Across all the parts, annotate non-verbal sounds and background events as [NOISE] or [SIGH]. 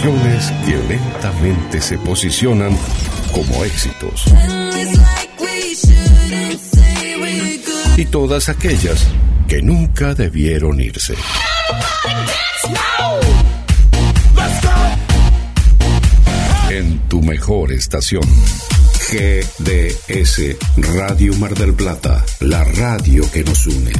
canciones que lentamente se posicionan como éxitos. Y todas aquellas que nunca debieron irse. En tu mejor estación. GDS Radio Mar del Plata, la radio que nos une.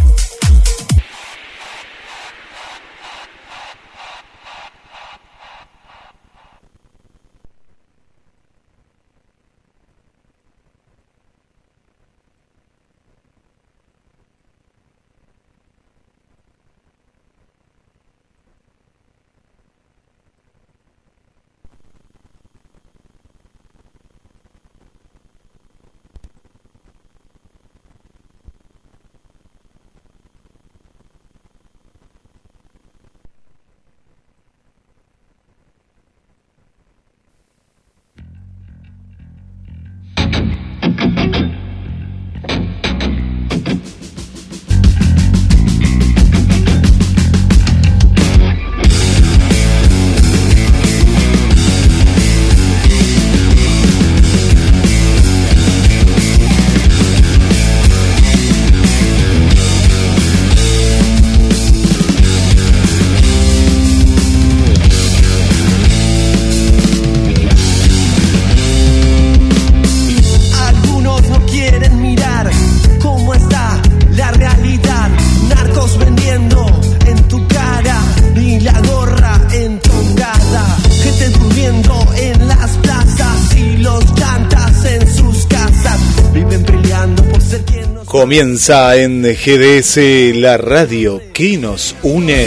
Comienza en GDS la radio que nos une.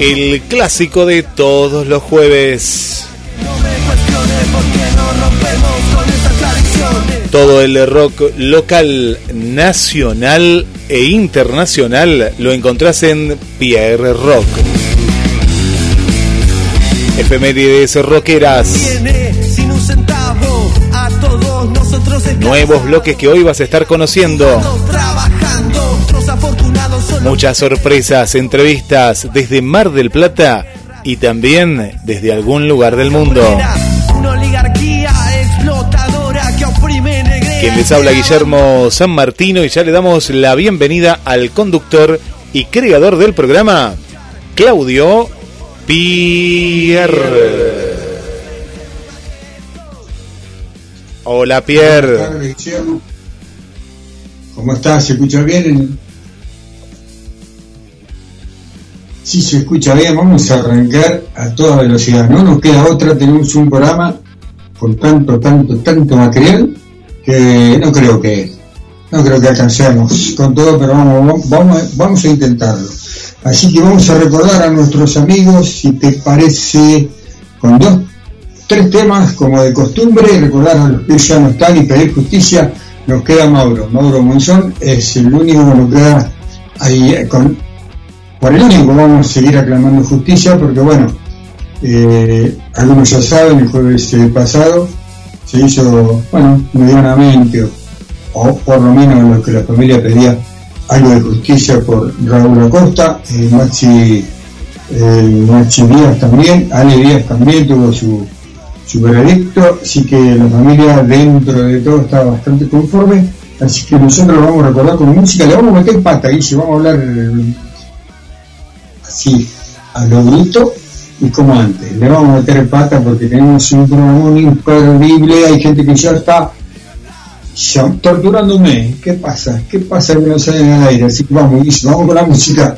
El clásico de todos los jueves. Todo el rock local, nacional e internacional lo encontrás en Pierre Rock. Efemérides rockeras Nuevos bloques que hoy vas a estar conociendo. Muchas sorpresas, entrevistas desde Mar del Plata y también desde algún lugar del mundo. Quien les habla Guillermo San Martino y ya le damos la bienvenida al conductor y creador del programa, Claudio Pierre. Hola Pierre. ¿Cómo estás? ¿Se escucha bien? Sí, se escucha bien. Vamos a arrancar a toda velocidad. No nos queda otra. Tenemos un programa con tanto, tanto, tanto material que no creo que no creo que alcancemos con todo, pero vamos, vamos, vamos a intentarlo. Así que vamos a recordar a nuestros amigos, si te parece, con dos tres temas como de costumbre, recordar a los que ya no están y pedir justicia, nos queda Mauro. Mauro Monzón es el único que nos queda ahí eh, con, por el único vamos a seguir aclamando justicia porque bueno, eh, algunos ya saben, el jueves eh, pasado se hizo, bueno, medianamente, o, por lo menos lo que la familia pedía, algo de justicia por Raúl Acosta, eh, Maxi, Maxi Díaz también, Ale Díaz también tuvo su su veredicto, así que la familia dentro de todo está bastante conforme, así que nosotros lo vamos a recordar con música, le vamos a meter pata, si vamos a hablar eh, así, a lo bruto y como antes, le vamos a meter pata porque tenemos un programa imperdible, hay gente que ya está torturándome, ¿qué pasa? ¿Qué pasa que no salen al aire? Así que vamos, y vamos con la música.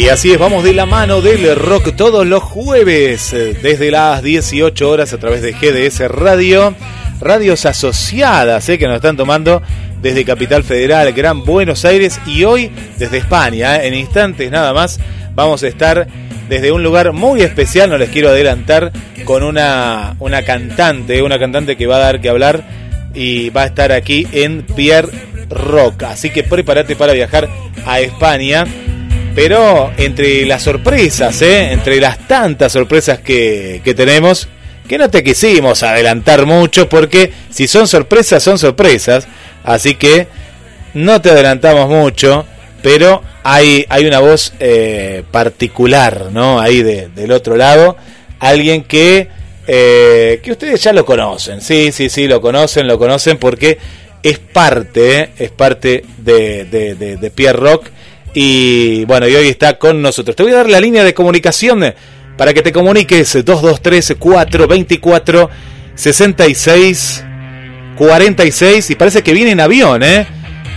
Y así es, vamos de la mano del rock todos los jueves, eh, desde las 18 horas a través de GDS Radio, radios asociadas eh, que nos están tomando desde Capital Federal, Gran Buenos Aires y hoy desde España. eh. En instantes nada más vamos a estar desde un lugar muy especial, no les quiero adelantar, con una, una cantante, una cantante que va a dar que hablar y va a estar aquí en Pierre Rock. Así que prepárate para viajar a España. Pero entre las sorpresas, ¿eh? entre las tantas sorpresas que, que tenemos, que no te quisimos adelantar mucho, porque si son sorpresas, son sorpresas. Así que no te adelantamos mucho, pero hay, hay una voz eh, particular, ¿no? Ahí de- del otro lado. Alguien que, eh, que ustedes ya lo conocen. Sí, sí, sí, lo conocen, lo conocen porque es parte, ¿eh? es parte de, de, de, de Pierre Rock. Y bueno, y hoy está con nosotros. Te voy a dar la línea de comunicación eh, para que te comuniques 223 424 66 46 y parece que viene en avión, ¿eh?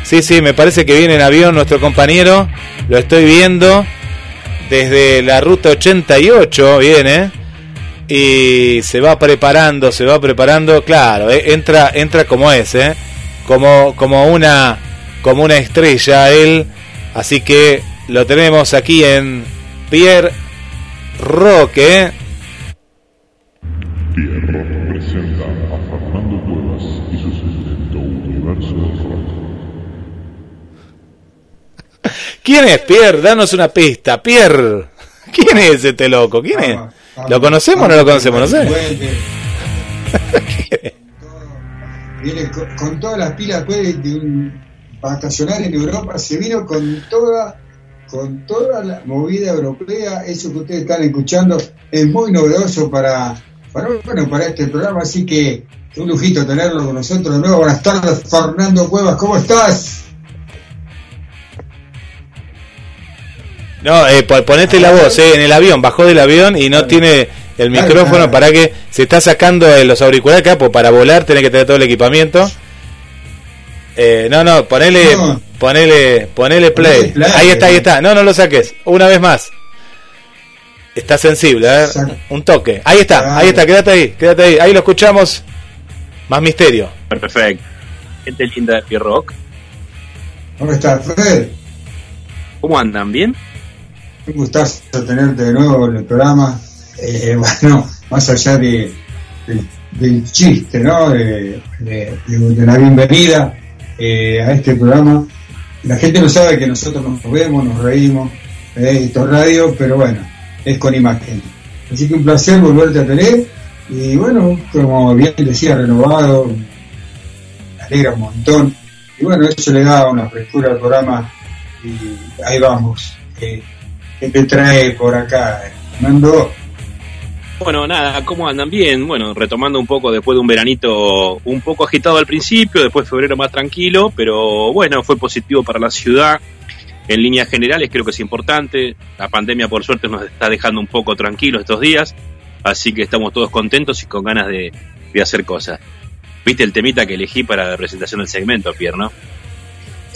Sí, sí, me parece que viene en avión nuestro compañero. Lo estoy viendo desde la ruta 88, viene. Y se va preparando, se va preparando. Claro, ¿eh? entra entra como es, ¿eh? Como, como, una, como una estrella él. Así que lo tenemos aquí en Pierre Roque. Pierre Rock presenta a Fernando Cuevas y su sustento universo rock. ¿Quién es Pierre? Danos una pista. Pierre. ¿Quién es este loco? ¿Quién es? Vamos, vamos, ¿Lo conocemos o no lo conocemos? No sé. [LAUGHS] Todo- Viene con, con todas las pilas después de, de un vacacionar en Europa, se vino con toda con toda la movida europea, eso que ustedes están escuchando es muy novedoso para, para, bueno, para este programa, así que un lujito tenerlo con nosotros de nuevo. Buenas tardes, Fernando Cuevas, ¿cómo estás? No, eh, po- ponete la voz, eh, en el avión, bajó del avión y no tiene el micrófono para que se está sacando de los auriculares acá, pues para volar tiene que tener todo el equipamiento. Eh, no, no, ponele, No. ponele, ponele play. Ponele play, Ahí está, ahí eh. está. No, no lo saques. Una vez más. Está sensible, a ver, un toque. Ahí está, Claro. ahí está, quédate ahí, quédate ahí. Ahí lo escuchamos. Más misterio. Perfecto. Gente linda de Rock. ¿Cómo estás, Fred? ¿Cómo andan? ¿Bien? Un gustazo tenerte de nuevo en el programa. Eh, [LAUGHS] bueno, más allá de, del- del chiste, ¿no? De, de- de la bienvenida eh, a este programa. La gente no sabe que nosotros nos vemos, nos reímos, eh, esto es radio, pero bueno, es con imagen. Así que un placer volverte a tener. Y bueno, como bien decía, renovado, me alegra un montón. Y bueno, eso le da una frescura al programa. Y ahí vamos. Eh, ¿Qué te trae por acá, Fernando? Bueno, nada, ¿cómo andan? Bien. Bueno, retomando un poco después de un veranito un poco agitado al principio, después febrero más tranquilo, pero bueno, fue positivo para la ciudad. En líneas generales creo que es importante. La pandemia por suerte nos está dejando un poco tranquilos estos días, así que estamos todos contentos y con ganas de, de hacer cosas. ¿Viste el temita que elegí para la presentación del segmento, Pierre, no?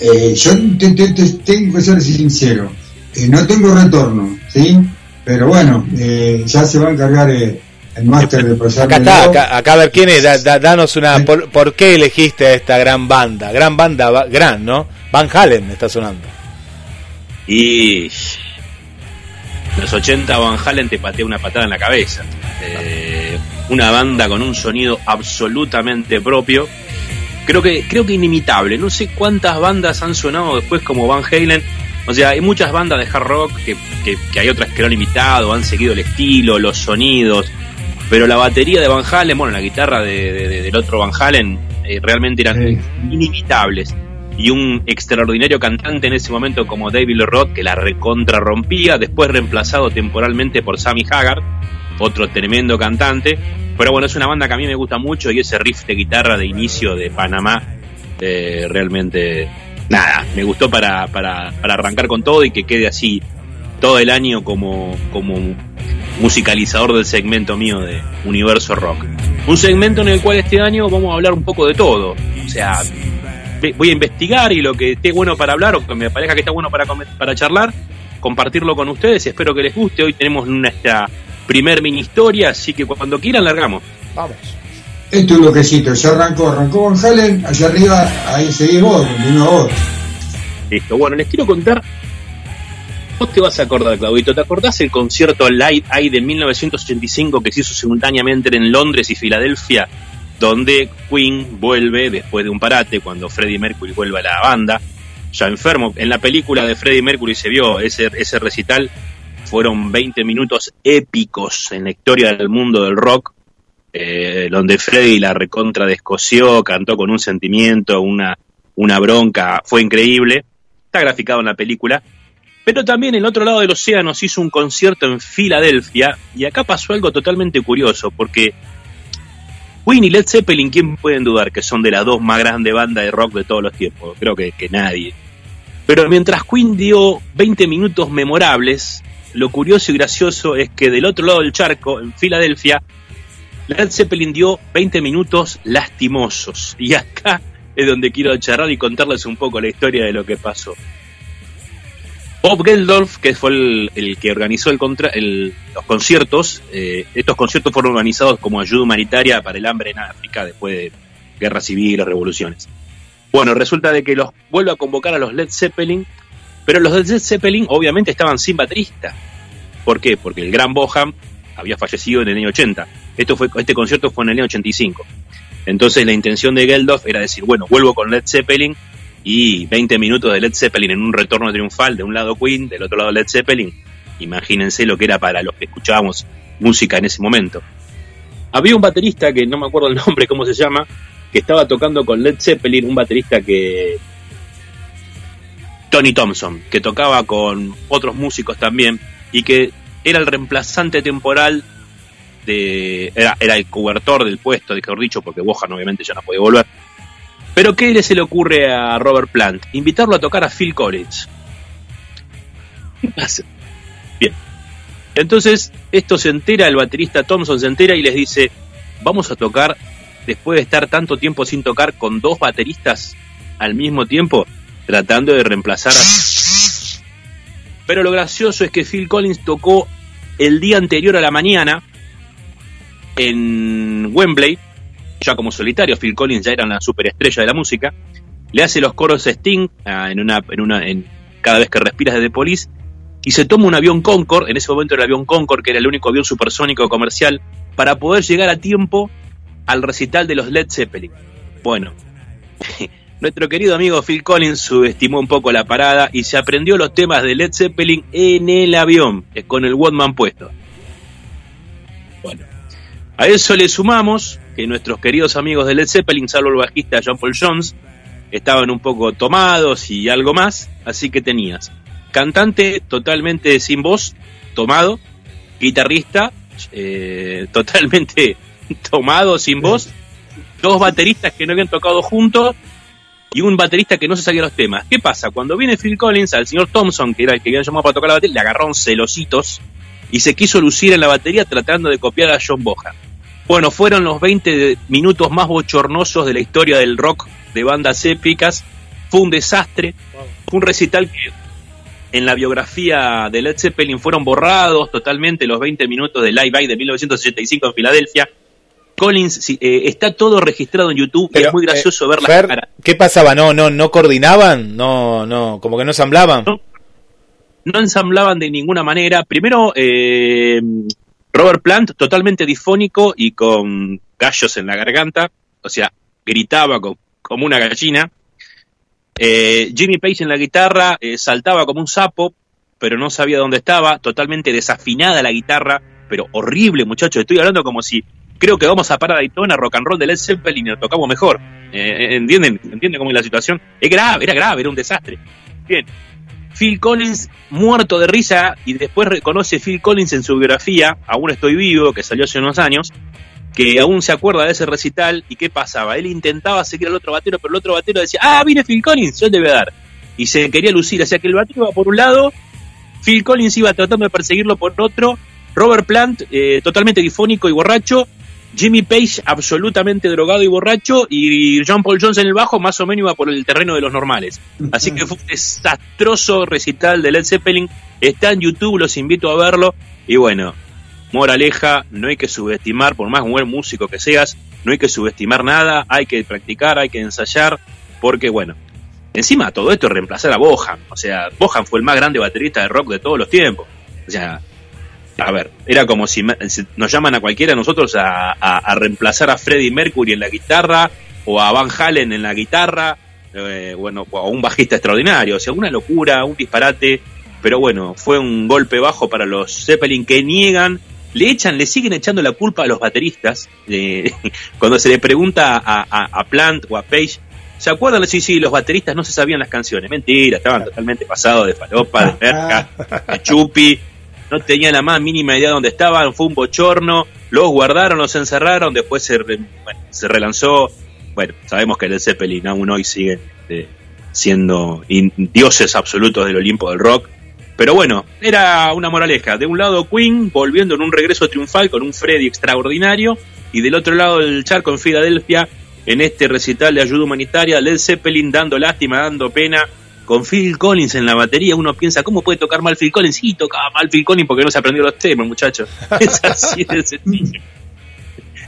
Eh, yo te- te- te- tengo que ser sincero, eh, no tengo retorno, ¿sí? Pero bueno, eh, ya se va a encargar eh, el máster de pasar. Acá está, acá, acá a ver quién es. Da- da- danos una. Por, por qué elegiste a esta gran banda? Gran banda, gran, ¿no? Van Halen está sonando. Y los 80 Van Halen te patea una patada en la cabeza. Eh, una banda con un sonido absolutamente propio. Creo que, creo que inimitable. No sé cuántas bandas han sonado después como Van Halen. O sea, hay muchas bandas de hard rock que, que- que hay otras que lo han imitado, han seguido el estilo, los sonidos. Pero la batería de Van Halen, bueno, la guitarra de- de- de- del otro Van Halen, eh, realmente eran Sí. inimitables. Y un extraordinario cantante en ese momento como David Roth que la recontra rompía, después reemplazado temporalmente por Sammy Hagar, otro tremendo cantante. Pero bueno, es una banda que a mí me gusta mucho y ese riff de guitarra de inicio de Panamá, eh, realmente, nada, me gustó para, para, para arrancar con todo y que quede así todo el año como, como musicalizador del segmento mío de Universo Rock. Un segmento en el cual este año vamos a hablar un poco de todo. O sea, voy a investigar y lo que esté bueno para hablar o que me parezca que está bueno para, para charlar, compartirlo con ustedes. Espero que les guste. Hoy tenemos nuestra primer mini historia, así que cuando quieran largamos. Vamos. Esto es un bloquecito, ya arrancó, arrancó Van Halen, allá arriba, ahí seguís vos, continúa vos. Listo. Bueno, les quiero contar. Vos te vas a acordar, Claudito. ¿Te acordás el concierto Light Eye de 1985 que se hizo simultáneamente en Londres y Filadelfia? Donde Queen vuelve después de un parate, cuando Freddie Mercury vuelve a la banda, ya enfermo. En la película de Freddie Mercury se vio ese, ese recital. Fueron 20 minutos épicos en la historia del mundo del rock, eh, donde Freddie la recontra descoció, cantó con un sentimiento, una, una bronca, fue increíble. Está graficado en la película. Pero también el otro lado del océano se hizo un concierto en Filadelfia y acá pasó algo totalmente curioso porque Queen y Led Zeppelin, ¿quién pueden dudar que son de las dos más grandes bandas de rock de todos los tiempos? Creo que, que nadie. Pero mientras Queen dio 20 minutos memorables, lo curioso y gracioso es que del otro lado del charco, en Filadelfia, Led Zeppelin dio 20 minutos lastimosos. Y acá es donde quiero charlar y contarles un poco la historia de lo que pasó. Bob Geldof, que fue el, que organizó el contra- el- los conciertos, eh, estos conciertos fueron organizados como ayuda humanitaria para el hambre en África después de guerras civiles, revoluciones. Bueno, resulta de que los vuelve a convocar a los Led Zeppelin, pero los Led Zeppelin obviamente estaban sin baterista. ¿Por qué? Porque el gran Boham había fallecido en el año 80. Esto fue, este concierto fue en el año 85. Entonces la intención de Geldof era decir, bueno, vuelvo con Led Zeppelin y 20 minutos de Led Zeppelin en un retorno triunfal, de un lado Queen, del otro lado Led Zeppelin. Imagínense lo que era para los que escuchábamos música en ese momento. Había un baterista que no me acuerdo el nombre, cómo se llama, que estaba tocando con Led Zeppelin, un baterista que Tony Thompson, que tocaba con otros músicos también y que era el reemplazante temporal de. Era, el cobertor del puesto, mejor dicho, porque Bohan obviamente ya no podía volver. Pero ¿qué se le ocurre a Robert Plant? Invitarlo a tocar a Phil Collins. Bien. Entonces, esto se entera, el baterista Thompson se entera y les dice: Vamos a tocar, después de estar tanto tiempo sin tocar, con dos bateristas al mismo tiempo, tratando de reemplazar a. Pero lo gracioso es que Phil Collins tocó el día anterior a la mañana en Wembley, ya como solitario, Phil Collins ya era una superestrella de la música, le hace los coros Sting ah, en una, en una, en cada vez que respiras de The Police, y se toma un avión Concorde, en ese momento el avión Concorde, que era el único avión supersónico comercial, para poder llegar a tiempo al recital de los Led Zeppelin. Bueno, [LAUGHS] nuestro querido amigo Phil Collins subestimó un poco la parada y se aprendió los temas de Led Zeppelin en el avión, eh, con el Walkman puesto. A eso le sumamos que nuestros queridos amigos de Led Zeppelin, salvo el bajista John Paul Jones, estaban un poco tomados y algo más, así que tenías cantante totalmente sin voz, tomado, guitarrista eh, [LAUGHS] totalmente tomado, sin voz, dos bateristas que no habían tocado juntos y un baterista que no se sabía los temas. ¿Qué pasa? Cuando viene Phil Collins, al señor Thompson, que era el que habían llamado para tocar la batería, le agarraron celositos y se quiso lucir en la batería tratando de copiar a John Bohan. Bueno, fueron los 20 minutos más bochornosos de la historia del rock de bandas épicas. Fue un desastre. Fue un recital que en la biografía de Led Zeppelin fueron borrados totalmente los 20 minutos de Live Aid de 1985 en Filadelfia. Collins sí, eh, está todo registrado en YouTube y es muy gracioso eh, ver la Fer, cara. ¿Qué pasaba? ¿No, no, no coordinaban? No, no, como que no ensamblaban. No. no ensamblaban de ninguna manera. Primero, eh, Robert Plant, totalmente difónico y con gallos en la garganta, o sea, gritaba co- como una gallina. Eh, Jimmy Page en la guitarra eh, saltaba como un sapo, pero no sabía dónde estaba, totalmente desafinada la guitarra, pero horrible, muchachos. Estoy hablando como si creo que vamos a parar Daytona, rock and roll de Led Zeppelin y lo tocamos mejor. Eh, ¿Entienden? ¿Entienden cómo es la situación? Es grave, era grave, era un desastre. Bien. Phil Collins muerto de risa y después reconoce Phil Collins en su biografía, Aún estoy vivo, que salió hace unos años, que aún se acuerda de ese recital y qué pasaba. Él intentaba seguir al otro batero, pero el otro batero decía, ah, viene Phil Collins, yo te voy dar. Y se quería lucir, o sea que el batero iba por un lado, Phil Collins iba tratando de perseguirlo por otro, Robert Plant eh, totalmente difónico y borracho, Jimmy Page absolutamente drogado y borracho y John Paul Jones en el bajo más o menos iba por el terreno de los normales. Así que fue un desastroso recital de Led Zeppelin. Está en YouTube, los invito a verlo. Y bueno, moraleja, no hay que subestimar, por más buen músico que seas, no hay que subestimar nada, hay que practicar, hay que ensayar, porque bueno, encima todo esto es reemplazar a Bohan. O sea, Bohan fue el más grande baterista de rock de todos los tiempos. O sea, a ver, era como si nos llaman a cualquiera de nosotros a, a- a reemplazar a Freddie Mercury en la guitarra o a Van Halen en la guitarra, eh, bueno, o a un bajista extraordinario, o sea, una locura, un disparate, pero bueno, fue un golpe bajo para los Zeppelin que niegan, le echan, le siguen echando la culpa a los bateristas, eh, [LAUGHS] cuando se le pregunta a Plant o a Page, ¿se acuerdan? Sí, sí, los bateristas no se sabían las canciones, mentira, estaban totalmente pasados de falopa, de [LAUGHS] merca, de chupi, no tenían la más mínima idea de dónde estaban, fue un bochorno, los guardaron, los encerraron, después se, re- se relanzó. Bueno, sabemos que el Zeppelin aún hoy sigue eh, siendo dioses absolutos del Olimpo del rock. Pero bueno, era una moraleja. De un lado Queen volviendo en un regreso triunfal con un Freddy extraordinario y del otro lado el charco en Filadelfia en este recital de ayuda humanitaria, Led Zeppelin dando lástima, dando pena, con Phil Collins en la batería, uno piensa, ¿cómo puede tocar mal Phil Collins? Sí, tocaba mal Phil Collins porque no se aprendió los temas, muchachos. [LAUGHS] Es así de sencillo.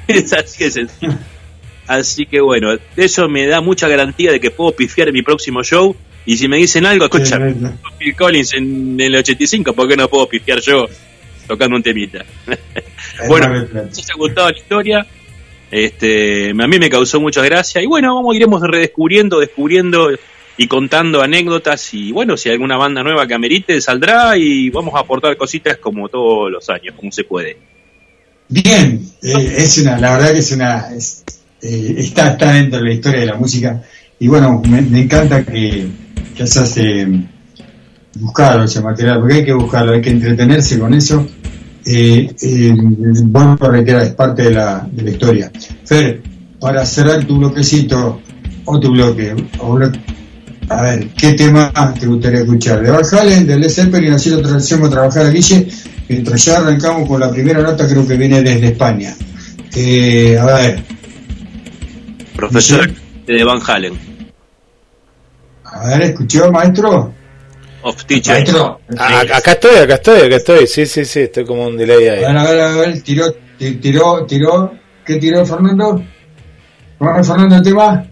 Es así de sencillo. Así que bueno, eso me da mucha garantía de que puedo pifiar en mi próximo show. Y si me dicen algo, escucha. Phil Collins en el 85, ¿por qué no puedo pifiar yo tocando un temita? Bueno, si os ha gustado la historia, este, a mí me causó mucha gracia. Y bueno, vamos, iremos redescubriendo, descubriendo y contando anécdotas. Y bueno, si alguna banda nueva que amerite, saldrá y vamos a aportar cositas como todos los años, como se puede. Bien, eh, es una, la verdad que es una, eh, está, está dentro de la historia de la música y bueno, me, encanta que, quizás eh, buscarlo ese material, porque hay que buscarlo, hay que entretenerse con eso. Eh, eh, bueno, a reiterar, es parte de la, de la historia. Fer, para cerrar tu bloquecito, o tu bloque, o bloque- a ver, ¿qué tema te gustaría escuchar? ¿De Van Halen, de Led Zeppelin, así lo hacemos trabajar a Guille, mientras ya arrancamos con la primera nota, creo que viene desde España. Eh, a ver, Profesor de Van Halen. a ver, ¿escuchó, maestro? Of Teacher. Maestro, A- acá estoy, acá estoy, acá estoy. Sí, sí, sí, estoy como un delay A ahí. ver, a ver, a ver, tiró, ti- tiró, tiró, ¿qué tiró Fernando? ¿Vamos Fernando el tema?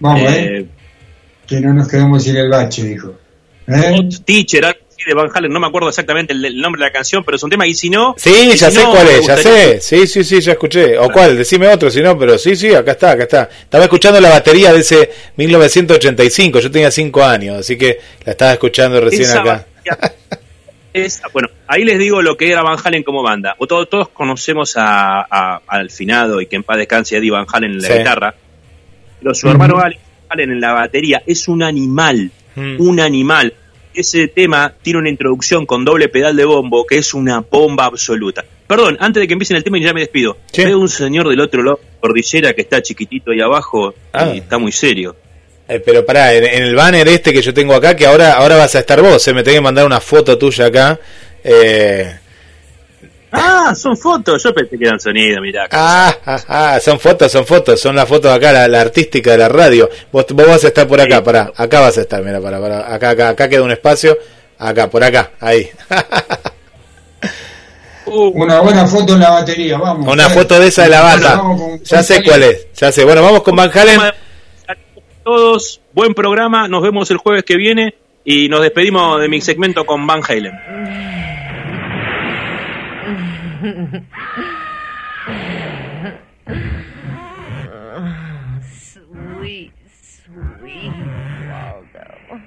Vamos, eh, Eh, que no nos quedemos sin el bache, dijo. ¿Eh? Teacher, algo así de Van Halen. No me acuerdo exactamente el, el nombre de la canción, pero es un tema. Y si no. Sí, ya si sé no, cuál es, ya sé. Sí, sí, sí, ya escuché. ¿O cuál? Decime otro, si no, pero sí, sí, acá está, acá está. Estaba escuchando la batería de ese 1985, yo tenía 5 años, así que la estaba escuchando recién Esa acá. esa- bueno, ahí les digo lo que era Van Halen como banda. O todos, todos conocemos a, a- al finado y que en paz descanse a Eddie Van Halen en la Sí. guitarra. Pero su hermano Alex Van Halen en la batería es un animal. Mm. Un animal. Ese tema tiene una introducción con doble pedal de bombo que es una bomba absoluta. Perdón, antes de que empiecen el tema y ya me despido. Sí. Veo un señor del otro lado, de la cordillera, que está chiquitito ahí abajo Ah. y está muy serio. Eh, pero pará, en, en el banner este que yo tengo acá, que ahora ahora vas a estar vos, eh, me tenés que mandar una foto tuya acá. Eh, Ah, son fotos. Yo pensé que eran sonidos, mirá. ah, ah, ah, son fotos, son fotos, son las fotos acá, la, la artística de la radio. Vos, vos vas a estar por acá, Sí. pará, acá vas a estar, mira, pará, pará, acá, acá, acá queda un espacio, acá, por acá, ahí. [LAUGHS] Uh, Una buena foto en la batería, vamos. Una foto de esa de la con- Ya sé cuál es, ya sé. Bueno, vamos con Van Halen. todos, buen programa, nos vemos el jueves que viene y nos despedimos de mi segmento con Van Halen. Sweet, sweet Waldo.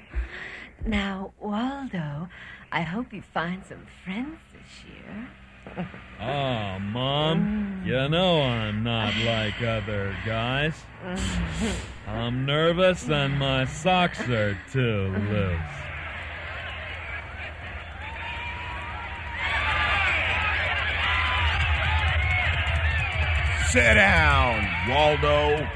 Now, Waldo, I hope you find some friends this year. Oh, Mom, you know I'm not like other guys. I'm nervous and my socks are too loose. Sit down, Waldo.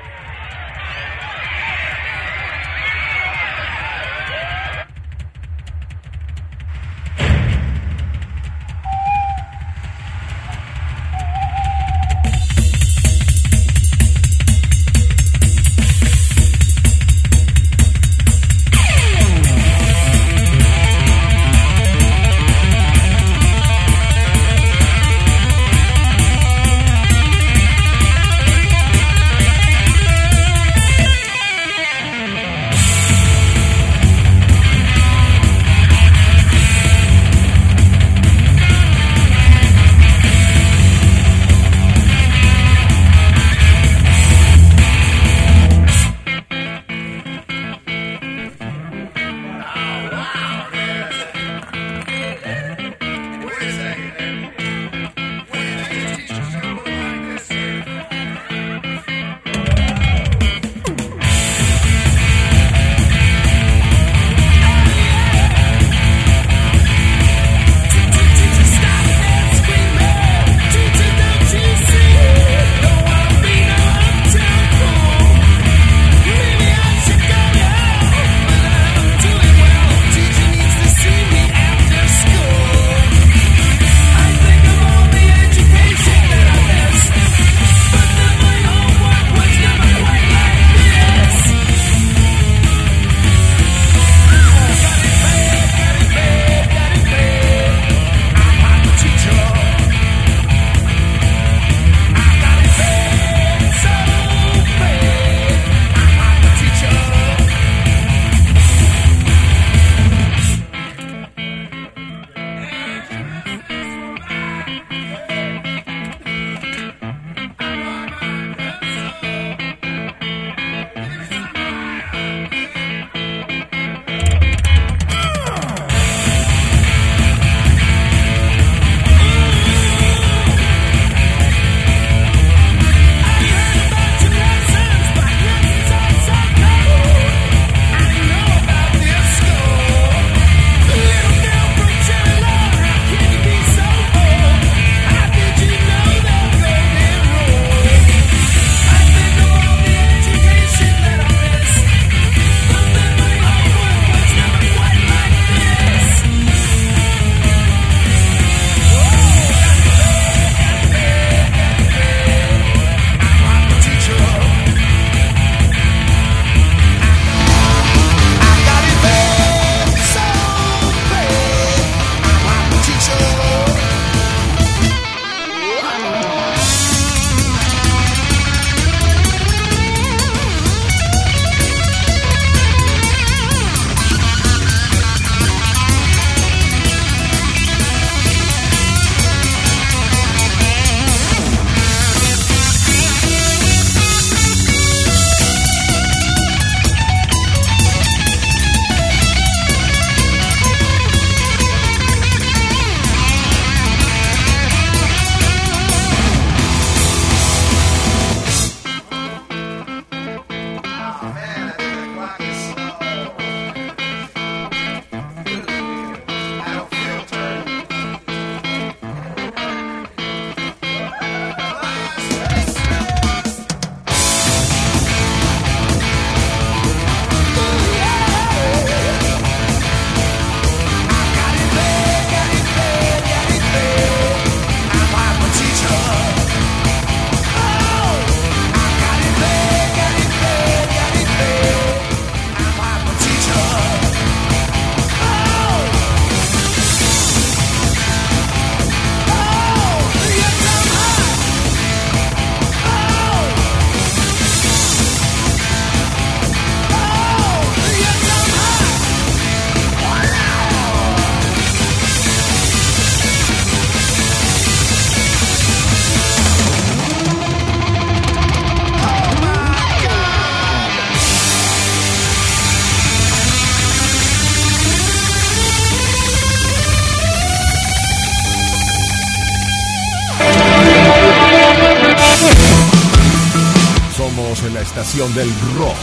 Del rock.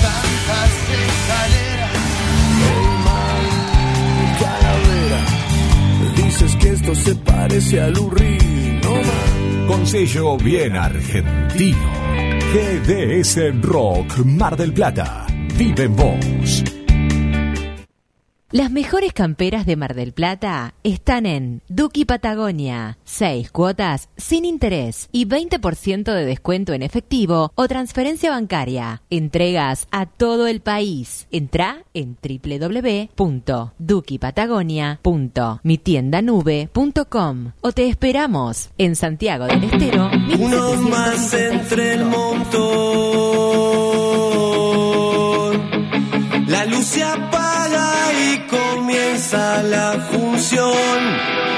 Tantas escaleras, hey, calavera. Dices que esto se parece al Urri, no más. Con sello bien argentino. GDS Rock Mar del Plata. Vive en vos. Mejores camperas de Mar del Plata están en Duki Patagonia. 6 cuotas sin interés y 20% de descuento en efectivo o transferencia bancaria. Entregas a todo el país. Entra en www.dukipatagonia.mitiendanube.com o te esperamos en Santiago del Estero. Uno más entre el montón. La luz se apaga comienza la función.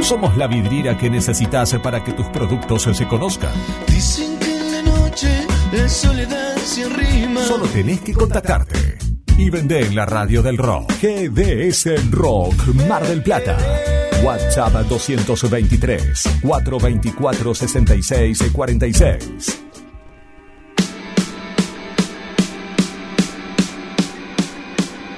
Somos la vidriera que necesitas para que tus productos se conozcan. Dicen que en la noche la soledad se arrima. Solo tenés que contactarte y vender en la radio del rock. GDS Rock Mar del Plata. WhatsApp 223 424 66 46.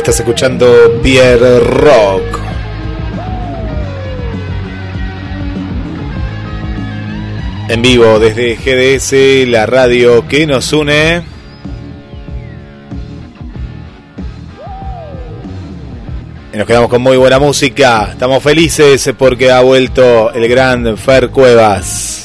Estás escuchando Pierre Rock. En vivo desde GDS, la radio que nos une. Y nos quedamos con muy buena música. Estamos felices porque ha vuelto el gran Fer Cuevas.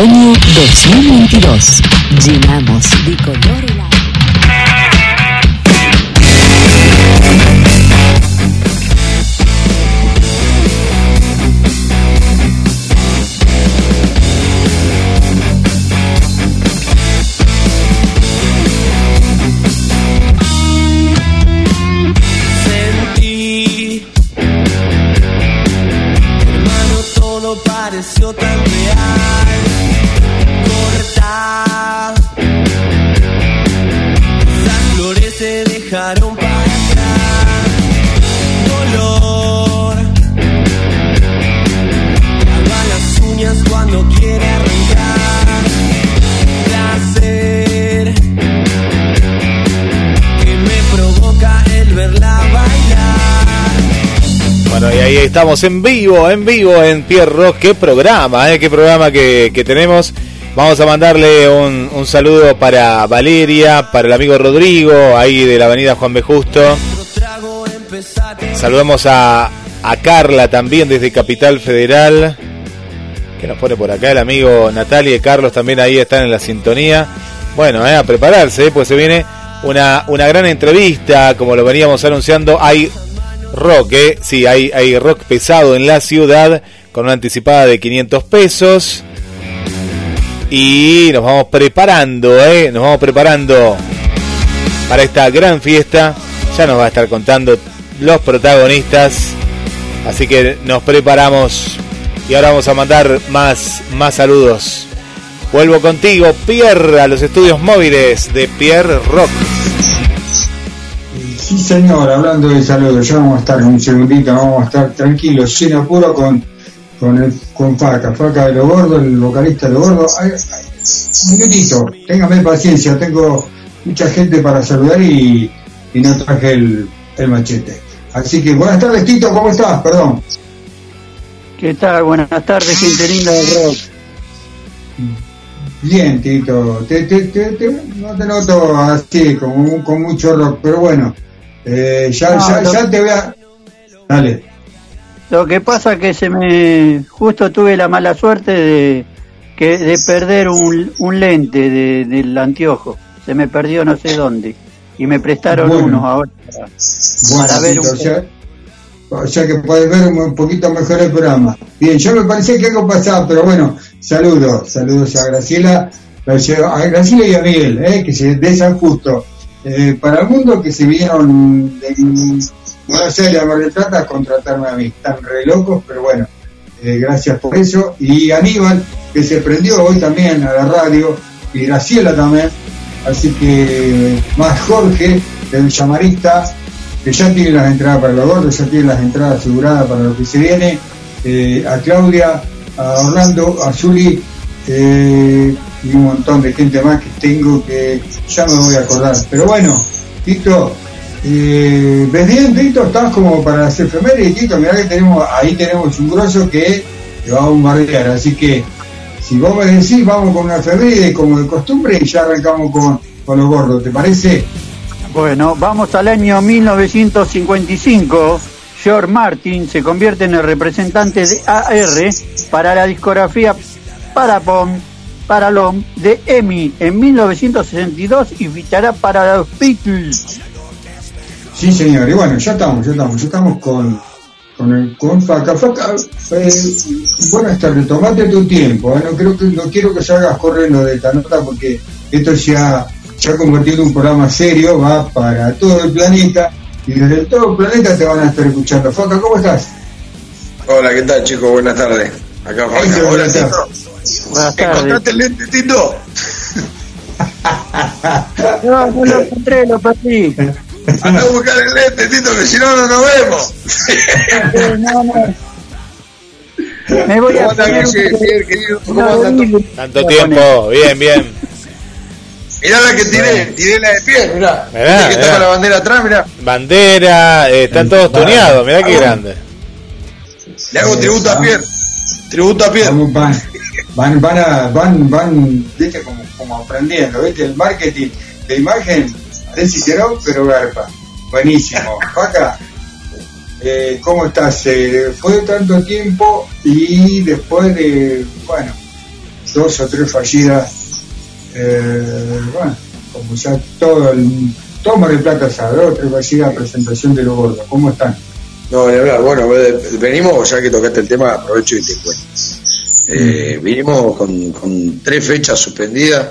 Otoño 2022. Llenamos de color estamos en vivo, en vivo en Pierre Rock. Qué programa, ¿eh? Qué programa que, que tenemos. Vamos a mandarle un, un saludo para Valeria, para el amigo Rodrigo, ahí de la avenida Juan B. Justo. Saludamos a, a Carla también desde Capital Federal. Que nos pone por acá el amigo Natalia y Carlos también ahí están en la sintonía. Bueno, eh, a prepararse, eh, pues se viene una, una gran entrevista, como lo veníamos anunciando. Hay rock, eh. sí, hay, hay rock pesado en la ciudad con una anticipada de 500 pesos. Y nos vamos preparando, ¿eh? Nos vamos preparando para esta gran fiesta. Ya nos va a estar contando los protagonistas. Así que nos preparamos y ahora vamos a mandar más, más saludos. Vuelvo contigo, Pierre, a los estudios móviles de Pierre Rock. Sí, señor, hablando de saludos, ya vamos a estar un segundito, vamos a estar tranquilos, sin apuro con, con, el, con Faca, Faca de lo gordo, el vocalista de lo gordo. Ay, ay, un minutito, téngame paciencia, tengo mucha gente para saludar y, y no traje el, el machete. Así que buenas tardes, Tito, ¿cómo estás? Perdón. ¿Qué tal? Buenas tardes, gente linda del rock. Bien, Tito, te, te, te, te- no te noto así, con, con mucho rock, pero bueno, eh, ya, No, ya, ya te voy a... Dale. Lo que pasa que se me justo tuve la mala suerte de que de perder un, un lente de- del anteojo. Se me perdió no sé dónde y me prestaron Bueno. unos ahora para, Bueno, para ver un sea, o sea que puedes ver un, poquito mejor el programa. Bien, yo me parecía que algo pasaba, pero bueno, saludos, saludos a Graciela, a Graciela y a Miguel, eh, que se de San Justo. Eh, para el mundo que se vinieron de Buenos Aires a Mar del Plata contratarme a mí. Están re locos, pero bueno, eh, gracias por eso. Y Aníbal, que se prendió hoy también a la radio, y Graciela también. Así que más Jorge, el llamarista, que ya tiene las entradas para los gordos, ya tiene las entradas aseguradas para lo que se viene. Eh, a Claudia, a Orlando, a Zuli y un montón de gente más que tengo que ya me voy a acordar. Pero bueno, Tito, eh, ¿ves bien, Tito? Estás como para las efemérides, Tito. Mirá que tenemos, ahí tenemos un grosso que te va a bombardear. Así que, si vos me decís, vamos con una efeméride como de costumbre y ya arrancamos con, con los gordos. ¿Te parece? Bueno, vamos al año 1955. George Martin se convierte en el representante de AR para la discografía Parapon, Paralom de EMI en 1962 y fichará para los Beatles. Sí, señor. Y bueno, ya estamos, ya estamos, ya estamos con, con, el, con Faca. Faca, eh, buenas tardes, tomate tu tiempo. eh, No, creo que, no quiero que salgas corriendo de esta nota porque esto se ha, se ha convertido en un programa serio, va para todo el planeta y desde todo el planeta te van a estar escuchando. Faca, ¿cómo estás? Hola, ¿qué tal chicos? Buenas tardes. Acá Ahí Faca. Hola, buenas Tito. Buenas tardes. ¿Encontraste el lente, Tito? No, no lo encontré, lo perdí. Anda a buscar el lente, Tito, que si no, no nos vemos. No, no. Me voy ¿Cómo? Bien, querido, ¿cómo andas? Billy. Tanto tiempo, bien, bien. Mirá la que tiré, tiré la de pie, mirá. Mirá, que mirá. está con la bandera atrás, mirá. Bandera, eh, están todos tuneados, mirá qué grande. Le hago tributo a Pierre. Tributo a Pierre. Van, van, a- van, van, viste, como, como aprendiendo, viste, el marketing de imagen, que no, pero garpa. Buenísimo. [LAUGHS] Faca, eh, ¿cómo estás? Eh, fue tanto tiempo y después de, bueno, dos o tres fallidas, eh, bueno, como ya todo el, todo Mar del Plata sabe, dos o tres fallidas presentación de los gordos. ¿Cómo están? No, ni hablar. Bueno, eh, venimos, ya que tocaste el tema, aprovecho y te cuento. Eh, vinimos con, con tres fechas suspendidas,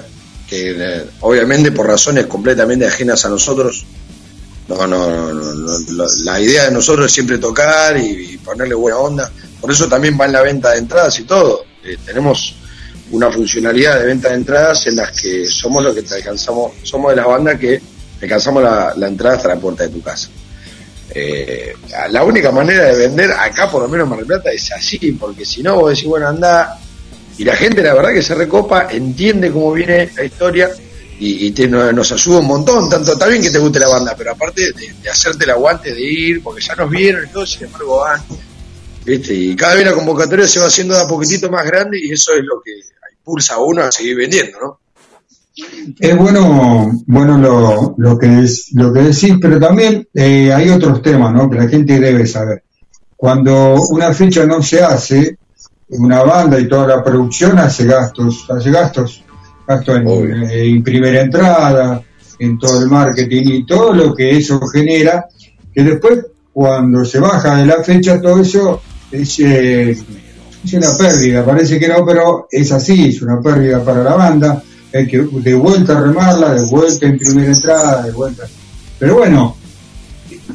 que eh, obviamente por razones completamente ajenas a nosotros. No, no, no, no, la idea de nosotros es siempre tocar y, ponerle buena onda. Por eso también va en la venta de entradas y todo. Eh, tenemos una funcionalidad de venta de entradas en las que somos los que te alcanzamos, somos de las bandas que alcanzamos la entrada hasta la puerta de tu casa. Eh, la única manera de vender acá, por lo menos en Mar del Plata, es así, porque si no, vos decís, bueno, anda, y la gente, la verdad, que se recopa, entiende cómo viene la historia y, nos ayuda un montón. Tanto está bien que te guste la banda, pero aparte de, de hacerte el aguante de ir, porque ya nos vieron y todo, sin embargo, van. ¿viste? Y cada vez la convocatoria se va haciendo de a poquitito más grande y eso es lo que impulsa a uno a seguir vendiendo, ¿no? Es bueno, bueno lo, lo que es, lo que decís, pero también eh, hay otros temas, ¿no? Que la gente debe saber. Cuando una fecha no se hace, una banda y toda la producción hace gastos, hace gastos, gastos en eh, imprimir entrada, en todo el marketing y todo lo que eso genera, que después cuando se baja de la fecha todo eso es, eh, es una pérdida, parece que no, pero es así, es una pérdida para la banda, hay que de vuelta a remarla, de vuelta en primera entrada, de vuelta. Pero bueno,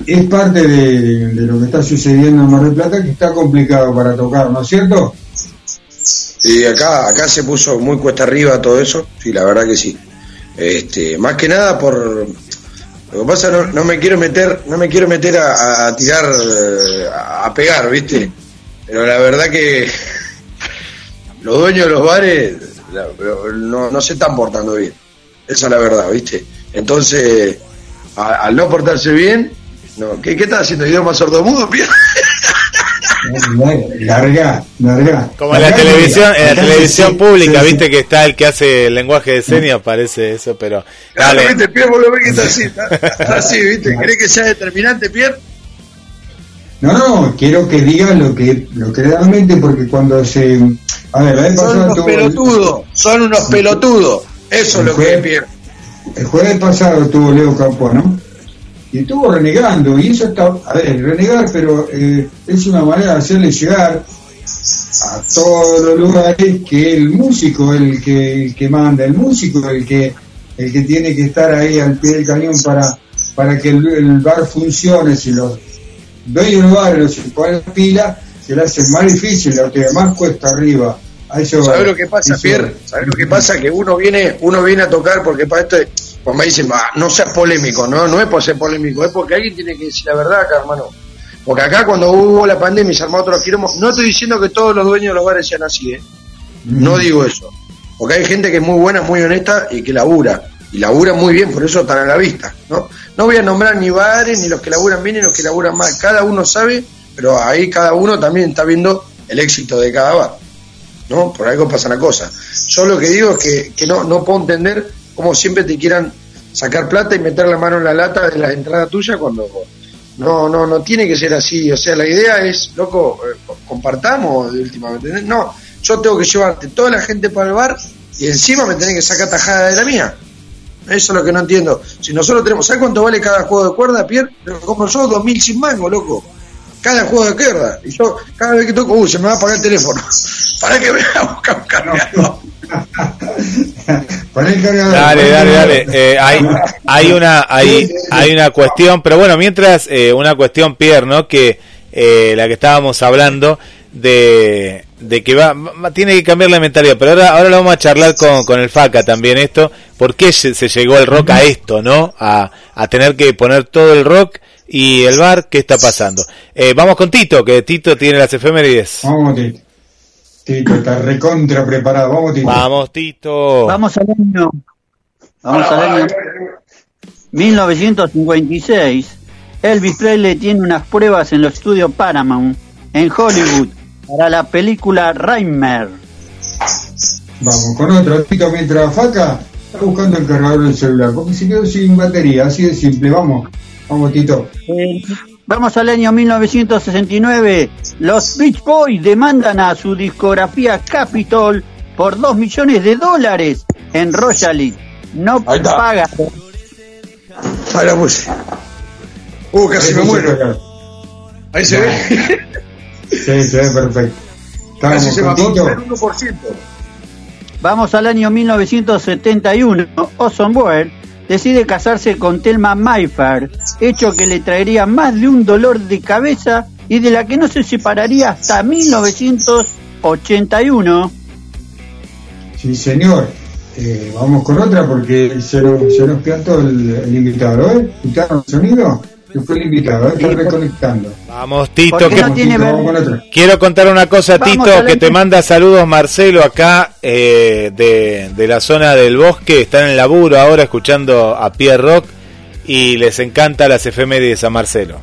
es parte de, lo que está sucediendo en Mar del Plata que está complicado para tocar, ¿no es cierto? Y acá, acá se puso muy cuesta arriba todo eso, sí, la verdad que sí. Este, más que nada por lo que pasa no, no me quiero meter, no me quiero meter a, tirar, a pegar, ¿viste? Pero la verdad que [LAUGHS] los dueños de los bares la- no, no se están portando bien. Esa es la verdad, ¿viste? Entonces, a- al no portarse bien, no, ¿qué, qué estás haciendo? ¿Idioma sordomudo, [LAUGHS] pie? Larga, larga. Como en la televisión, en la televisión se- pública, se- viste que está el que hace el lenguaje de señas, parece eso, pero Claro, dale. ¿viste? Pierre, vos lo ves que está así, está, [LAUGHS] está así, ¿viste? ¿Querés que sea determinante, Pierre? No, no, quiero que digan lo que, lo que realmente, porque cuando se. Son unos tuvo- pelotudos, son unos pelotudos. Eso es lo que es, Pierre. El jueves pasado tuvo Leo Campo, ¿no? Y estuvo renegando, y eso está, a ver, renegar, pero eh, es una manera de hacerle llegar a todos los lugares que el músico es el que, el que manda, el músico es el que, el que tiene que estar ahí al pie del cañón para, para que el, el bar funcione, si los dueños del bar no se ponen pila, se le hace más difícil, lo que más cuesta arriba. ¿Sabes lo que pasa, Pierre? ¿Sabes lo que pasa? Que uno viene, uno viene a tocar porque para esto, pues me dicen, "Ah, no seas polémico, no, no es por ser polémico, es porque alguien tiene que decir la verdad acá, hermano. Porque acá cuando hubo la pandemia y se armó otro quilombo, no estoy diciendo que todos los dueños de los bares sean así, ¿eh? No digo eso. Porque hay gente que es muy buena, muy honesta y que labura. Y labura muy bien, por eso están a la vista, ¿no? No voy a nombrar ni bares, ni los que laburan bien, ni los que laburan mal. Cada uno sabe, pero ahí cada uno también está viendo el éxito de cada bar. ¿No? Por algo pasa una cosa. Yo lo que digo es que, que no, no puedo entender cómo siempre te quieran sacar plata y meter la mano en la lata de la entrada tuya cuando no, no, no tiene que ser así. O sea, la idea es, loco, eh, compartamos. ¿entendés? No, yo tengo que llevarte toda la gente para el bar y encima me tenés que sacar tajada de la mía. Eso es lo que no entiendo. Si nosotros tenemos, ¿sabes cuánto vale cada juego de cuerda, Pierre? Lo compro yo, 2000 sin mango, loco. Cada juego de cuerda. Y yo, cada vez que toco, uy, se me va a apagar el teléfono. [LAUGHS] Para que vea a buscar un cargador. [LAUGHS] El cargador, Dale, dale, dale. Eh, hay, hay una, hay, hay una cuestión, pero bueno, mientras eh, una cuestión, Pierre, ¿no? Que eh, la que estábamos hablando de, de que va, va- tiene que cambiar la mentalidad, pero ahora, ahora lo vamos a charlar con, con el FACA también esto, ¿por qué se, se llegó el rock a esto, no? A, a tener que poner todo el rock y el bar, ¿qué está pasando? Eh, vamos con Tito, que Tito tiene las efemérides. Vamos, Tito. Tito, está recontra preparado. Vamos, Tito. Vamos, Tito. Vamos al año. Vamos al año 1956. Elvis Presley tiene unas pruebas en los estudios Paramount en Hollywood para la película Reimer. Vamos con otro. Tito, mientras Faca está buscando el cargador del celular, porque se quedó sin batería, así de simple. Vamos, vamos, Tito. Eh, Vamos al año 1969. Los Beach Boys demandan a su discografía Capitol por 2 millones de dólares en royalties. No paga. Ahí la puse. Uh, casi me muero. Ahí se ve. [LAUGHS] Sí, se ve perfecto. Casi se Tito. el 1%. Vamos al año 1971. Ozone Boer decide casarse con Thelma Mayfair, hecho que le traería más de un dolor de cabeza y de la que no se separaría hasta 1981. Sí, señor. Eh, vamos con otra porque se nos, se nos el, el invitado, ¿eh? ¿Escucharon el sonido? Que fue el invitado, ¿eh? reconectando. Vamos, Tito, ¿Por qué que no tiene Tito, ver- vamos con otra. Quiero contar una cosa, Vamos Tito, que te manda saludos Marcelo acá eh, de, de la zona del bosque. Están en el laburo ahora escuchando a Pierre Rock y les encanta las efemérides a Marcelo.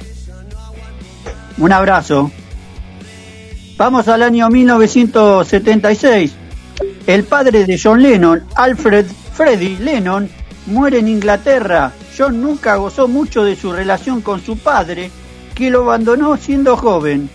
Un abrazo. Vamos al año 1976. El padre de John Lennon, Alfred Freddy Lennon, muere en Inglaterra. Nunca gozó mucho de su relación con su padre, que lo abandonó siendo joven,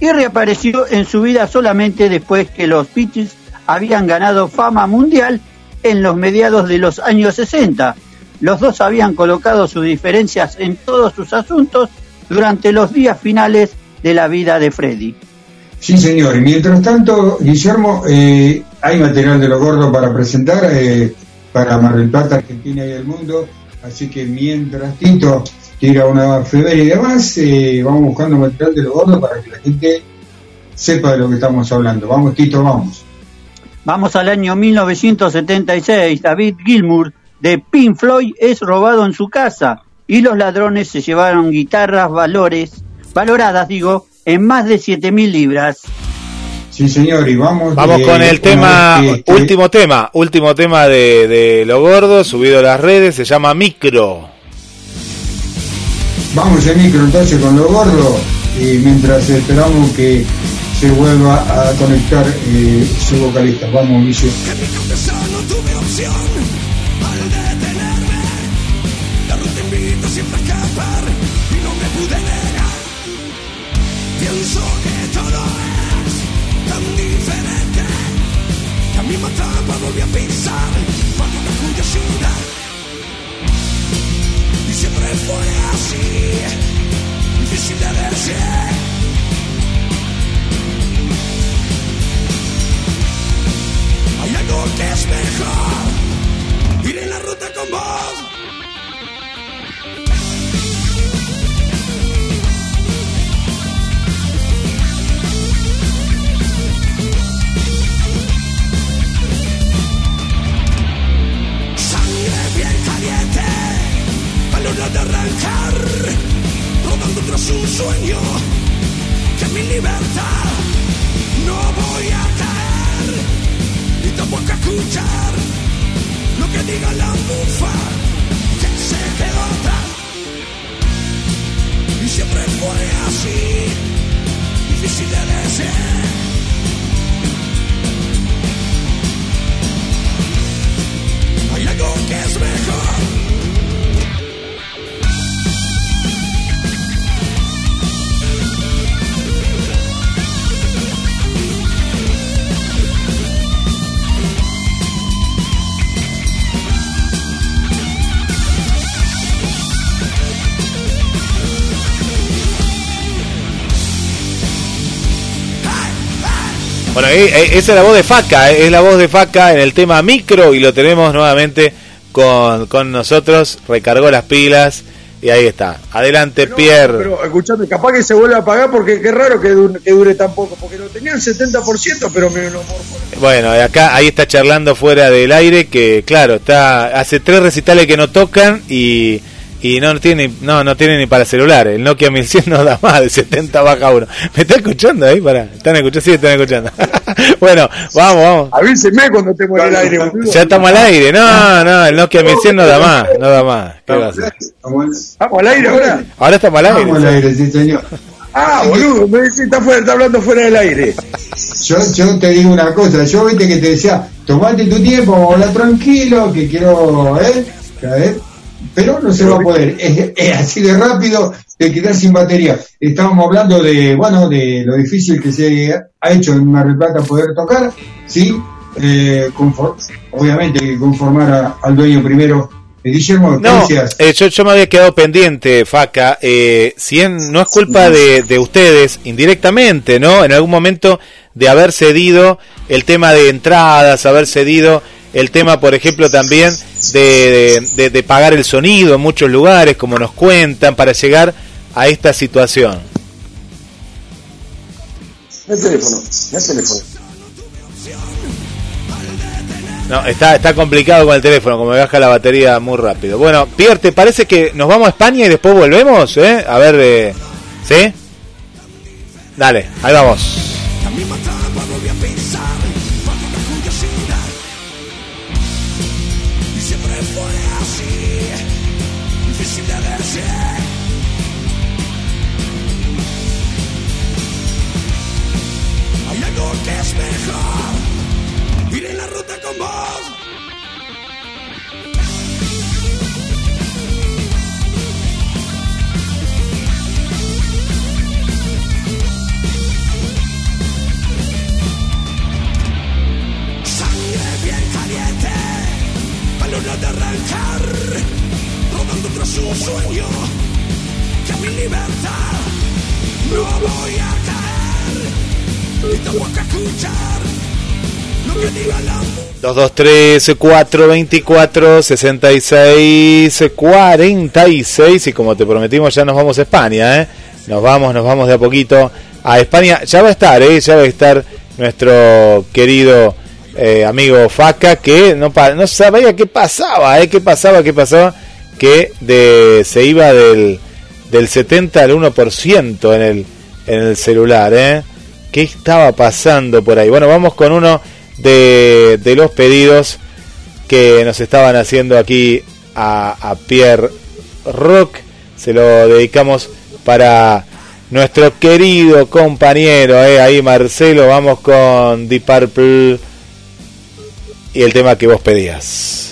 y reapareció en su vida solamente después que los Beatles habían ganado fama mundial en los mediados de los años 60. Los dos habían colocado sus diferencias en todos sus asuntos durante los días finales de la vida de Freddy. Sí, señor. Y mientras tanto, Guillermo, eh, hay material de lo gordo para presentar eh, para Mar del Plata, Argentina y el mundo. Así que mientras Tito tira una febrera y demás, eh, vamos buscando material de lo gordo para que la gente sepa de lo que estamos hablando. Vamos, Tito, vamos. Vamos al año 1976. David Gilmour de Pink Floyd es robado en su casa y los ladrones se llevaron guitarras valores, valoradas, digo, en más de 7.000 libras. Sí, señor, y vamos. Vamos con el tema, que- último tema, último tema de, de Lo Gordo, subido a las redes, se llama Micro. Vamos el micro entonces con lo gordo y mientras esperamos que se vuelva a conectar eh, su vocalista. Vamos, no tuve opción volví a bajo la curiosidad. Y siempre fue así, difícil de decir. Hay algo que es mejor Ir en la ruta con vos Valor de arrancar Rodando tras un sueño Que mi libertad No voy a caer y tampoco a escuchar lo que diga la mufa que se quedó atrás. Y siempre fue así, difícil de decir. Hay algo que es mejor. Bueno, esa es la voz de Faca, eh, es la voz de Faca en el tema Micro y lo tenemos nuevamente con, con nosotros, recargó las pilas y ahí está. Adelante, Pierre. Pero escuchame, capaz que se vuelve a apagar porque qué raro que dure, que dure tan poco, porque lo tenían 70%, pero me lo Bueno, acá ahí está charlando fuera del aire que claro, está hace tres recitales que no tocan y, y no tiene ni- no no tiene ni para celular. El Nokia 1100 no da más de 70 baja uno. ¿Me está escuchando ahí? Para. ¿Están escuchando? Sí, están escuchando. [LAUGHS] bueno, vamos, vamos. Avíseme cuando estemos en el aire, boludo. Ya estamos al aire. No, no, el Nokia 1100 no da más, no da más. ¿Qué va a hacer? ¿Vamos al aire ahora? Ahora estamos al aire. Vamos al aire, sí, señor. Ah, boludo, me dice, está, fuera, está hablando fuera del aire. Yo, yo te digo una cosa, yo viste que te decía, tomate tu tiempo, habla tranquilo, que quiero, ¿eh? ¿Sabes? Pero no se va a poder, es, es así de rápido, te quedas sin batería. Estábamos hablando de, bueno, de lo difícil que se ha hecho en Mar del Plata poder tocar, ¿sí? Eh, confor- obviamente hay que conformar a- al dueño primero. Eh, Guillermo, ¿qué No, decías? eh, yo, yo me había quedado pendiente, Faca. Eh, si en- no es culpa de, de ustedes, indirectamente, ¿no? En algún momento de haber cedido el tema de entradas, haber cedido el tema, por ejemplo, también de, de- de pagar el sonido en muchos lugares, como nos cuentan, para llegar a esta situación. No el teléfono, no el teléfono. No, está, está complicado con el teléfono, como me baja la batería muy rápido. Bueno, Pierre, ¿te parece que nos vamos a España y después volvemos? ¿eh? A ver, eh, ¿sí? Dale, ahí vamos. sueño que mi libertad no voy a caer ni tampoco a escuchar lo que diga la 223 424 66 46 y como te prometimos ya nos vamos a España, ¿eh? Nos vamos, nos vamos de a poquito a España. Ya va a estar, ¿eh? Ya va a estar nuestro querido eh, amigo Faca que no, no sabía qué pasaba, ¿eh? ¿Qué pasaba, qué pasaba? Que de, se iba del, del 70 al 1% en el, en el celular, ¿eh? ¿Qué estaba pasando por ahí? Bueno, vamos con uno de, de los pedidos que nos estaban haciendo aquí a, a Pierre Rock. Se lo dedicamos para nuestro querido compañero, eh, ahí Marcelo. Vamos con Deep Purple y el tema que vos pedías.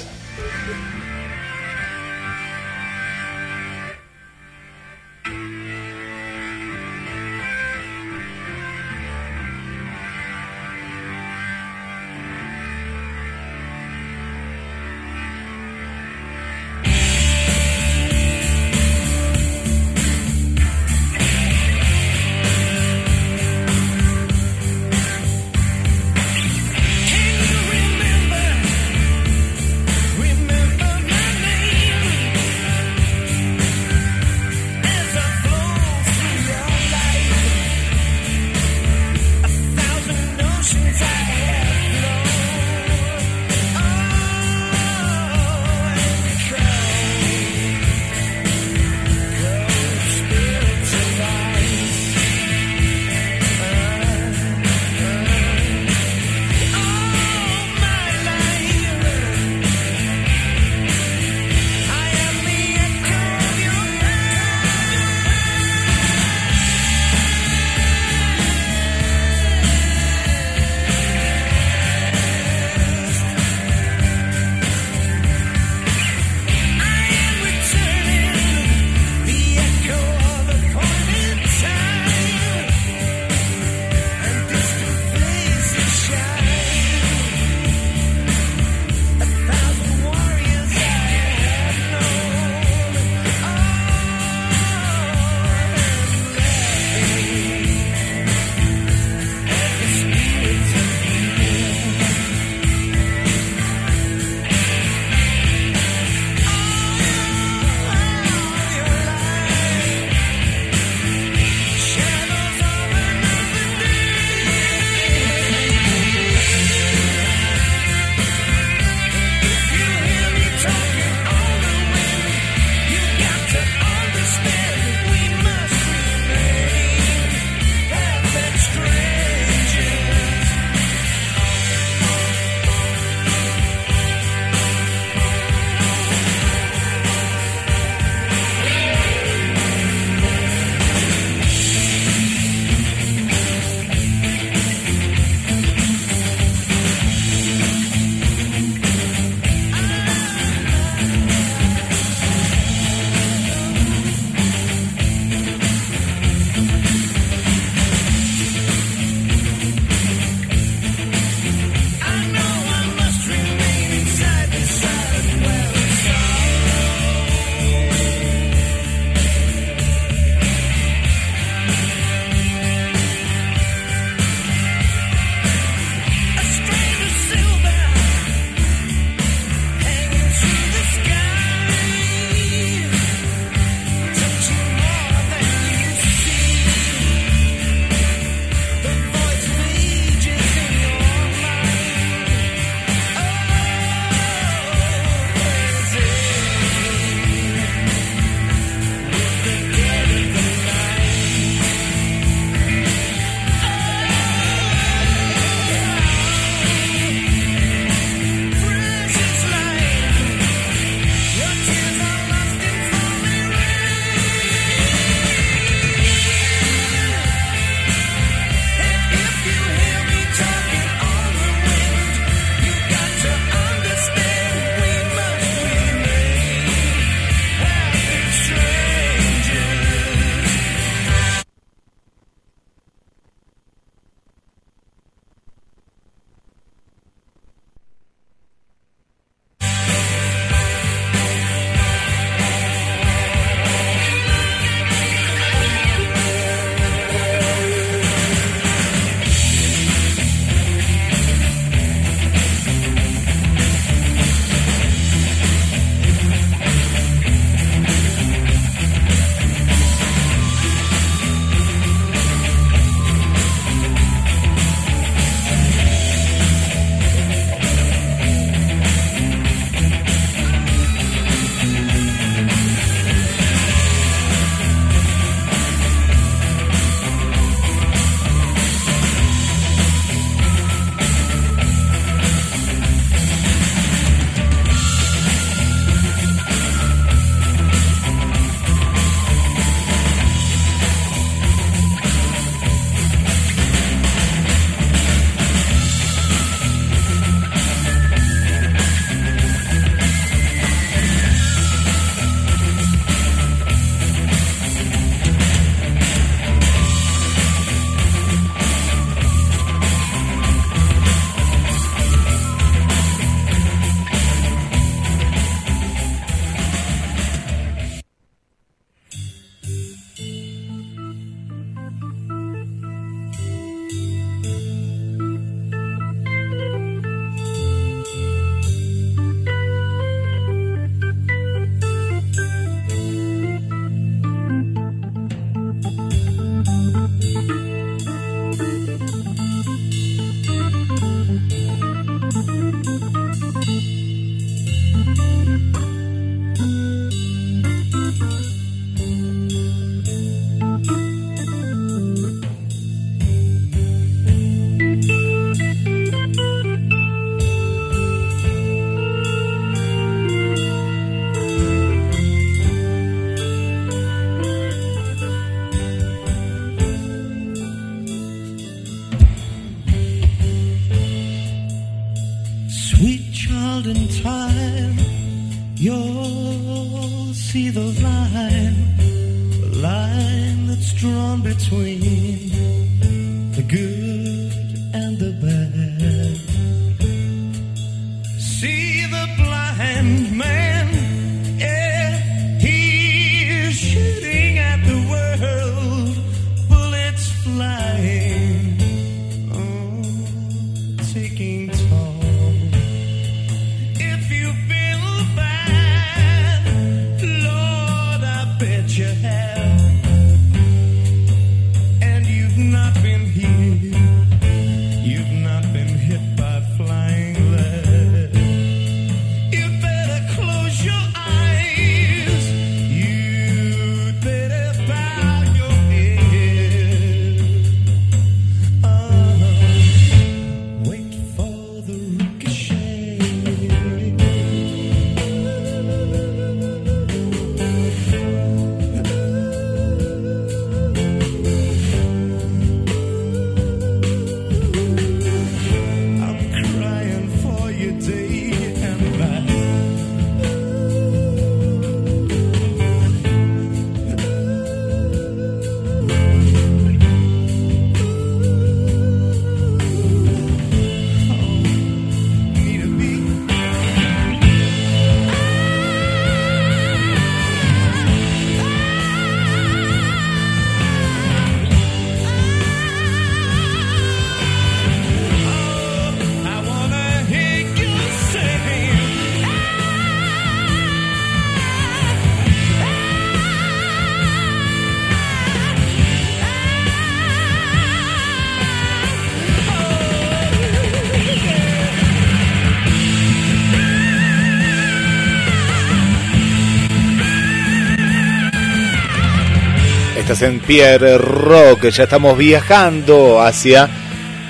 En Pierre Rock, ya estamos viajando hacia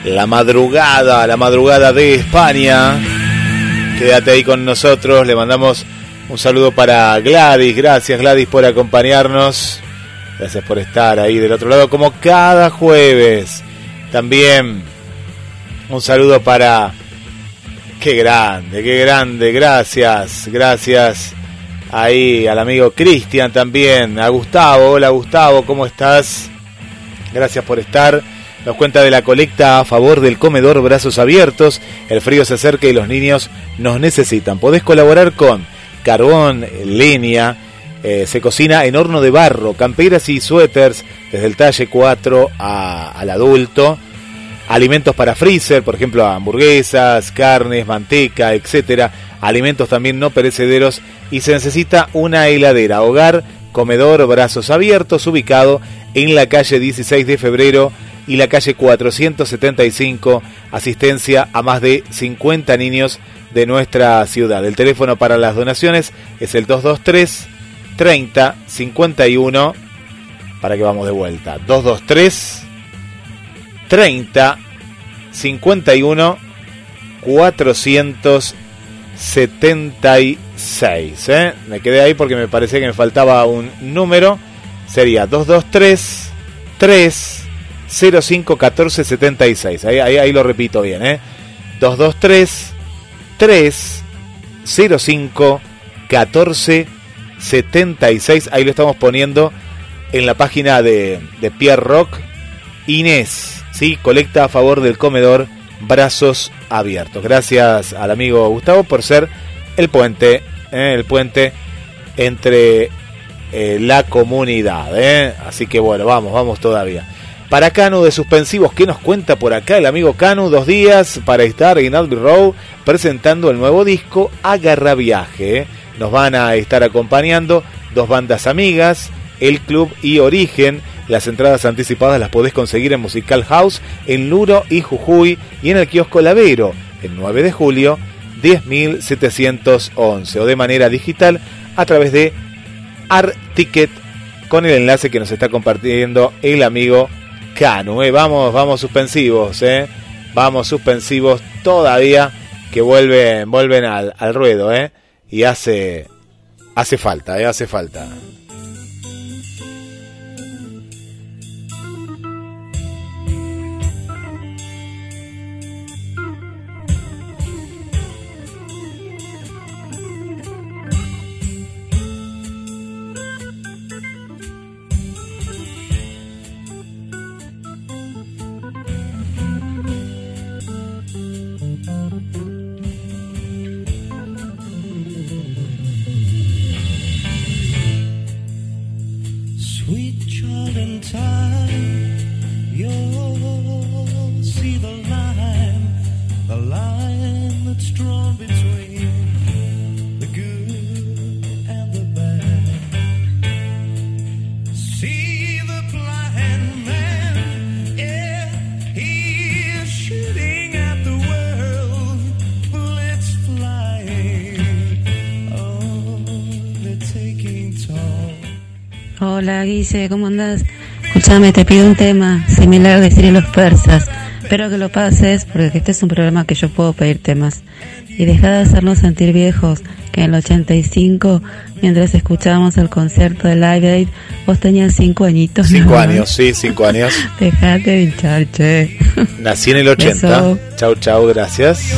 la madrugada, la madrugada de España. Quédate ahí con nosotros, le mandamos un saludo para Gladys, gracias Gladys por acompañarnos, gracias por estar ahí del otro lado como cada jueves. También un saludo para... Qué grande, qué grande, gracias, gracias ahí al amigo Cristian también, a Gustavo, hola Gustavo, ¿cómo estás? Gracias por estar. Nos cuenta de la colecta a favor del comedor Brazos Abiertos. El frío se acerca y los niños nos necesitan. Podés colaborar con carbón, leña, eh, se cocina en horno de barro, camperas y suéteres desde el talle 4 a- al adulto. Alimentos para freezer, por ejemplo, hamburguesas, carnes, manteca, etcétera. Alimentos también no perecederos y se necesita una heladera. Hogar, comedor, brazos abiertos, ubicado en la calle 16 de febrero y la calle 475. Asistencia a más de 50 niños de nuestra ciudad. El teléfono para las donaciones es el 223 30 51. Para que vamos de vuelta. 223 30 51 476. ¿eh? Me quedé ahí porque me parecía que me faltaba un número. Sería 223 3 05 14 76. Ahí, ahí, ahí lo repito bien. ¿eh? 223 3 05 14 76. Ahí lo estamos poniendo en la página de, de Pierre Rock. Inés, ¿sí? colecta a favor del comedor Brazos Abiertos. Gracias al amigo Gustavo por ser el puente, ¿eh? el puente entre eh, la comunidad. ¿eh? Así que bueno, vamos, vamos todavía. Para Canu de Suspensivos, ¿qué nos cuenta por acá el amigo Canu? Dos días para estar en Abbey Road presentando el nuevo disco Agarra Viaje. Nos van a estar acompañando dos bandas amigas, El Club y Origen. Las entradas anticipadas las podés conseguir en Musical House, en Luro y Jujuy y en el kiosco Lavero, el 9 de julio, 10.711 o de manera digital a través de Art Ticket con el enlace que nos está compartiendo el amigo Canu. ¿eh? Vamos, vamos suspensivos, ¿eh? vamos suspensivos todavía que vuelven, vuelven al, al ruedo, ¿eh? y hace, hace falta, ¿eh? hace falta. Escúchame, te pido un tema similar de los persas. Espero que lo pases porque este es un programa que yo puedo pedir temas. Y deja de hacernos sentir viejos, que en el 85, mientras escuchábamos el concierto de Live Aid, vos tenías cinco añitos. Cinco nada más. años, sí, cinco años. [LAUGHS] Dejate de hinchar, che. Nací en el 80. Beso. Chau, chau, gracias.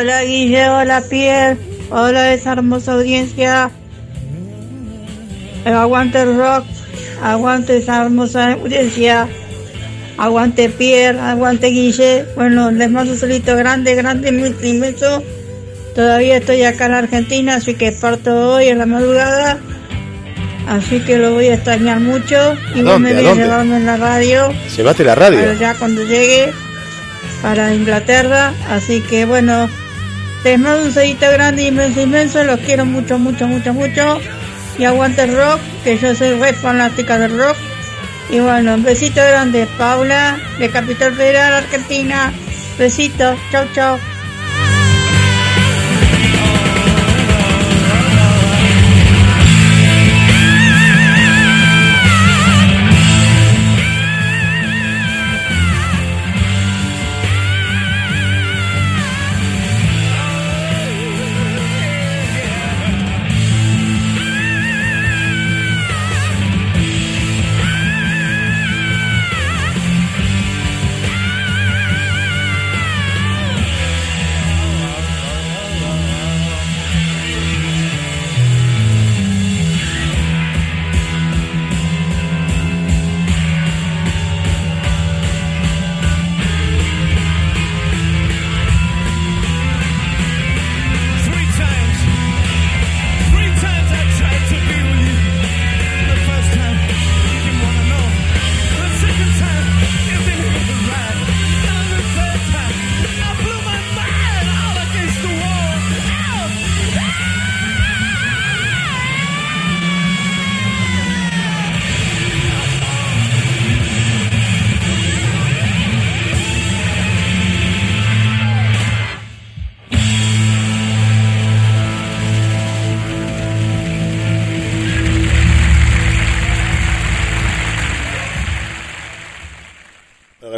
Hola Guille, hola Pierre, hola esa hermosa audiencia. Eh, Aguante el rock, aguante esa hermosa audiencia. Aguante Pierre, aguante Guille. Bueno, les mando un solito grande, grande, muy inmenso. Todavía estoy acá en Argentina, así que parto hoy en la madrugada. Así que lo voy a extrañar mucho. ¿A Y dónde? me ¿A voy a llevarme en la radio. Llévate la radio. Pero ya cuando llegue para Inglaterra. Así que bueno, les mando un sedito grande, inmenso, inmenso. Los quiero mucho, mucho, mucho, mucho. Y aguante el rock, que yo soy re fanática del rock. Y bueno, un besito grande, Paula, de Capital Federal, Argentina. Besito, chau, chau.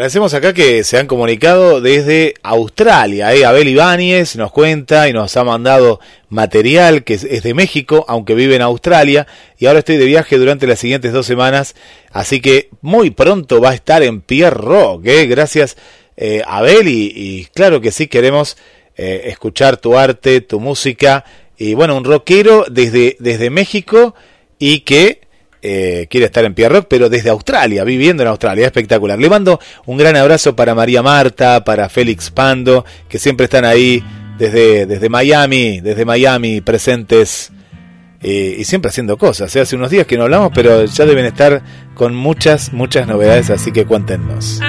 Agradecemos acá que se han comunicado desde Australia. ¿eh? Abel Ibáñez nos cuenta y nos ha mandado material que es, de México, aunque vive en Australia. Y ahora estoy de viaje durante las siguientes dos semanas. Así que muy pronto va a estar en Pierre Rock. ¿eh? Gracias, eh, Abel. Y, y claro que sí queremos eh, escuchar tu arte, tu música. Y bueno, un rockero desde, desde México y que eh, quiere estar en Pierrock, pero desde Australia, viviendo en Australia, espectacular. Le mando un gran abrazo para María Marta, para Félix Pando, que siempre están ahí desde, desde Miami, desde Miami presentes eh, y siempre haciendo cosas. ¿eh? Hace unos días que no hablamos, pero ya deben estar con muchas, muchas novedades, así que cuéntenos.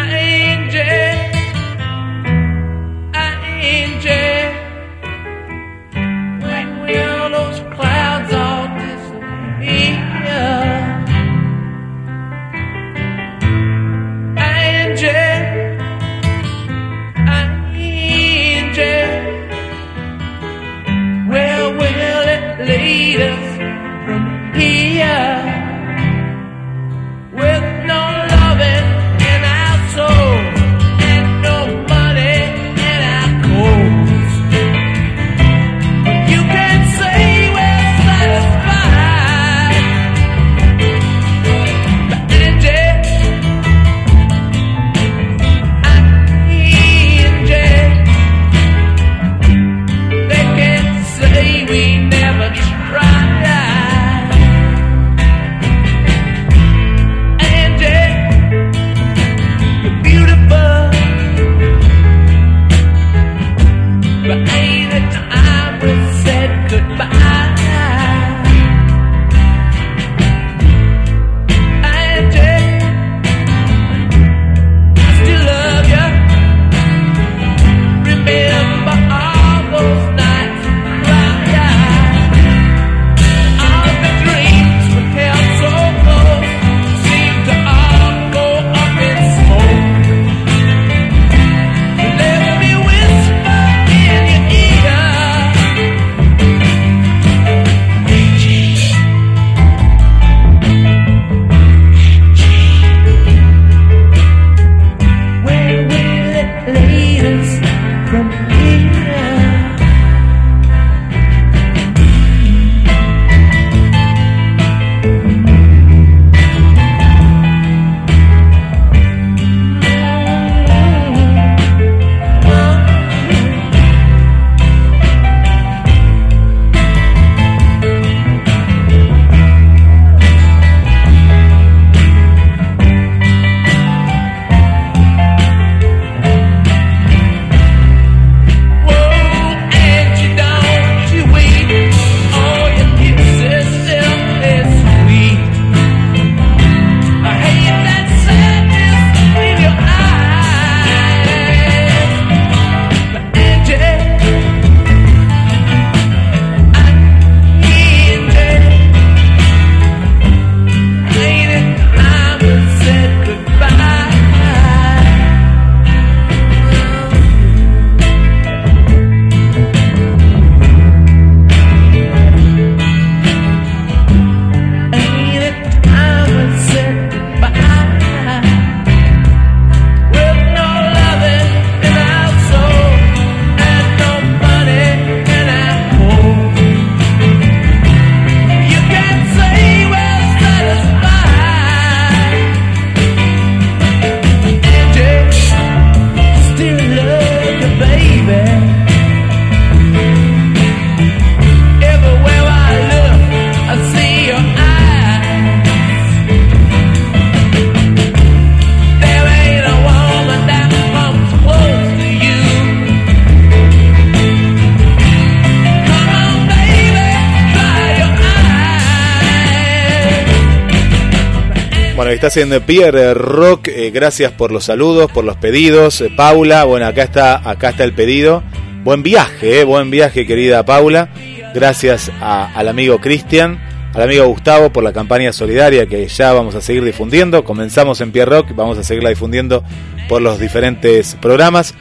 En Pierre Rock. eh, gracias por los saludos, por los pedidos. Eh, Paula, bueno, acá está, acá está el pedido. Buen viaje, eh, buen viaje, querida Paula. Gracias al amigo Cristian, al amigo Gustavo por la campaña solidaria que ya vamos a seguir difundiendo. Comenzamos en Pierre Rock, vamos a seguirla difundiendo por los diferentes programas.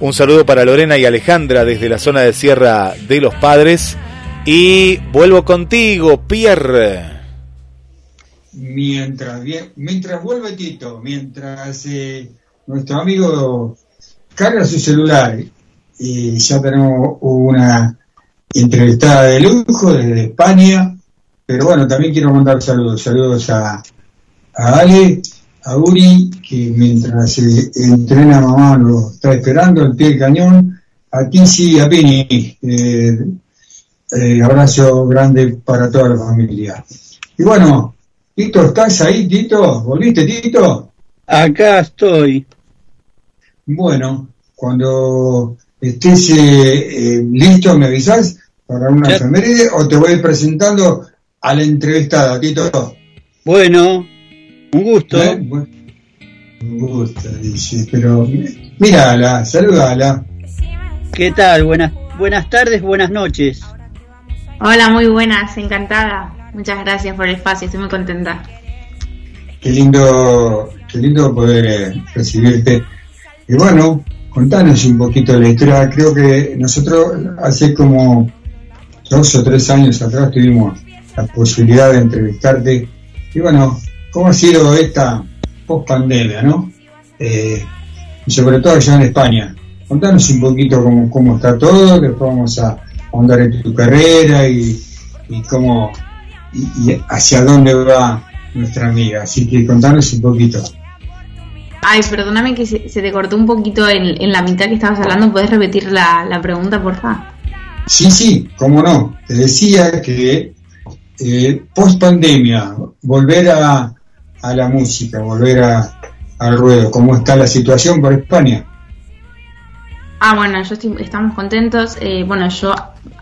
Un saludo para Lorena y Alejandra desde la zona de Sierra de los Padres. Y vuelvo contigo, Pierre. Mientras, mientras vuelve Tito, mientras eh, nuestro amigo carga su celular y ya tenemos una entrevistada de lujo desde España, pero bueno, también quiero mandar saludos, saludos a, a Ale, a Uri, que mientras eh, entrena mamá lo está esperando al pie del cañón, a Tizi y a Pini, eh, eh, abrazo grande para toda la familia. Y bueno, Tito, ¿estás ahí, Tito? ¿Volviste, Tito? Acá estoy. Bueno, cuando estés eh, eh, listo, me avisás para una Ya. efeméride o te voy presentando a la entrevistada, Tito. Bueno, un gusto. ¿Eh? Un gusto, dice, pero mírala, saludala. ¿Qué tal? Buenas, buenas tardes, buenas noches. Hola, muy buenas, encantada. Muchas gracias por el espacio, estoy muy contenta. Qué lindo, qué lindo poder eh, recibirte. Y bueno, contanos un poquito la historia. Creo que nosotros hace como dos o tres años atrás tuvimos la posibilidad de entrevistarte. Y bueno, ¿cómo ha sido esta post pandemia, no? Eh, y sobre todo allá en España. Contanos un poquito cómo, cómo está todo, después vamos a ahondar en tu carrera y cómo y, y hacia dónde va nuestra amiga. Así que contanos un poquito. Ay, perdóname que se, se te cortó un poquito en, en la mitad que estabas hablando. ¿Puedes repetir la, la pregunta, porfa? Sí, sí, cómo no. Te decía que eh, post pandemia, volver a, a la música, volver a, al ruedo, ¿cómo está la situación por España? Ah, bueno, yo estoy- estamos contentos. Eh, bueno, yo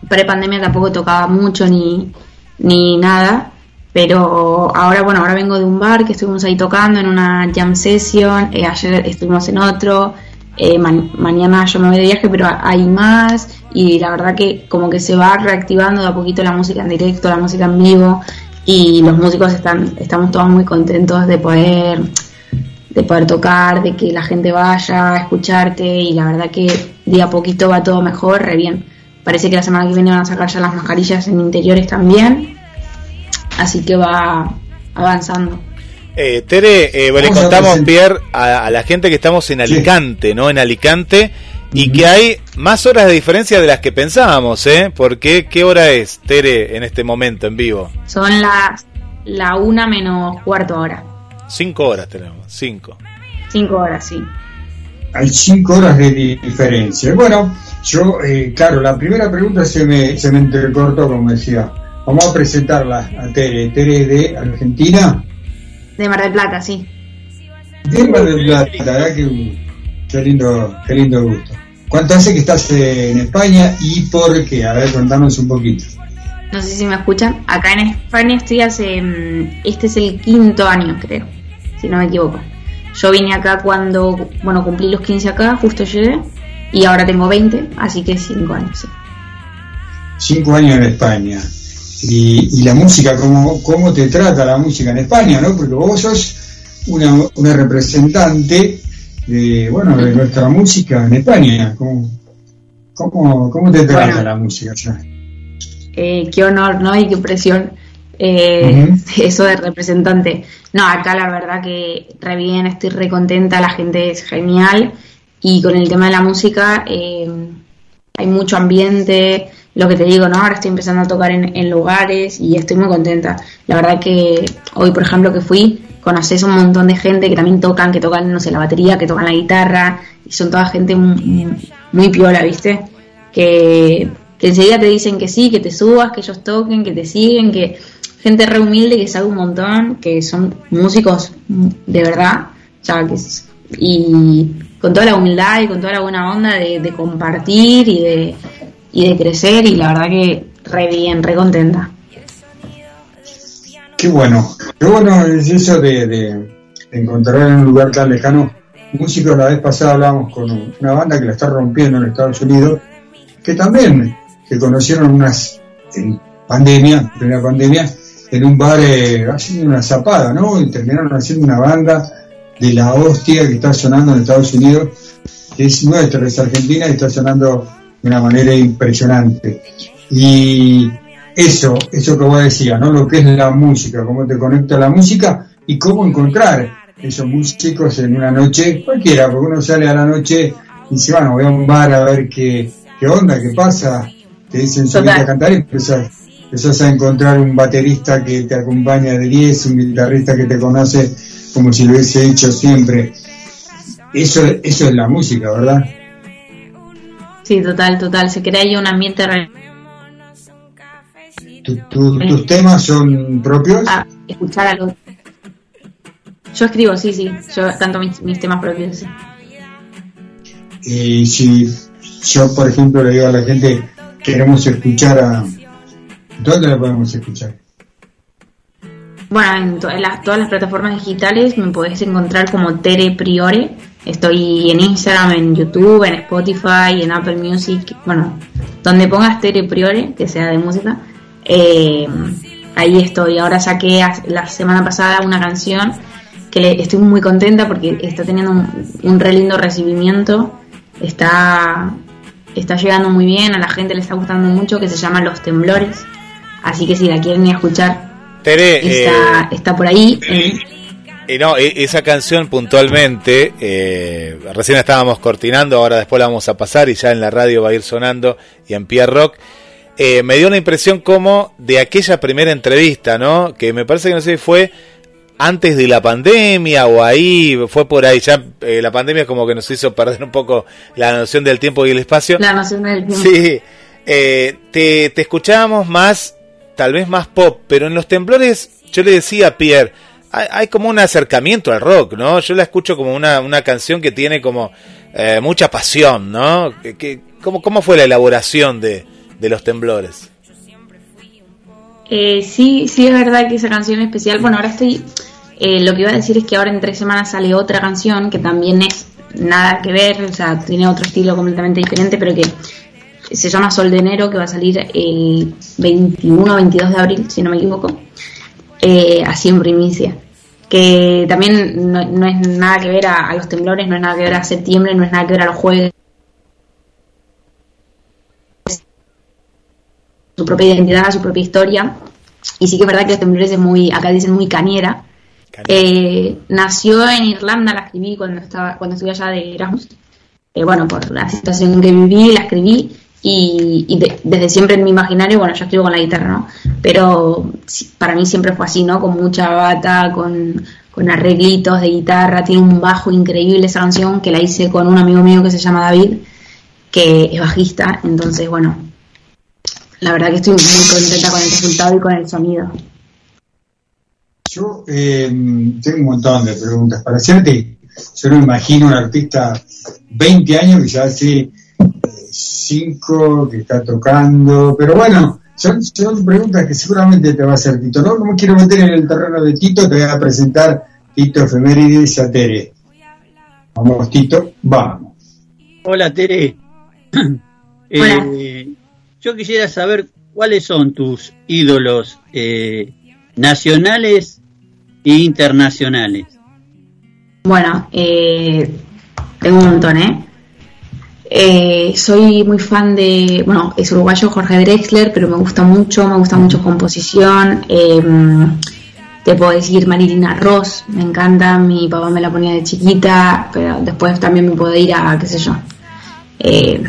pre-pandemia tampoco tocaba mucho ni, ni nada. Pero ahora, bueno, ahora vengo de un bar que estuvimos ahí tocando en una jam session. eh, ayer estuvimos en otro. eh, ma- mañana yo me voy de viaje, pero hay más. Y la verdad que como que se va reactivando de a poquito la música en directo, la música en vivo. Y los músicos están, estamos todos muy contentos de poder de poder tocar, de que la gente vaya a escucharte y la verdad que día a poquito va todo mejor, re bien. Parece que la semana que viene van a sacar ya las mascarillas en interiores también, así que va avanzando. Eh, Tere, eh, le contamos, Pierre, a, a la gente que estamos en Alicante, ¿no? En Alicante, y que hay más horas de diferencia de las que pensábamos, ¿eh? Porque, ¿qué hora es, Tere, en este momento, en vivo? Son las la una menos cuarto hora, Cinco horas tenemos, cinco. cinco horas, sí. Hay cinco horas de di- diferencia. Bueno, yo, eh, claro, la primera pregunta se me, se me entrecortó, como decía. Vamos a presentarla a Tere. Tere es de Argentina. De Mar del Plata, sí. De Mar del Plata, ¿verdad? Qué, qué lindo, qué lindo gusto. ¿Cuánto hace que estás eh, en España y por qué? A ver, contanos un poquito. No sé si me escuchan. Acá en España estoy hace. mm, Este es el quinto año, creo. Si no me equivoco. Yo vine acá cuando. Bueno, cumplí los 15 acá, justo llegué. Y ahora tengo 20, así que 5 años, sí. Cinco años en España. Y, y la música, ¿cómo, ¿cómo te trata la música en España? ¿no? Porque vos sos una, una representante de, bueno, de nuestra música en España. ¿Cómo, cómo, cómo te trata Bueno. la música? Eh, qué honor, ¿no? Y qué presión. Eh, Eso de representante. No, acá la verdad que re bien, estoy re contenta, la gente es genial. Y con el tema de la música, eh, hay mucho ambiente, lo que te digo, ¿no? Ahora estoy empezando a tocar en, en lugares y estoy muy contenta. La verdad que hoy, por ejemplo, que fui, conoces un montón de gente que también tocan, que tocan, no sé, la batería, que tocan la guitarra, y son toda gente muy, muy piola, ¿viste? Que, que enseguida te dicen que sí, que te subas, que ellos toquen, que te siguen, que gente re humilde que sabe un montón, que son músicos de verdad, y con toda la humildad y con toda la buena onda de, de compartir y de, y de crecer, y la verdad que re bien, re contenta. Qué bueno, qué bueno es eso de, de encontrar en un lugar tan lejano músicos. La vez pasada hablábamos con una banda que la está rompiendo en Estados Unidos, que también se conocieron unas en pandemia, en plena pandemia, en un bar eh, haciendo una zapada, ¿no? Y terminaron haciendo una banda de la hostia que está sonando en Estados Unidos, que es nuestra, es argentina y está sonando de una manera impresionante. Y eso, eso que vos decías, ¿no? Lo que es la música, cómo te conecta la música y cómo encontrar esos músicos en una noche cualquiera, porque uno sale a la noche y dice, bueno, voy a un bar a ver qué, qué onda, qué pasa, te dicen subite a cantar y empezás, empezás a encontrar un baterista que te acompaña de 10, un guitarrista que te conoce como si lo hubiese hecho siempre. Eso, eso es la música, ¿verdad? Sí, total, total. Se crea ahí un ambiente re- Tu- tu- ¿Tus temas son propios? a escuchar a los. Yo escribo, sí, sí. Yo canto mis, mis temas propios. sí. Y si yo, por ejemplo, le digo a la gente, queremos escuchar a... ¿Dónde la podemos escuchar? Bueno, en, to- las- todas las plataformas digitales me podés encontrar como Tere Priore. Estoy en Instagram, en YouTube, en Spotify, en Apple Music. Bueno, donde pongas Tere Priore, que sea de música, eh, ahí estoy. Ahora saqué la semana pasada una canción que le, estoy muy contenta porque está teniendo un, un re lindo recibimiento. Está, está llegando muy bien, a la gente le está gustando mucho, que se llama Los Temblores. Así que si la quieren ir a escuchar, Tere, eh, está, está por ahí. Y no, e- esa canción puntualmente, eh, recién estábamos cortinando, ahora después la vamos a pasar y ya en la radio va a ir sonando y en Pierre Rock. Eh, me dio una impresión como de aquella primera entrevista, ¿no? Que me parece que no sé si fue antes de la pandemia o ahí, fue por ahí. Ya eh, la pandemia como que nos hizo perder un poco la noción del tiempo y el espacio. La noción del tiempo. Sí, eh, te, te escuchábamos más, tal vez más pop, pero en los temblores yo le decía a Pierre, hay, como un acercamiento al rock, ¿no? Yo la escucho como una, una canción que tiene como eh, mucha pasión, ¿no? Que, que- ¿cómo, ¿Cómo fue la elaboración de, de los temblores? Eh, sí, sí es verdad que esa canción especial, bueno, ahora estoy, eh, lo que iba a decir es que ahora en tres semanas sale otra canción que también es nada que ver, o sea, tiene otro estilo completamente diferente, pero que se llama Sol de Enero, que va a salir el 21 o 22 de abril, si no me equivoco, eh, así en primicia. Que también no, no es nada que ver a, a los temblores, no es nada que ver a septiembre, no es nada que ver a los jueves. su propia identidad, su propia historia. Y sí que es verdad que los temblores es muy, acá dicen muy cañera. Eh, nació en Irlanda, la escribí cuando estaba, cuando estuve allá de Erasmus. Eh, bueno, por la situación que viví, la escribí y, y de- desde siempre en mi imaginario, bueno, yo escribo con la guitarra, ¿no? Pero para mí siempre fue así, ¿no? Con mucha bata, con, con arreglitos de guitarra, tiene un bajo increíble esa canción que la hice con un amigo mío que se llama David, que es bajista, entonces, bueno, la verdad que estoy muy contenta con el resultado y con el sonido. Yo eh, tengo un montón de preguntas para hacerte. Yo no imagino un artista 20 años que ya hace 5 que está tocando, pero bueno, son, son preguntas que seguramente te va a hacer Tito. No, no me quiero meter en el terreno de Tito, te voy a presentar Tito Efemérides a Tere. Vamos, Tito, vamos. Hola Tere. [CLEARS THROAT] Eh, yo quisiera saber cuáles son tus ídolos eh, nacionales e internacionales. Bueno, eh, tengo un montón, ¿eh? Eh, Soy muy fan de, bueno, es uruguayo Jorge Drexler, pero me gusta mucho, me gusta mucho composición. eh, te puedo decir Marilina Ross, me encanta, mi papá me la ponía de chiquita, pero después también me puedo ir a, qué sé yo, eh,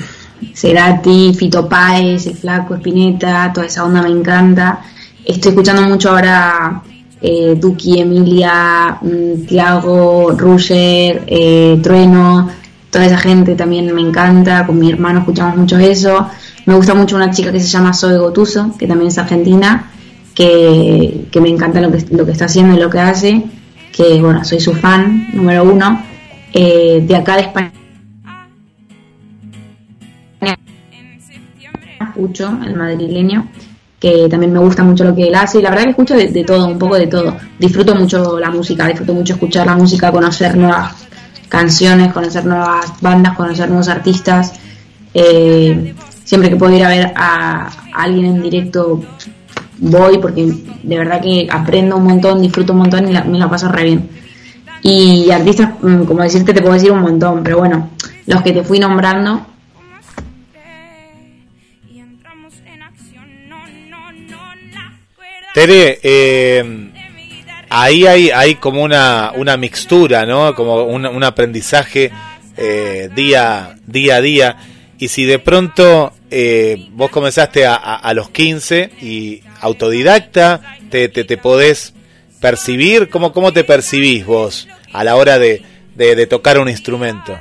Cerati, Fito Páez, El Flaco, Espineta, toda esa onda me encanta. Estoy escuchando mucho ahora eh, Duki, Emilia, mm, Tiago, Ruger, eh, Trueno, toda esa gente también me encanta. Con mi hermano escuchamos mucho eso. Me gusta mucho una chica que se llama Zoe Gotuso, que también es argentina, que, que me encanta lo que, lo que está haciendo y lo que hace. Que bueno, soy su fan número uno. Eh, de acá de España. Pucho, el madrileño. que también me gusta mucho lo que él hace. Y la verdad que escucho de, de todo, un poco de todo. Disfruto mucho la música, disfruto mucho escuchar la música, conocer nuevas canciones, conocer nuevas bandas, conocer nuevos artistas. Eh, siempre que puedo ir a ver a, alguien en directo, voy porque de verdad que aprendo un montón, disfruto un montón y la- me la paso re bien. Y artistas, mm, como decirte, te puedo decir un montón, pero bueno, los que te fui nombrando, Tere, eh, ahí hay, hay como una, una mixtura, ¿no? Como un, aprendizaje eh, día, día a día. Y si de pronto eh, vos comenzaste a, los 15 y autodidacta, te, te, podés percibir, ¿cómo, ¿cómo te percibís vos a la hora de, de, tocar un instrumento?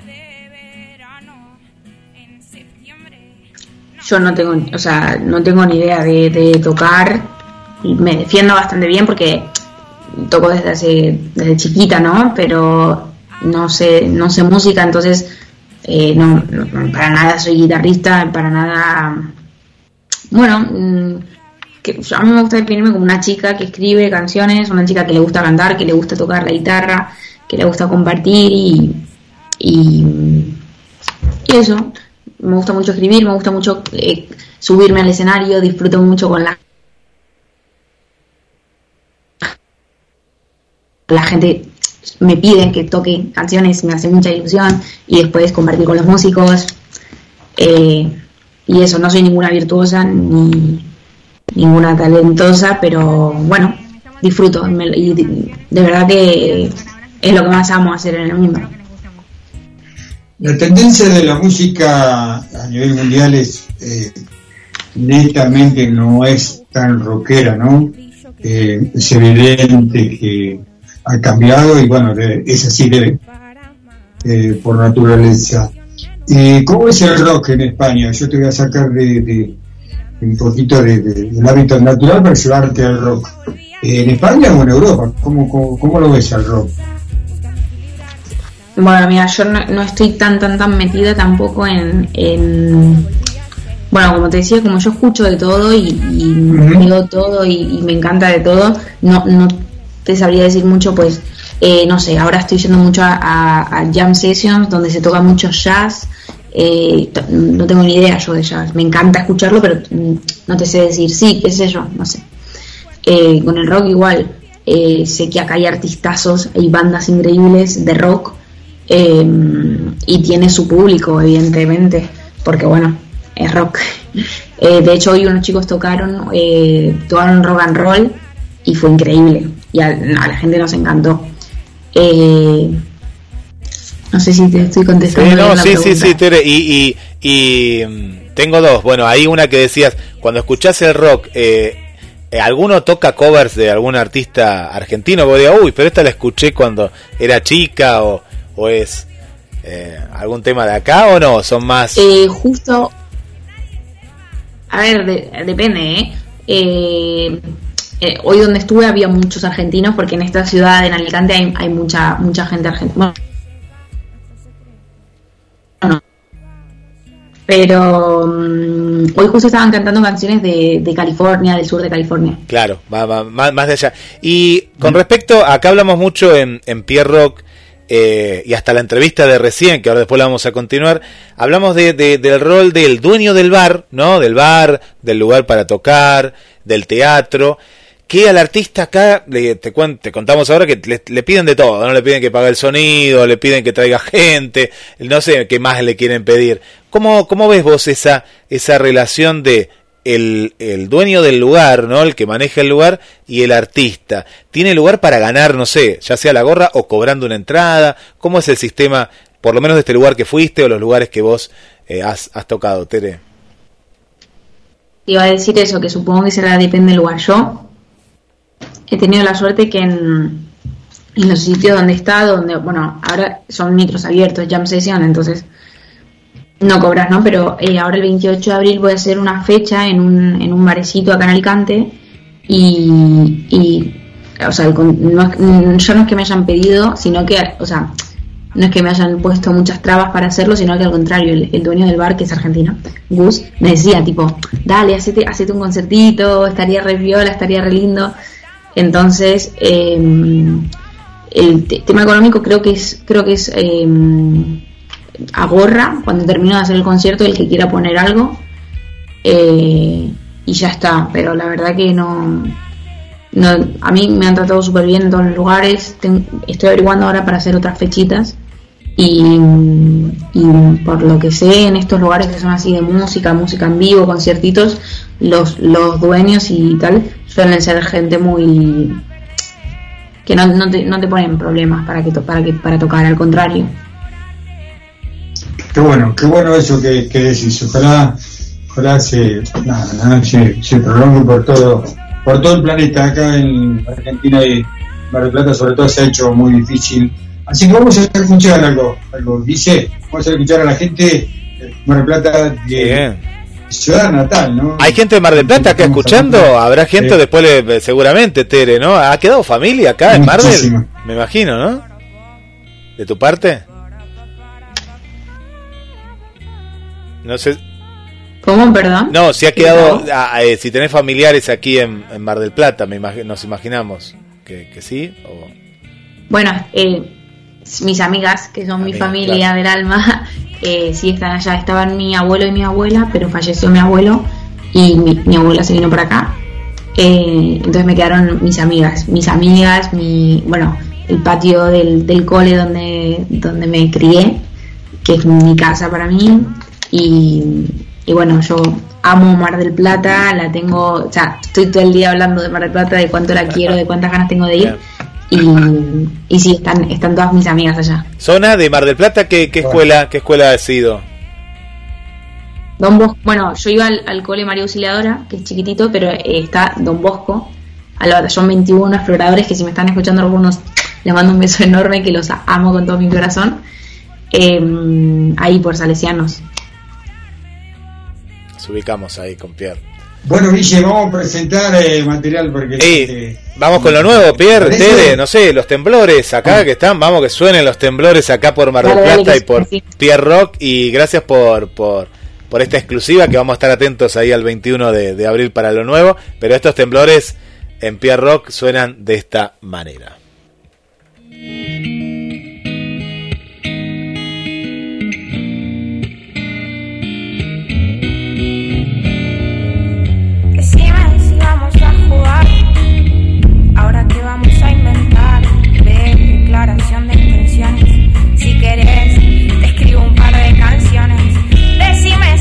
yo no tengo, o sea, no tengo ni idea de, de tocar. Me defiendo bastante bien porque toco desde hace, desde chiquita, ¿no? Pero no sé, no sé música, entonces eh, no, para nada soy guitarrista, para nada. Bueno, mm, que, a mí me gusta definirme como una chica que escribe canciones, una chica que le gusta cantar, que le gusta tocar la guitarra, que le gusta compartir y, y, y eso. Me gusta mucho escribir, me gusta mucho eh, subirme al escenario, disfruto mucho con la la gente me pide que toque canciones, me hace mucha ilusión y después compartir con los músicos. Eh, y eso, no soy ninguna virtuosa ni ninguna talentosa, pero bueno, disfruto y de, de verdad que es lo que más amo hacer en el mundo. La tendencia de la música a nivel mundial es eh, netamente no es tan rockera, ¿no? Eh, es evidente que ha cambiado y bueno, de- es así debe, eh, por naturaleza. Eh, ¿Cómo es el rock en España? Yo te voy a sacar de, de- un poquito de- de- del hábitat natural para llevarte al rock. Eh, ¿En España o en Europa? ¿Cómo, cómo, cómo lo ves al rock? Bueno, mira, yo no, no estoy tan, tan, tan metida tampoco en, en- Bueno, como te decía, como yo escucho de todo y, y veo todo y, y me encanta de todo, no, no te sabría decir mucho, pues, eh, no sé, ahora estoy yendo mucho a, jam sessions donde se toca mucho jazz. eh, no tengo ni idea yo de jazz, me encanta escucharlo, pero mm, no te sé decir, sí, qué sé yo, no sé. Eh, con el rock igual, eh, sé que acá hay artistazos, hay bandas increíbles de rock eh, y tiene su público, evidentemente, porque bueno, es rock. [LAUGHS] Eh, de hecho, hoy unos chicos tocaron, tocaron rock and roll y fue increíble y a, a la gente nos encantó. Eh, no sé si te estoy contestando. Sí, no, sí, sí, sí, Tere. Y, y, y, mm, tengo dos. Bueno, hay una que decías, cuando escuchás el rock, eh, eh, ¿alguno toca covers de algún artista argentino? Vos digas, uy, pero esta la escuché cuando era chica o, o es eh, algún tema de acá o no, son más... Eh, justo. A ver, de- depende, ¿eh? Eh, eh, Hoy donde estuve había muchos argentinos porque en esta ciudad, en Alicante, hay, mucha mucha gente argentina. Bueno, pero mm, hoy justo estaban cantando canciones de, California, del sur de California. Claro, va- más, de allá. Y con respecto, acá hablamos mucho en, en Pierre Rock eh, y hasta la entrevista de recién, que ahora después la vamos a continuar, hablamos de, de- del rol del dueño del bar, ¿no? Del bar, del lugar para tocar, del teatro, que al artista acá, le, te, contamos ahora que le, piden de todo, ¿no? Le piden que pague el sonido, le piden que traiga gente, no sé qué más le quieren pedir. ¿Cómo, cómo ves vos esa, esa relación de el, el dueño del lugar, ¿no? El que maneja el lugar y el artista. ¿Tiene lugar para ganar, no sé, ya sea la gorra o cobrando una entrada? ¿Cómo es el sistema, por lo menos de este lugar que fuiste o los lugares que vos eh, has, has tocado, Tere? Iba a decir eso, que supongo que será depende del lugar. Yo he tenido la suerte que en, los sitios donde estado, donde, bueno, ahora son micros abiertos, jam session, entonces no cobras, ¿no? Pero eh, ahora el 28 de abril voy a hacer una fecha en un, en un barecito acá en Alicante y, y o sea, no es- mm, no es que me hayan pedido, sino que, o sea, no es que me hayan puesto muchas trabas para hacerlo, sino que al contrario, el, el dueño del bar, que es argentino, Gus, me decía tipo, dale, hacete, hacete un concertito, estaría re viola, estaría re lindo. Entonces, eh, el te- tema económico creo que es, creo que es eh, agorra cuando termino de hacer el concierto el que quiera poner algo eh, y ya está. Pero la verdad que no, a mí me han tratado súper bien en todos lugares. Estoy averiguando ahora para hacer otras fechitas y por lo que sé en estos lugares que son así de música, música en vivo, conciertitos, los, los dueños y tal suelen ser gente muy que no, no, te, no te ponen problemas para que, to- para que para tocar, al contrario. Qué bueno, qué bueno eso que, que decís. Ojalá, ojalá se, nada, nada, se, se prolongue por todo, por todo el planeta. Acá en Argentina y Mar del Plata sobre todo se ha hecho muy difícil. Así que vamos a escuchar algo, algo. Dice, vamos a escuchar a la gente Mar del Plata de ciudad natal, ¿no? Hay gente de Mar del Plata acá escuchando, habrá gente Sí. después, le- seguramente, Tere, ¿no? ¿Ha quedado familia acá en Mar del? Me imagino, ¿no? ¿De tu parte? No sé. ¿Cómo, perdón? No, si ha quedado, ah, eh, si tenés familiares aquí en, en Mar del Plata, me imagi- nos imaginamos que, que sí. O... Bueno, eh, mis amigas, que son mi familia claro. del alma, [LAUGHS] eh, sí están allá. Estaban mi abuelo y mi abuela, pero falleció mi abuelo y mi, mi abuela se vino para acá. Eh, entonces me quedaron mis amigas, mis amigas, mi, bueno, el patio del, del cole donde, donde me crié, que es mi casa para mí. Y, y bueno, yo amo Mar del Plata, la tengo, o sea, estoy todo el día hablando de Mar del Plata, de cuánto la quiero, de cuántas ganas tengo de ir. Y, y sí, están, están todas mis amigas allá. Zona de Mar del Plata, ¿qué, qué escuela, qué escuela has sido? Don Bosco, bueno, yo iba al, al cole María Auxiliadora, que es chiquitito, pero eh, está Don Bosco, al batallón 21 exploradores, que si me están escuchando algunos, les mando un beso enorme, que los amo con todo mi corazón. Eh, ahí por Salesianos. Nos ubicamos ahí con Pierre. Bueno, Guille, vamos a presentar eh, material porque... eh, Vamos con lo nuevo, Pierre. Tere, no sé, los temblores acá que están, vamos que suenen los temblores acá por Mar del dale, Plata y por sí. Pierre Rock y gracias por, por, por esta exclusiva que vamos a estar atentos ahí al 21 de, de abril para lo nuevo, pero estos temblores en Pierre Rock suenan de esta manera.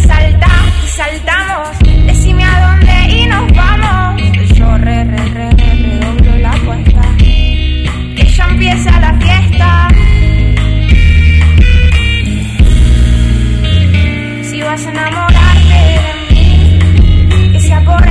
Decime salta y saltamos. Decime a dónde y nos vamos. Yo re, re, re, re, redoblo la apuesta. Que ya empieza la fiesta. Si vas a enamorarte de mí que sea por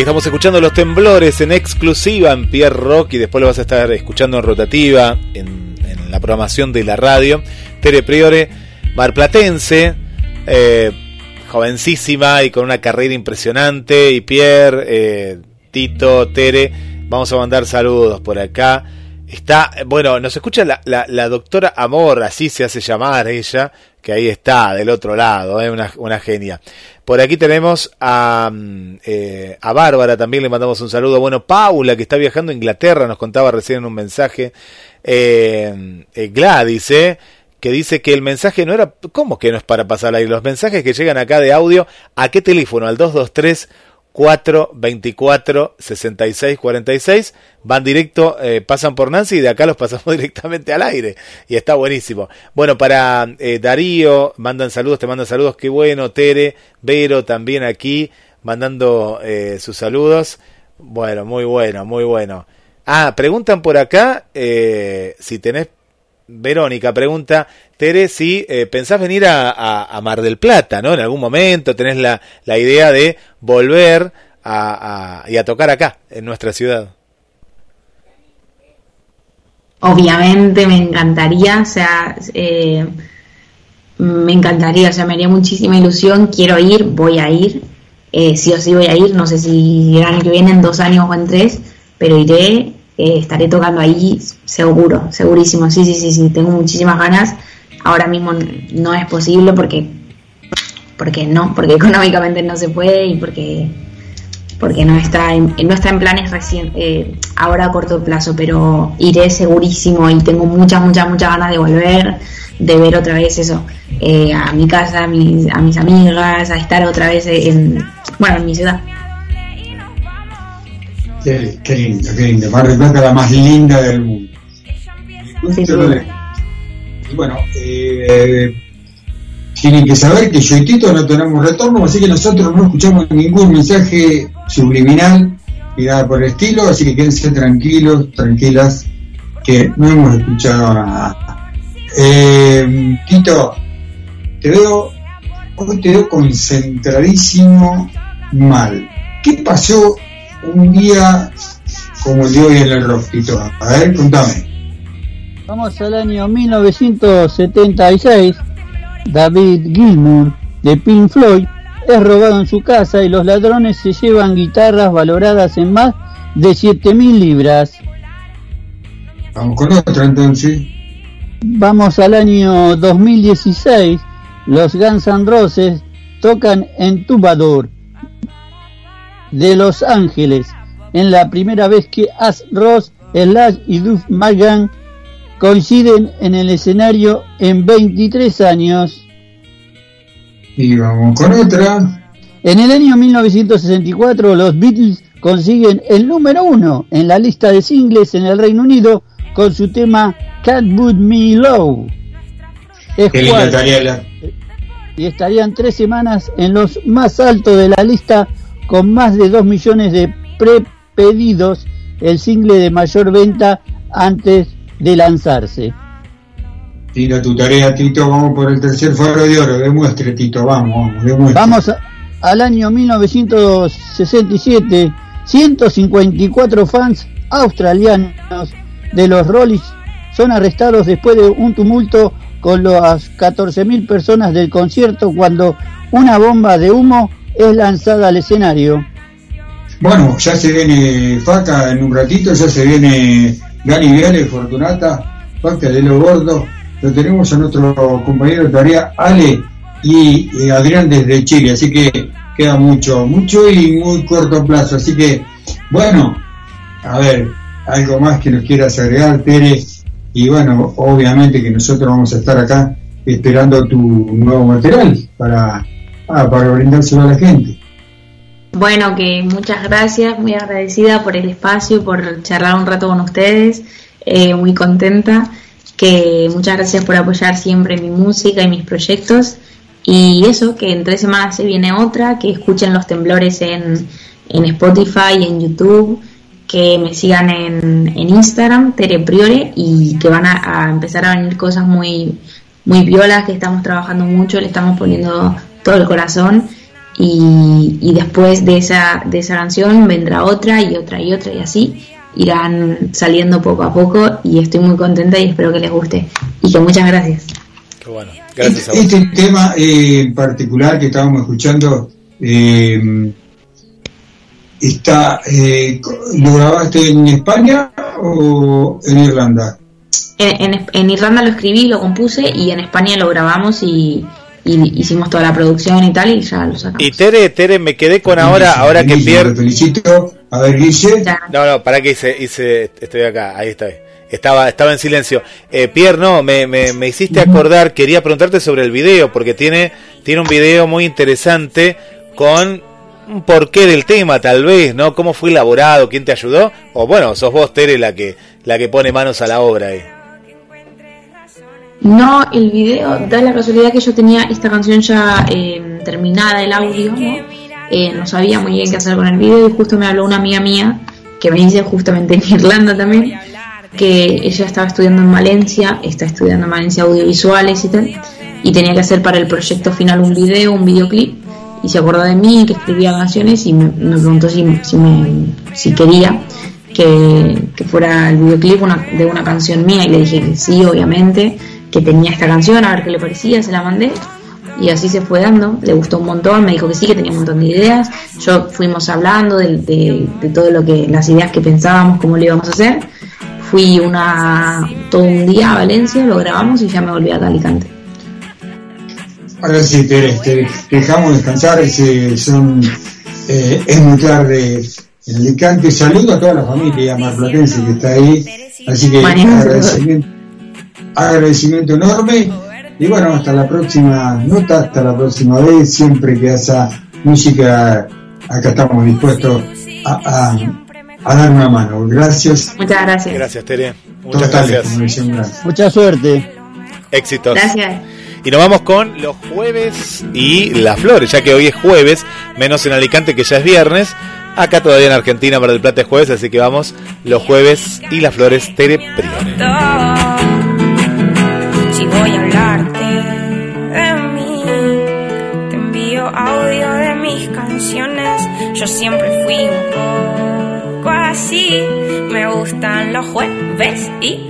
estamos escuchando los temblores en exclusiva en Pierre Rock y después lo vas a estar escuchando en rotativa en, en la programación de la radio. Tere Priore, marplatense, eh, jovencísima y con una carrera impresionante. Y Pierre, eh, Tito, Tere, vamos a mandar saludos por acá. Está, bueno, nos escucha la, la, la doctora Amor, así se hace llamar ella, que ahí está, del otro lado, eh, una, genia. Por aquí tenemos a, mm, eh, a Bárbara, también le mandamos un saludo. Bueno, Paula, que está viajando a Inglaterra, nos contaba recién en un mensaje. Eh, eh, Gladys, eh, que dice que el mensaje no era, ¿cómo que no es para pasar ahí? Los mensajes que llegan acá de audio, ¿a qué teléfono? Al 223 424 6646 van directo, eh, pasan por Nancy y de acá los pasamos [LAUGHS] directamente al aire y está buenísimo. Bueno, para eh, Darío, mandan saludos, te mandan saludos, qué bueno, Tere, Vero también aquí mandando eh, sus saludos. Bueno, muy bueno, muy bueno. Ah, preguntan por acá si tenés Verónica pregunta, Tere, si eh, pensás venir a, Mar del Plata, ¿no? En algún momento tenés la, la idea de volver a, a, y a tocar acá, en nuestra ciudad. Obviamente me encantaría, o sea, eh, me encantaría, o sea, me haría muchísima ilusión, quiero ir, voy a ir, eh, sí o sí voy a ir, no sé si el año que viene, en dos años o en tres, pero iré, eh, estaré tocando ahí seguro, segurísimo, sí, sí, sí, sí, tengo muchísimas ganas, ahora mismo no es posible porque, porque no, porque [LAUGHS] económicamente no se puede y porque, porque no está en, no está en planes recién, eh, ahora a corto plazo, pero iré segurísimo y tengo muchas, muchas, muchas ganas de volver, de ver otra vez eso, eh, a mi casa, a mis, a mis amigas, a estar otra vez en, bueno, en mi ciudad. Qué, qué lindo, qué lindo. Mar del Plata, la más linda del mundo. Sí, sí. Y bueno, eh, tienen que saber que yo y Tito no tenemos retorno, así que nosotros no escuchamos ningún mensaje subliminal ni nada por el estilo, así que quédense tranquilos, tranquilas, que no hemos escuchado nada. Eh, Tito, te veo, hoy te veo concentradísimo mal. ¿Qué pasó un día como el de hoy en el rock, Tito? A ver, contame. Vamos al año 1976. David Gilmour de Pink Floyd es robado en su casa y los ladrones se llevan guitarras valoradas en más de 7000 libras. Vamos con otra entonces. Vamos al año 2016. Los Guns N' Roses tocan en Tubador de Los Ángeles en la primera vez que As Ross, Slash y Duff McGann coinciden en el escenario en 23 años. Y vamos con otra. En el año 1964 los Beatles consiguen el número uno en la lista de singles en el Reino Unido con su tema Can't Put Me Low. Es Qué y estarían tres semanas en los más altos de la lista con más de 2 millones de prepedidos, el single de mayor venta antes de lanzarse. Tira tu tarea, Tito. Vamos por el tercer faro de oro. Demuestre, Tito. Vamos, vamos, demuestre. Vamos a- al año 1967, 154 fans australianos de los Rollies son arrestados después de un tumulto con las 14.000 personas del concierto cuando una bomba de humo es lanzada al escenario. Bueno, ya se viene Faca en un ratito. Ya se viene Gani Viale, Fortunata, Faca de lo Gordo. Lo tenemos a nuestro compañero de tarea, Ale y, y Adrián desde Chile. Así que queda mucho, mucho y muy corto plazo. Así que, bueno, a ver, algo más que nos quieras agregar, Tere. Y bueno, obviamente que nosotros vamos a estar acá esperando tu nuevo material para, ah, para brindárselo a la gente. Bueno, que muchas gracias, muy agradecida por el espacio, por charlar un rato con ustedes, eh, muy contenta, que muchas gracias por apoyar siempre mi música y mis proyectos y eso, que en tres semanas se viene otra, que escuchen los temblores en, en Spotify en YouTube, que me sigan en, en Instagram, Tere Priore, y que van a, a empezar a venir cosas muy, muy violas, que estamos trabajando mucho, le estamos poniendo todo el corazón y, y después de esa, de esa canción vendrá otra y otra y otra y así irán saliendo poco a poco y estoy muy contenta y espero que les guste y que muchas gracias. Qué bueno. Gracias a vos. Este tema eh, en particular que estábamos escuchando, eh, está, eh, ¿lo grabaste en España o en Irlanda? En, en- en Irlanda lo escribí, lo compuse y en España lo grabamos y, y hicimos toda la producción y tal y ya lo sacamos. Y Tere, Tere, me quedé con ahora, ahora que te felicito. A ver, Guille. No, no, para que hice, hice, estoy acá, ahí está. Estaba, estaba en silencio. Eh, Pierre, no, me, me, me hiciste acordar, quería preguntarte sobre el video, porque tiene, tiene un video muy interesante con un porqué del tema, tal vez, ¿no? ¿Cómo fue elaborado? ¿Quién te ayudó? O bueno, sos vos, Tere, la que, la que pone manos a la obra ahí. No, el video, da la casualidad que yo tenía esta canción ya eh, terminada, el audio, ¿no? Eh, no sabía muy bien qué hacer con el video y justo me habló una amiga mía, que me dice justamente en Irlanda también, que ella estaba estudiando en Valencia, está estudiando en Valencia audiovisuales y tal, y tenía que hacer para el proyecto final un video, un videoclip, y se acordó de mí, que escribía canciones y me, preguntó si, si, me, si quería que, que fuera el videoclip de una canción mía y le dije que sí, obviamente, que tenía esta canción, a ver qué le parecía, se la mandé. Y así se fue dando, le gustó un montón, me dijo que sí, que tenía un montón de ideas, yo fuimos hablando de, de, de todo lo que, las ideas que pensábamos, cómo lo íbamos a hacer, fui una, todo un día a Valencia, lo grabamos y ya me volví a Alicante. Ahora sí, Tere, te dejamos descansar, ese son, eh, es muy tarde en Alicante. Saludo a toda la familia marplatense que está ahí, así que Mañana agradecimiento, agradecimiento enorme. Y bueno, hasta la próxima nota, hasta la próxima vez, siempre que haya música, acá estamos dispuestos a, a, a dar una mano. Gracias. Muchas gracias. Gracias, Tere. Muchas Totales, gracias. gran. Mucha suerte. Éxitos. Gracias. Y nos vamos con los jueves y las flores, ya que hoy es jueves, menos en Alicante que ya es viernes. Acá todavía en Argentina para el Plata es jueves, así que vamos los jueves y las flores Tere Prione. Así. Me gustan los jueves y,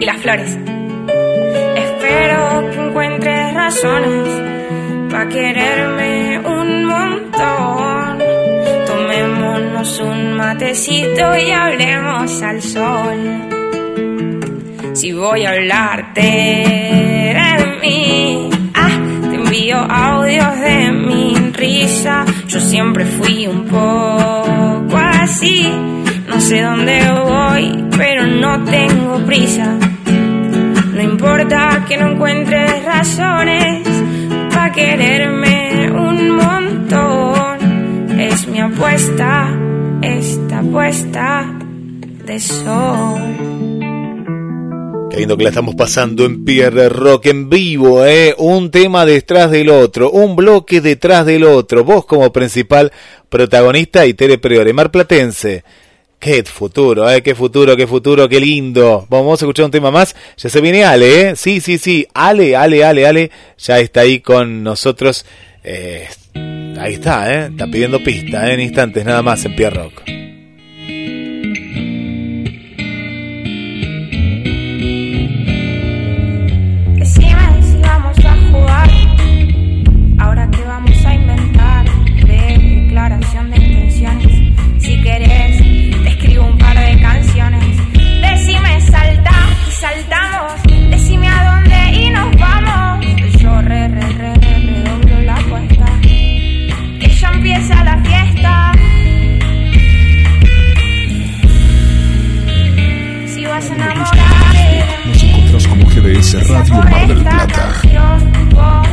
y las flores. Espero que encuentres razones para quererme un montón. Tomémonos un matecito y hablemos al sol. Si voy a hablarte de mí, ah, te envío audios de mi Yo siempre fui un poco así. No sé dónde voy, pero no tengo prisa. No importa que no encuentres razones para quererme un montón. Es mi apuesta, esta apuesta de sol. Qué lindo que la estamos pasando en Pierre Rock en vivo, ¿eh? Un tema detrás del otro, un bloque detrás del otro. Vos como principal protagonista y Tere Priore, Mar Platense. Qué futuro, ¿eh? Qué futuro, qué futuro, qué lindo. Vamos a escuchar un tema más. Ya se viene Ale, ¿eh? Sí, sí, sí. Ale, Ale, Ale, Ale. Ya está ahí con nosotros. Eh, ahí está, ¿eh? Está pidiendo pista, ¿eh? En instantes nada más en Pierre Rock. Nos encuentras como GDS Radio Mar del Plata.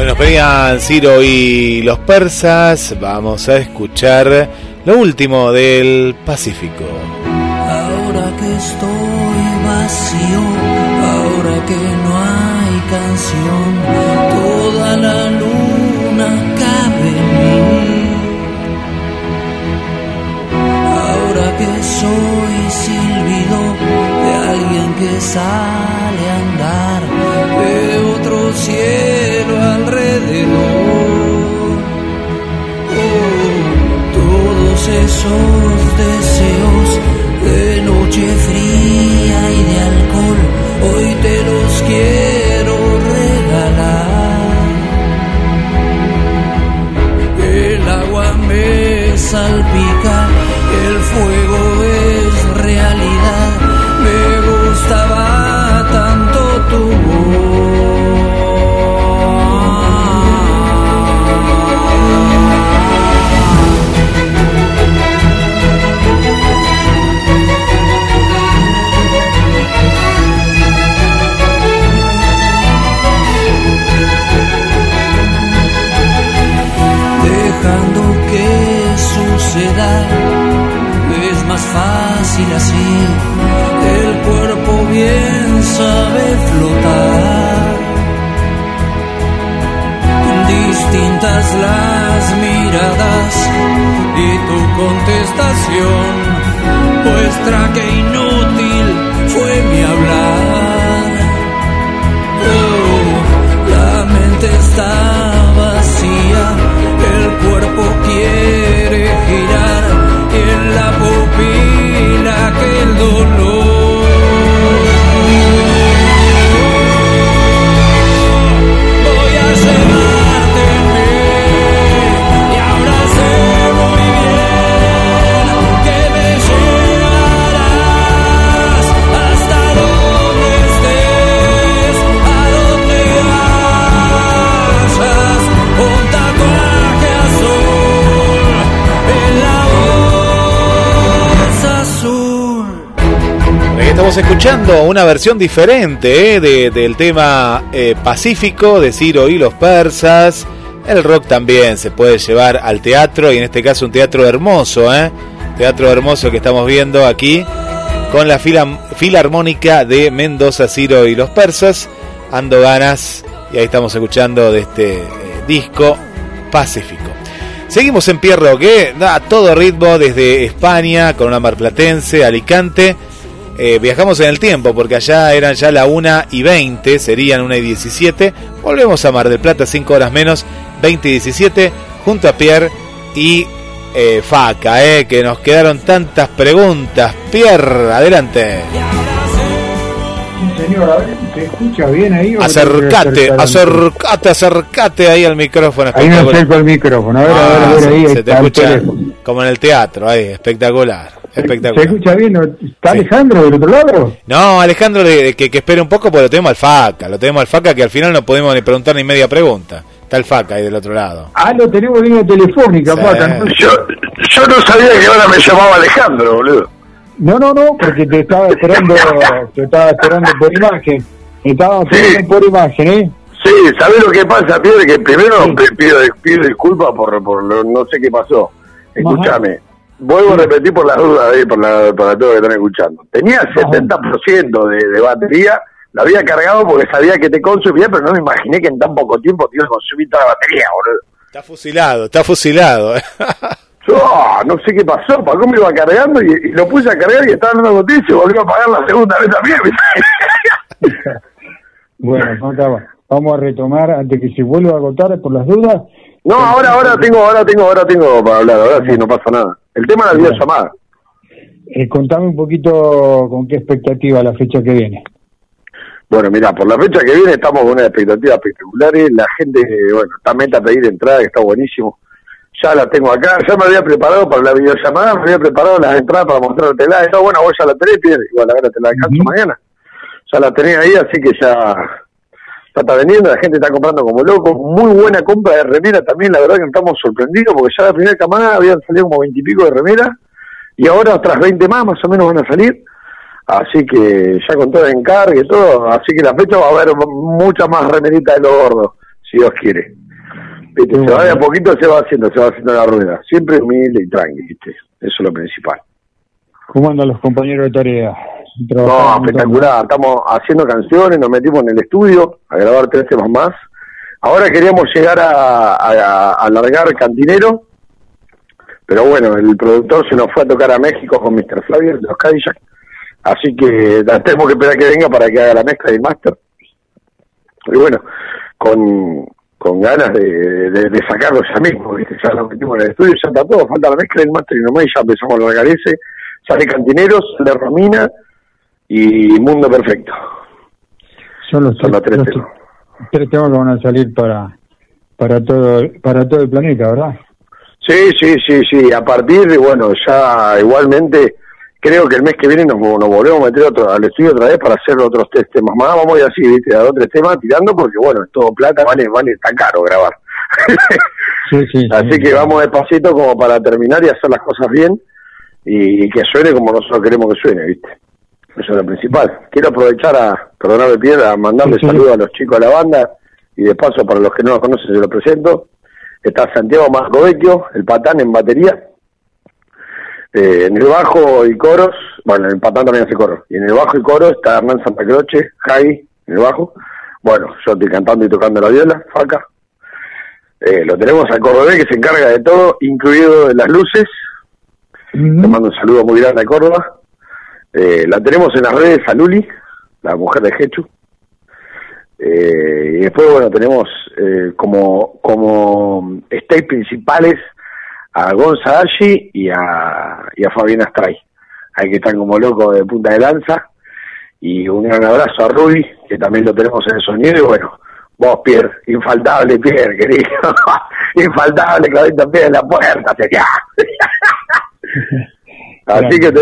Bueno, pedían Ciro y los persas. Vamos a escuchar lo último del Pacífico. Ahora que estoy vacío, ahora que no hay canción, toda la luna cabe en mí. Ahora que soy silbido de alguien que sale esos deseos de noche fría y de alcohol, hoy te los quiero regalar. El agua me salpica, el fuego Es más fácil así, el cuerpo bien sabe flotar. Distintas las miradas y tu contestación. Muestra que inútil Estamos escuchando una versión diferente eh, de- del tema eh, pacífico de Ciro y los persas. El rock también se puede llevar al teatro y en este caso un teatro hermoso, ¿eh? teatro hermoso que estamos viendo aquí con la fila- filarmónica de Mendoza, Ciro y los persas. Ando ganas y ahí estamos escuchando de este disco Pacífico. Seguimos en pie rock, ¿eh? Da todo ritmo desde España con una marplatense, Alicante. Eh, viajamos en el tiempo porque allá eran ya la 1 y 20, serían 1 y 17. Volvemos a Mar del Plata, 5 horas menos, 20 y 17, junto a Pierre y eh, Faca, eh, que nos quedaron tantas preguntas. Pierre, adelante. Señor, a ver, ¿se escucha bien ahí? Acercate, acercate, acercate ahí al micrófono. Ahí me acerco el micrófono. A ver, a ver, a Ah, ver, se- ahí se te está el escucha teléfono. como en el teatro, ahí, espectacular, ¿Se espectacular. escucha bien? ¿Está Alejandro del otro lado? No, Alejandro, de- de que, que espere un poco porque lo tenemos al FACA, lo tenemos al FACA que al final no podemos ni preguntar ni media pregunta. Está el FACA ahí del otro lado. Ah, lo tenemos en línea telefónica, Sí. Entonces- Yo, yo no sabía que ahora me llamaba Alejandro, boludo. No, no, no, porque te estaba esperando, [LAUGHS] te estaba esperando por imagen. Me estaba esperando por imagen, ¿eh? Sí, ¿sabés lo que pasa, Pierre? Que primero pe- pido, pido disculpas por, por lo- no sé qué pasó. Escúchame, vuelvo a repetir por las dudas, eh, por, la, para todos que están escuchando. Tenía 70% de, de batería, la había cargado porque sabía que te consumía, pero no me imaginé que en tan poco tiempo te iba a consumir toda la batería, boludo. Está fusilado, está fusilado. [LAUGHS] Yo, ah, no sé qué pasó, Paco me iba cargando y, y lo puse a cargar y estaba dando noticias y volvió a pagar la segunda vez también. [LAUGHS] Bueno, vamos a retomar antes que se vuelva a agotar por las dudas. No, ahora, ahora tengo, ahora tengo, ahora tengo para hablar, ahora sí, no pasa nada. El tema de la videollamada. Eh, contame un poquito con qué expectativa la fecha que viene. Bueno, mira, por la fecha que viene estamos con unas expectativas espectaculares. La gente, bueno, está meta a pedir entrada, que está buenísimo. ya la tengo acá, ya me había preparado para la videollamada, me había preparado las entradas para mostrártela, todo, bueno, vos ya la tenés, Pierre, igual ahora te la alcanzo mañana, ya la tenés ahí, así que ya, está vendiendo, la gente está comprando como loco, muy buena compra de remera también, la verdad que estamos sorprendidos, porque ya la primera camada habían salido como veintipico de remeras, y ahora otras 20 más, más o menos van a salir, así que ya con todo el encargue y todo, así que la fecha va a haber mucha más remerita de los gordos, si Dios quiere. Viste, se va de a poquito, se va haciendo, se va haciendo la rueda. Siempre humilde y tranqui, ¿viste? Eso es lo principal. ¿Cómo andan los compañeros de tarea? No, espectacular. Estamos haciendo canciones, nos metimos en el estudio a grabar tres temas más. Ahora queríamos llegar a, a, a alargar Cantinero, pero bueno, el productor se nos fue a tocar a México con Mr. Flavio de los Cadillac. Así que tenemos que esperar que venga para que haga la mezcla y el máster. Y bueno, con, con ganas de, de, de sacarlo ya mismo, ¿viste? ya lo metimos en el estudio, ya está todo, falta la mezcla y el máster y nomás y ya empezamos a largar ese. Sale Cantineros, sale Romina y Mundo Perfecto. Son los, Son los tres los temas. tres temas que van a salir para para todo para todo el planeta, ¿verdad? Sí, sí, sí, sí. A partir de, bueno, ya igualmente, creo que el mes que viene nos, nos volvemos a meter otro, al estudio otra vez para hacer otros tres temas más. Vamos a ir así, ¿viste? A dos, tres temas tirando porque, bueno, es todo plata, vale, vale, está caro grabar. [LAUGHS] Sí, sí. así que vamos despacito como para terminar y hacer las cosas bien y, que suene como nosotros queremos que suene, ¿viste? Eso es lo principal. Quiero aprovechar a, perdoname Piedra, a mandarle saludos a los chicos de la banda y de paso para los que no los conocen se lo presento. Está Santiago Marcovecchio, el patán en batería. Eh, en el bajo y coros, bueno, el patán también hace coros. Y en el bajo y coros está Hernán Santa Croce, Jai, en el bajo. Bueno, yo estoy cantando y tocando la viola, faca. Eh, lo tenemos al Cordobés que se encarga de todo, incluido de las luces. Le mando un saludo muy grande a Córdoba. Eh, la tenemos en las redes a Luli, la mujer de Hechu. Eh, y después, bueno, tenemos eh, como, como stage principales a Gonza y a, y a Fabián Astray. Ahí que están como locos de punta de lanza. Y un gran abrazo a Ruby, que también lo tenemos en el sonido. Y bueno, vos, Pierre, infaltable, Pierre, querido. [LAUGHS] infaltable, Clavito Pierre en la puerta. sería. [LAUGHS] Así que te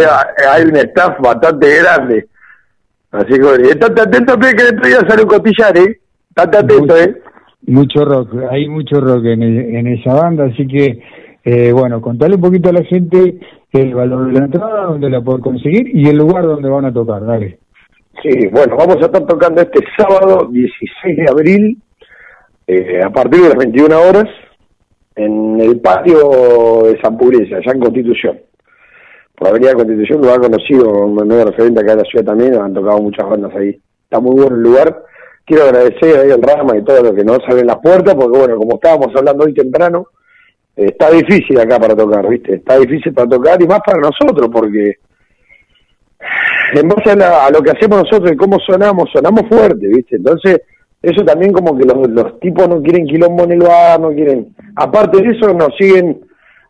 hay un staff bastante grande. Así que, y estate atento, que dentro ya sale un cotillar, ¿eh? Estate atento, ¿eh? Mucho rock, hay mucho rock en, el- en esa banda, así que, eh, bueno, contarle un poquito a la gente el valor de la entrada, dónde la pueden conseguir y el lugar donde van a tocar, dale. Sí, bueno, vamos a estar tocando este sábado 16 de abril eh, a partir de las 21 horas en el patio de San Pugrecia, allá en Constitución. Por Avenida Constitución, lugar conocido, un nuevo referente acá de la ciudad también, han tocado muchas bandas ahí. Está muy bueno el lugar. Quiero agradecer ahí al Rama y todo lo que nos abren las puertas, porque bueno, como estábamos hablando hoy temprano, eh, está difícil acá para tocar, ¿viste? Está difícil para tocar y más para nosotros, porque en base a, la- a lo que hacemos nosotros y cómo sonamos, sonamos fuerte, ¿viste? Entonces, eso también como que los, los tipos no quieren quilombo en el bar, no quieren... Aparte de eso, nos siguen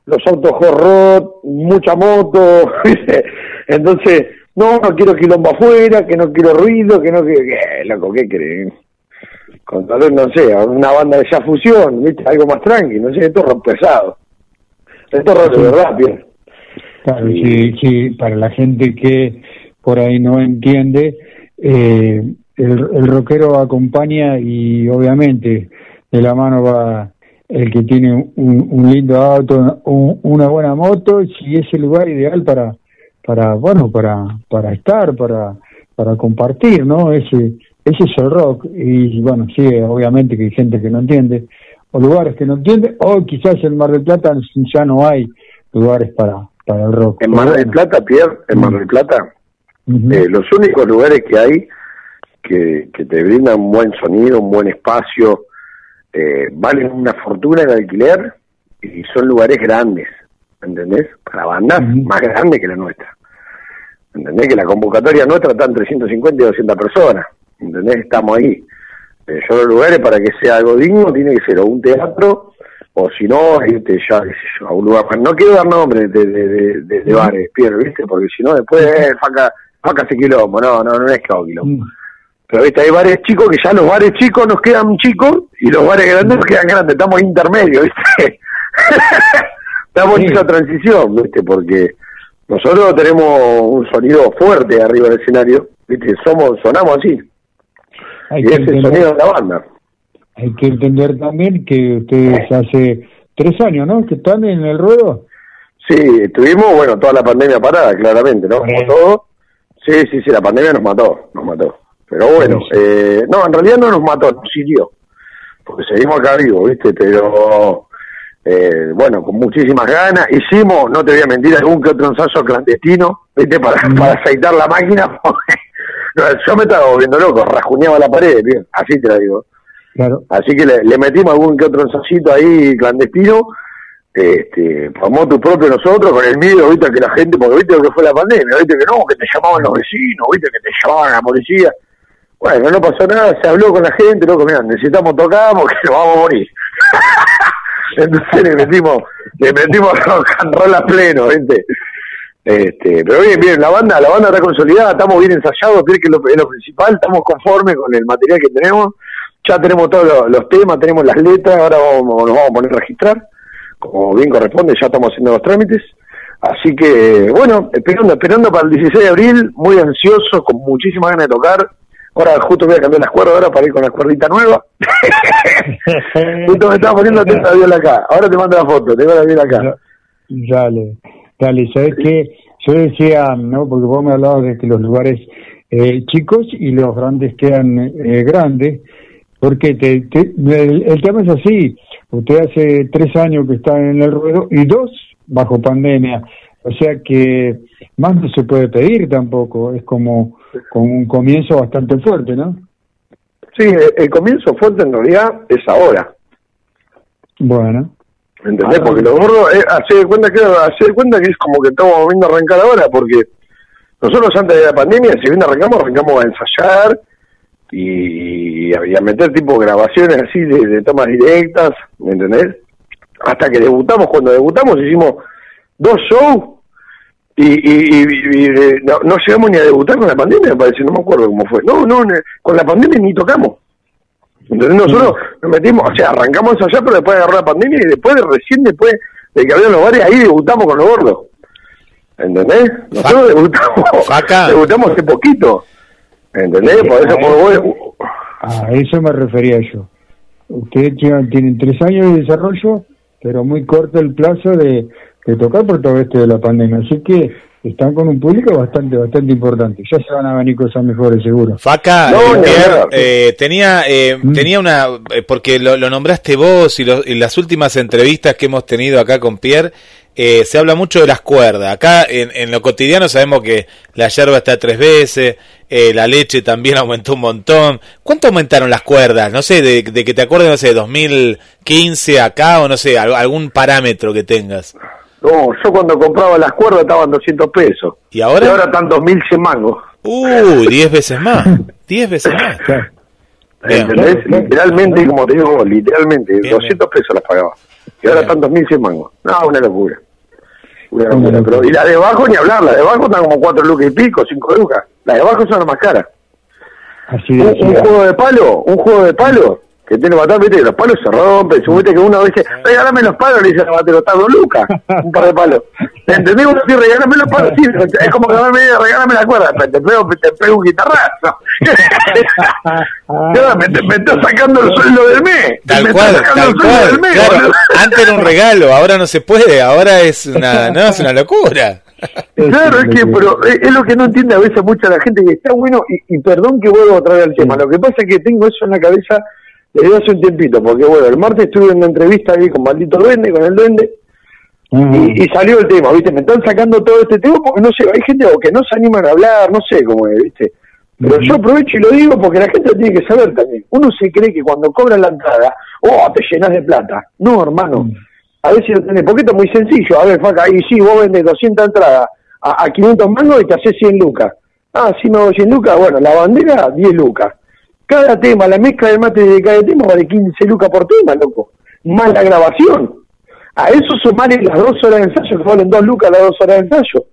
los autos hot rod, mucha moto. [LAUGHS] Entonces, no, no quiero quilombo afuera, que no quiero ruido, que no quiero... ¿Qué, loco, ¿qué creen? Con tal vez, no sé, una banda de ya fusión, ¿viste? Algo más tranqui, no sé, esto es rock pesado. Esto es rock de verdad, bien. Claro, sí, sí, para la gente que por ahí no entiende, eh, el, el rockero acompaña y obviamente de la mano va el que tiene un, un lindo auto, un- una buena moto, si es el lugar ideal para, para bueno, para, para estar, para, para compartir, ¿no? Ese, ese es el rock. Y bueno, sí, obviamente que hay gente que no entiende, o lugares que no entiende, o quizás en Mar del Plata ya no hay lugares para, para el rock. En Mar del Plata, Pierre, en Mar del Plata, eh, los únicos lugares que hay que, que te brindan un buen sonido, un buen espacio, eh, valen una fortuna en alquiler y son lugares grandes, ¿entendés? Para bandas más grandes que la nuestra. ¿Entendés? Que la convocatoria nuestra está entre 150 y 200 personas, ¿entendés? Estamos ahí. Eh, yo los lugares para que sea algo digno tiene que ser o un teatro o si no, irte ya qué sé yo, a un lugar. No quiero dar nombres de, de, de, de- de bares, Pierre, ¿viste? Porque si no, después, eh, faca, faca se quilombo. No, no, no es que hago quilombo. Pero, ¿viste? Hay bares chicos que ya los bares chicos nos quedan chicos y los bares grandes nos quedan grandes. Estamos intermedios, ¿viste? [LAUGHS] Estamos en esa transición, ¿viste? Porque nosotros tenemos un sonido fuerte arriba del escenario, ¿viste? Somos, sonamos así. Hay y que es el sonido de la banda. Hay que entender también que ustedes hace tres años, ¿no? Que están en el ruedo. Sí, estuvimos, bueno, toda la pandemia parada, claramente, ¿no? Como todo. Sí, sí, sí, la pandemia nos mató, nos mató. Pero bueno, eh, no, en realidad no nos mató, nos hirió. Porque seguimos acá vivos, ¿viste? Pero, eh, bueno, con muchísimas ganas. Hicimos, no te voy a mentir, algún que otro ensayo clandestino, ¿viste? Para, para aceitar la máquina. [LAUGHS] porque no, yo me estaba volviendo loco, rajuñaba la pared, bien, así te la digo. Claro. Así que le, le metimos algún que otro ensayito ahí clandestino, este, formó tu propio nosotros con el miedo, viste, que la gente, porque viste lo que fue la pandemia, viste que no, que te llamaban los vecinos, viste que te llamaban la policía. Bueno, no pasó nada, se habló con la gente, loco, mira, necesitamos tocar porque [LAUGHS] nos vamos a morir. [LAUGHS] Entonces le metimos, le metimos [LAUGHS] rock pleno. Este, pero bien, bien, la banda, la banda está consolidada, estamos bien ensayados, creo que es lo, es lo principal, estamos conformes con el material que tenemos, ya tenemos todos los, los temas, tenemos las letras, ahora vamos- nos vamos a poner a registrar, como bien corresponde, ya estamos haciendo los trámites, así que bueno, esperando, esperando para el 16 de abril, muy ansioso, con muchísimas ganas de tocar, ahora justo voy a cambiar las cuerdas ahora para ir con la cuerdita nueva, [LAUGHS] justo me estaba poniendo atenta a viola acá, ahora te mando la foto, tengo la viola acá. Dale, dale, ¿sabes qué? Yo decía, ¿no? Porque vos me hablabas de que los lugares eh, chicos y los grandes quedan eh, grandes, porque te, te- el, el tema es así, usted hace tres años que está en el ruedo y dos bajo pandemia, o sea que más no se puede pedir tampoco, es como, como un comienzo bastante fuerte, ¿no? Sí, el, comienzo fuerte en realidad es ahora, Bueno, ¿entendés? Porque los gordos, eh, hace de cuenta que hace de cuenta que es como que estamos viendo arrancar ahora, porque nosotros antes de la pandemia, si bien arrancamos, arrancamos a ensayar y, a, y a meter tipo grabaciones así de, de tomas directas, ¿me entendés? Hasta que debutamos, cuando debutamos hicimos dos shows y, y, y- y, eh, no, no llegamos ni a debutar con la pandemia, me parece, no me acuerdo cómo fue. No, no, con la pandemia ni tocamos. Entonces nosotros nos metimos, o sea, arrancamos a ensayar, pero después agarró la pandemia y después, recién después de que había los bares, ahí debutamos con los gordos. ¿Entendés? Nosotros debutamos, [LAUGHS] debutamos hace poquito. ¿Entendés? Por eso, por vos- a eso me refería yo. Ustedes tienen tres años de desarrollo, pero muy corto el plazo de, de tocar por todo esto de la pandemia. Así que están con un público bastante bastante importante. Ya se van a venir cosas mejores, seguro. Faca, No, hablar. eh, tenía, eh, Mm. tenía una, eh, porque lo, lo nombraste vos y, lo- y las últimas entrevistas que hemos tenido acá con Pierre, eh, se habla mucho de las cuerdas. Acá en, en lo cotidiano sabemos que la yerba está tres veces, eh, la leche también [LAUGHS] aumentó un montón. ¿Cuánto aumentaron las cuerdas? No sé, de, de que te acuerdes, no sé, 2015 acá o no sé, al- algún parámetro que tengas. No, yo cuando compraba las cuerdas estaban 200 pesos. ¿Y ahora? Y ahora están 2100 mangos. Uy, 10 veces más. 10 veces más. [LAUGHS] Bien. ¿Entendés? Literalmente, como te digo, vos, literalmente, Bien, 200 pesos las pagaba. Y ahora están 2100 mangos. No, una locura. Una locura. Pero, y la de abajo ni hablar, la de abajo están como 4 lucas y pico, 5 lucas. La de abajo son las más caras. Así Un, un juego de palo, un juego de palo, que tiene batalla, viste que los palos se rompen, supiste que uno dice, regálame los palos, le dice al batero, está dos lucas, un par de palos. ¿Entendés? Uno dice, regálame los palos, sí, es como que regálame la cuerda, te pego, te pego un guitarrazo. [LAUGHS] Claro, me, me está sacando el sueldo del mes. Tal me cual, tal cual. mes, Claro, antes era un regalo, ahora no se puede, ahora es una, [LAUGHS] no, es una locura. Claro, es que pero es, lo que no entiende a veces mucha la gente que está bueno, y, y perdón que vuelvo a traer el tema, lo que pasa es que tengo eso en la cabeza desde hace un tiempito, porque bueno, el martes estuve en una entrevista ahí con Maldito Duende, con el Duende, y, y salió el tema, ¿viste? Me están sacando todo este tema porque no sé, hay gente o que no se animan a hablar, no sé cómo es, ¿viste? Pero yo aprovecho y lo digo porque la gente lo tiene que saber también. Uno se cree que cuando cobran la entrada, oh, te llenas de plata. No, hermano. A ver si lo tenés, porque esto es muy sencillo. A ver, Faca, ahí sí, vos vendes 200 entradas a, a 500 mangos y te haces 100 lucas. Ah, sí, me hago 100 lucas. Bueno, la bandera, 10 lucas. Cada tema, la mezcla de mate de cada tema vale 15 lucas por tema, loco. Más la grabación. A eso sumarle las dos horas de ensayo, que valen 2 lucas las dos horas de ensayo.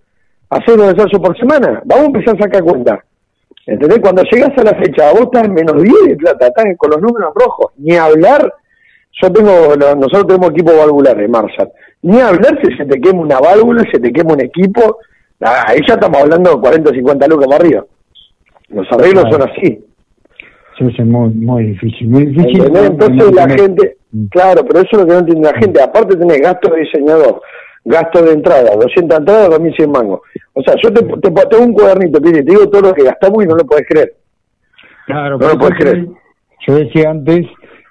Hacer un ensayo por semana. Vamos a empezar a sacar cuenta. ¿Entendés? Cuando llegas a la fecha, vos estás en menos 10 de plata, estás con los números rojos. Ni hablar Yo tengo, no- nosotros tenemos equipo valvular en Marshall. Ni hablar si se te quema una válvula, se te quema un equipo. Ah, ahí ya estamos hablando de 40 o 50 lucas para arriba. Los arreglos Claro. son así. Sí, sí, muy, muy difícil, muy difícil. Entonces la tener- gente, claro, pero eso es lo que no entiende la gente. Aparte tenés gasto de diseñador, gasto de entrada, 200 entradas, 2100 mangos. O sea, yo te, te, te un cuadernito, Piri, te digo todo lo que gastamos y no lo puedes creer. Claro, No lo puedes creer. Yo decía antes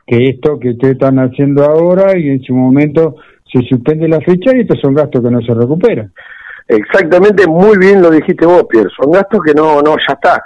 que esto que ustedes están haciendo ahora y en su momento se suspende la fecha y estos son gastos que no se recuperan. Exactamente, muy bien lo dijiste vos, Pierre. Son gastos que no, no, ya está.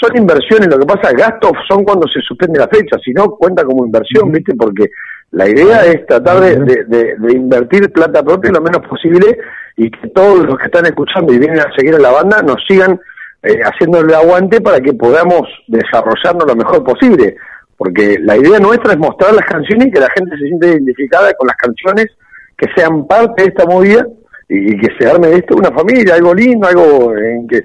Son inversiones, lo que pasa, gastos son cuando se suspende la fecha, si no cuenta como inversión, ¿viste? Porque la idea es tratar de, de- de- de invertir plata propia lo menos posible y que todos los que están escuchando y vienen a seguir a la banda nos sigan eh, haciéndole aguante para que podamos desarrollarnos lo mejor posible. Porque la idea nuestra es mostrar las canciones y que la gente se siente identificada con las canciones, que sean parte de esta movida y, y que se arme de esto una familia, algo lindo, algo en que,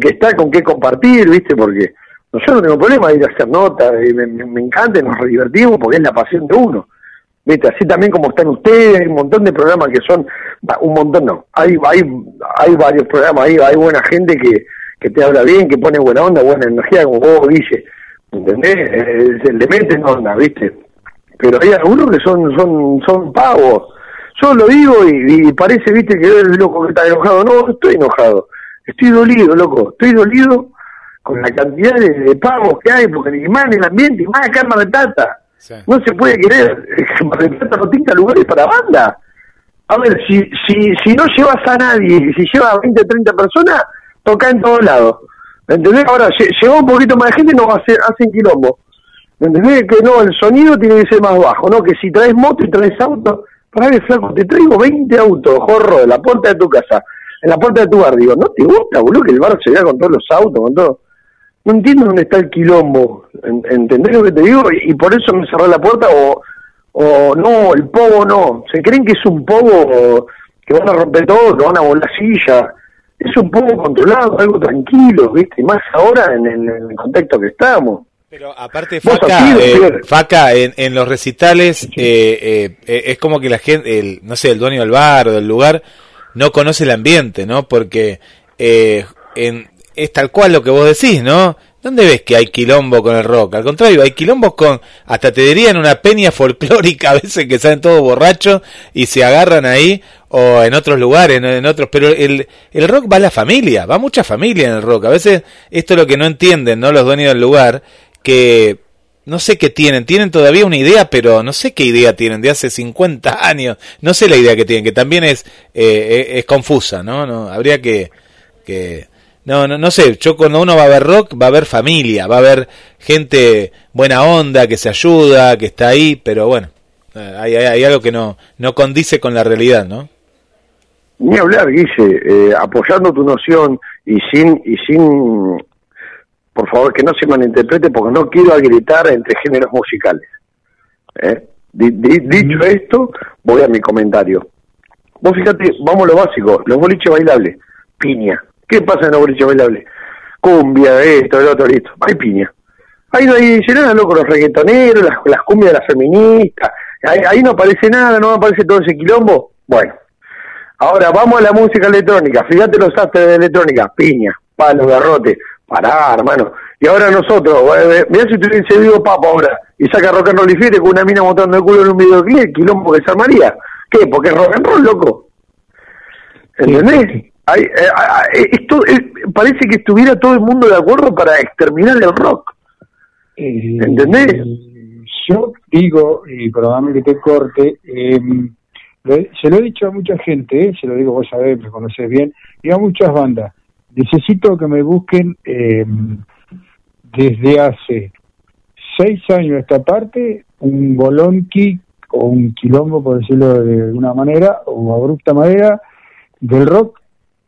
que está con qué compartir, ¿viste? Porque yo no tengo problema de ir a hacer notas, me, me, encanta, nos divertimos porque es la pasión de uno. ¿Viste? Así también como están ustedes, hay un montón de programas que son, un montón no, hay, hay, hay varios programas, hay, hay buena gente que, que te habla bien, que pone buena onda, buena energía, como vos, Guille, ¿entendés? Eh, se le meten onda, ¿viste? Pero hay algunos que son, son, son pavos. Yo lo digo y, parece, viste, que eres loco que está enojado. No, no estoy enojado. Estoy dolido, loco. Estoy dolido con la cantidad de, de pavos que hay, porque ni más en el ambiente, y más acá en Mar. No se puede querer que [LAUGHS] Mar del Plata no tenga lugares para banda. A ver, si, si, si no llevas a nadie, si llevas a 20, 30 personas, toca en todos lados. ¿Entendés? Ahora, lle- llegó un poquito más de gente, no va a hacer, hacen quilombo. ¿Entendés? Que no, el sonido tiene que ser más bajo, ¿no? Que si traes moto y traes auto, para ver, flaco, te traigo 20 autos, jorro, de la puerta de tu casa, en la puerta de tu bar, digo, ¿no te gusta, boludo, que el bar se vea con todos los autos, con todo? No entiendo dónde está el quilombo, ¿en- ¿entendés lo que te digo? Y, y por eso me cerré la puerta, o, o no, el pogo no, se creen que es un pogo que van a romper todo, que van a volar silla, es un poco controlado, algo tranquilo, ¿viste? Y más ahora en, el- en el contexto que estamos. Pero aparte, Faca, eh. Faca en, en los recitales eh, eh, eh, es como que la gente, el, no sé, el dueño del bar o del lugar no conoce el ambiente, ¿no? Porque eh, en, es tal cual lo que vos decís, ¿no? ¿Dónde ves que hay quilombo con el rock? Al contrario, hay quilombos con, hasta te diría en una peña folclórica [LAUGHS] a veces que salen todos borrachos y se agarran ahí, o en otros lugares, en otros, pero el, el rock va a la familia, va mucha familia en el rock. A veces esto es lo que no entienden, ¿no? Los dueños del lugar, que no sé qué tienen, tienen todavía una idea, pero no sé qué idea tienen de hace 50 años, no sé la idea que tienen, que también es, eh, es, es confusa, ¿no? no Habría que, que, no, no, no sé, yo cuando uno va a ver rock, va a ver familia, va a ver gente buena onda, que se ayuda, que está ahí, pero bueno, eh, hay, hay, hay algo que no, no condice con la realidad, ¿no? Ni hablar, Guille, eh, apoyando tu noción y sin, y sin, por favor, que no se malinterprete porque no quiero gritar entre géneros musicales. ¿eh? Di- di- dicho esto, voy a mi comentario. Vos fíjate, vamos a lo básico, los boliches bailables, piña. ¿Qué pasa en los boliches bailables? Cumbia, esto, el otro, listo, hay piña. Ahí no hay nada, loco, los reggaetoneros, las, las cumbias de las feministas, ahí, ahí no aparece nada, no aparece todo ese quilombo. Bueno, Ahora vamos a la música electrónica. Fíjate los astres de electrónica. Piña, palo, garrote. Pará, hermano. Y ahora nosotros, eh, mirá si tuviese vivo Papa ahora y saca rock and roll y fiere con una mina montando el culo en un videoclip, quilombo que se armaría. ¿Qué? Porque es rock and roll, loco. ¿Entendés? Hay, eh, eh, esto eh, parece que estuviera todo el mundo de acuerdo para exterminar el rock. ¿Entendés? Yo digo, y perdóname que te corte, eh, se lo he dicho a mucha gente, eh, se lo digo, vos sabés, me conocés bien, y a muchas bandas. Necesito que me busquen eh, desde hace seis años esta parte un bolonqui o un quilombo, por decirlo de alguna manera, o abrupta manera, del rock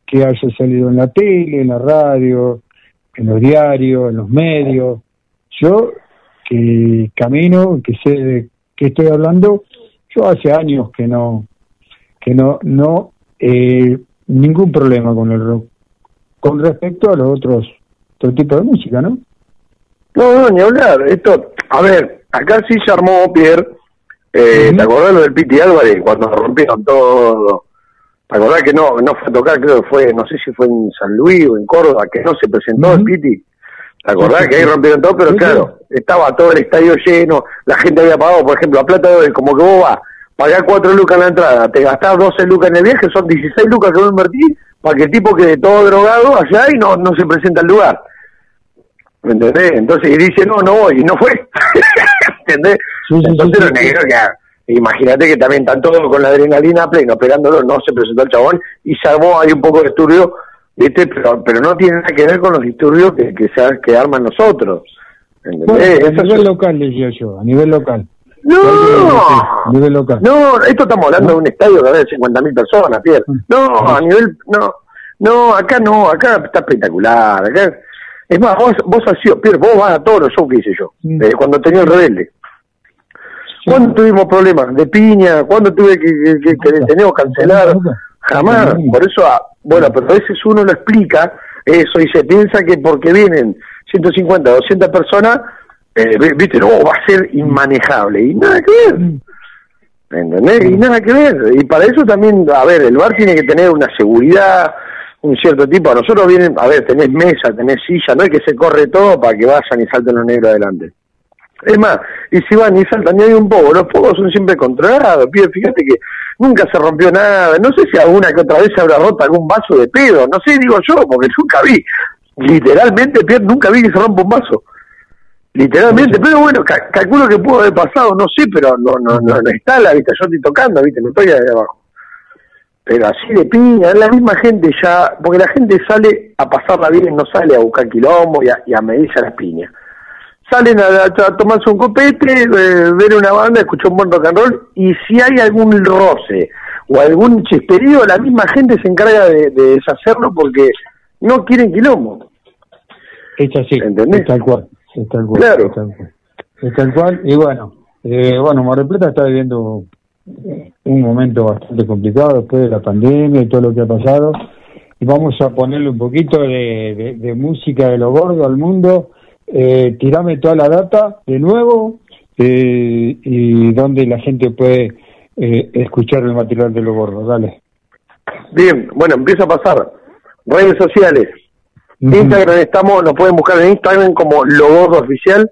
que haya salido en la tele, en la radio, en los diarios, en los medios. Yo que camino, que sé de qué estoy hablando, yo hace años que no, que no, no, eh, ningún problema con el rock. Con respecto a los otros, otro tipo de música, ¿no? No, no, ni hablar. Esto, a ver, acá sí se armó, Pierre, Eh, ¿Te acordás lo del Piti Álvarez cuando rompieron todo? ¿Te acordás que no, no fue a tocar, creo que fue, no sé si fue en San Luis o en Córdoba, que no se presentó el Piti? ¿Te acordás Sí, sí, que ahí sí. rompieron todo? Pero Sí, sí. claro, estaba todo el estadio lleno, la gente había pagado, por ejemplo, a Plata de como que vos vas, pagás 4 lucas en la entrada, te gastás 12 lucas en el viaje, son 16 lucas que vos invertís para que el tipo quede todo drogado allá y no, no se presenta al lugar. ¿Me entendés? Entonces, y dice, no, no voy, y no fue. [LAUGHS] ¿Entendés? Entonces, los negros que, imagínate que también están todos con la adrenalina plena, pegándolo, no se presentó el chabón y se armó ahí un poco de disturbio, ¿viste? Pero, pero no tiene nada que ver con los disturbios que, que, se, que arman nosotros. Bueno, ¿Entendés? a nivel es- local, decía yo, a nivel local. No, A nivel local. no, esto estamos hablando de un estadio que de 50.000 personas, Pierre. No, a nivel, no, no, acá no, acá está espectacular. Acá, es más, vos, vos has sido, Pierre, vos vas a todos los shows que hice yo, eh, cuando tenía el rebelde. ¿Cuándo tuvimos problemas? ¿De piña? ¿Cuándo tuve que, que, que, que cancelar? Jamás. Por eso, ah, bueno, pero a veces uno lo explica eso y se piensa que porque vienen 150, 200 personas, eh, vi- viste, no, va a ser inmanejable. Y nada que ver. ¿Entendés? Y nada que ver. Y para eso también, a ver, el bar tiene que tener una seguridad, un cierto tipo. A nosotros vienen, a ver, tenés mesa, tenés silla, no es que se corre todo para que vayan y salten los negros adelante. Es más, y si van y saltan y hay un poco, los pocos son siempre controlados, pibe, fíjate que nunca se rompió nada, no sé si alguna que otra vez se habrá roto algún vaso de pedo, no sé, digo yo, porque nunca vi, literalmente, Pierre, nunca vi que se rompa un vaso. Literalmente, pero bueno, ca- calculo que pudo haber pasado, no sé, pero no, no, no, no está la vista, yo estoy tocando, viste, no estoy ahí abajo. Pero así de piña, la misma gente ya, porque la gente sale a pasarla bien, no sale a buscar quilombo y a, y a medirse a las piñas. Salen a, a- tomarse un copete, eh, ver una banda, escuchar un buen rock and roll, y si hay algún roce o algún chisperío, la misma gente se encarga de, de deshacerlo porque no quieren quilombo. Es así, es tal cual, es tal cual. Claro. Es tal cual, Es tal cual, y bueno, eh, bueno, Mar del Plata está viviendo un momento bastante complicado después de la pandemia y todo lo que ha pasado, y vamos a ponerle un poquito de, de- de música de lo gordo al mundo, eh, tirame toda la data de nuevo, eh, y donde la gente puede eh, escuchar el material de lo gordo, dale. Bien, bueno, empieza a pasar. Redes sociales. Instagram estamos, nos pueden buscar en Instagram como Logodo Oficial.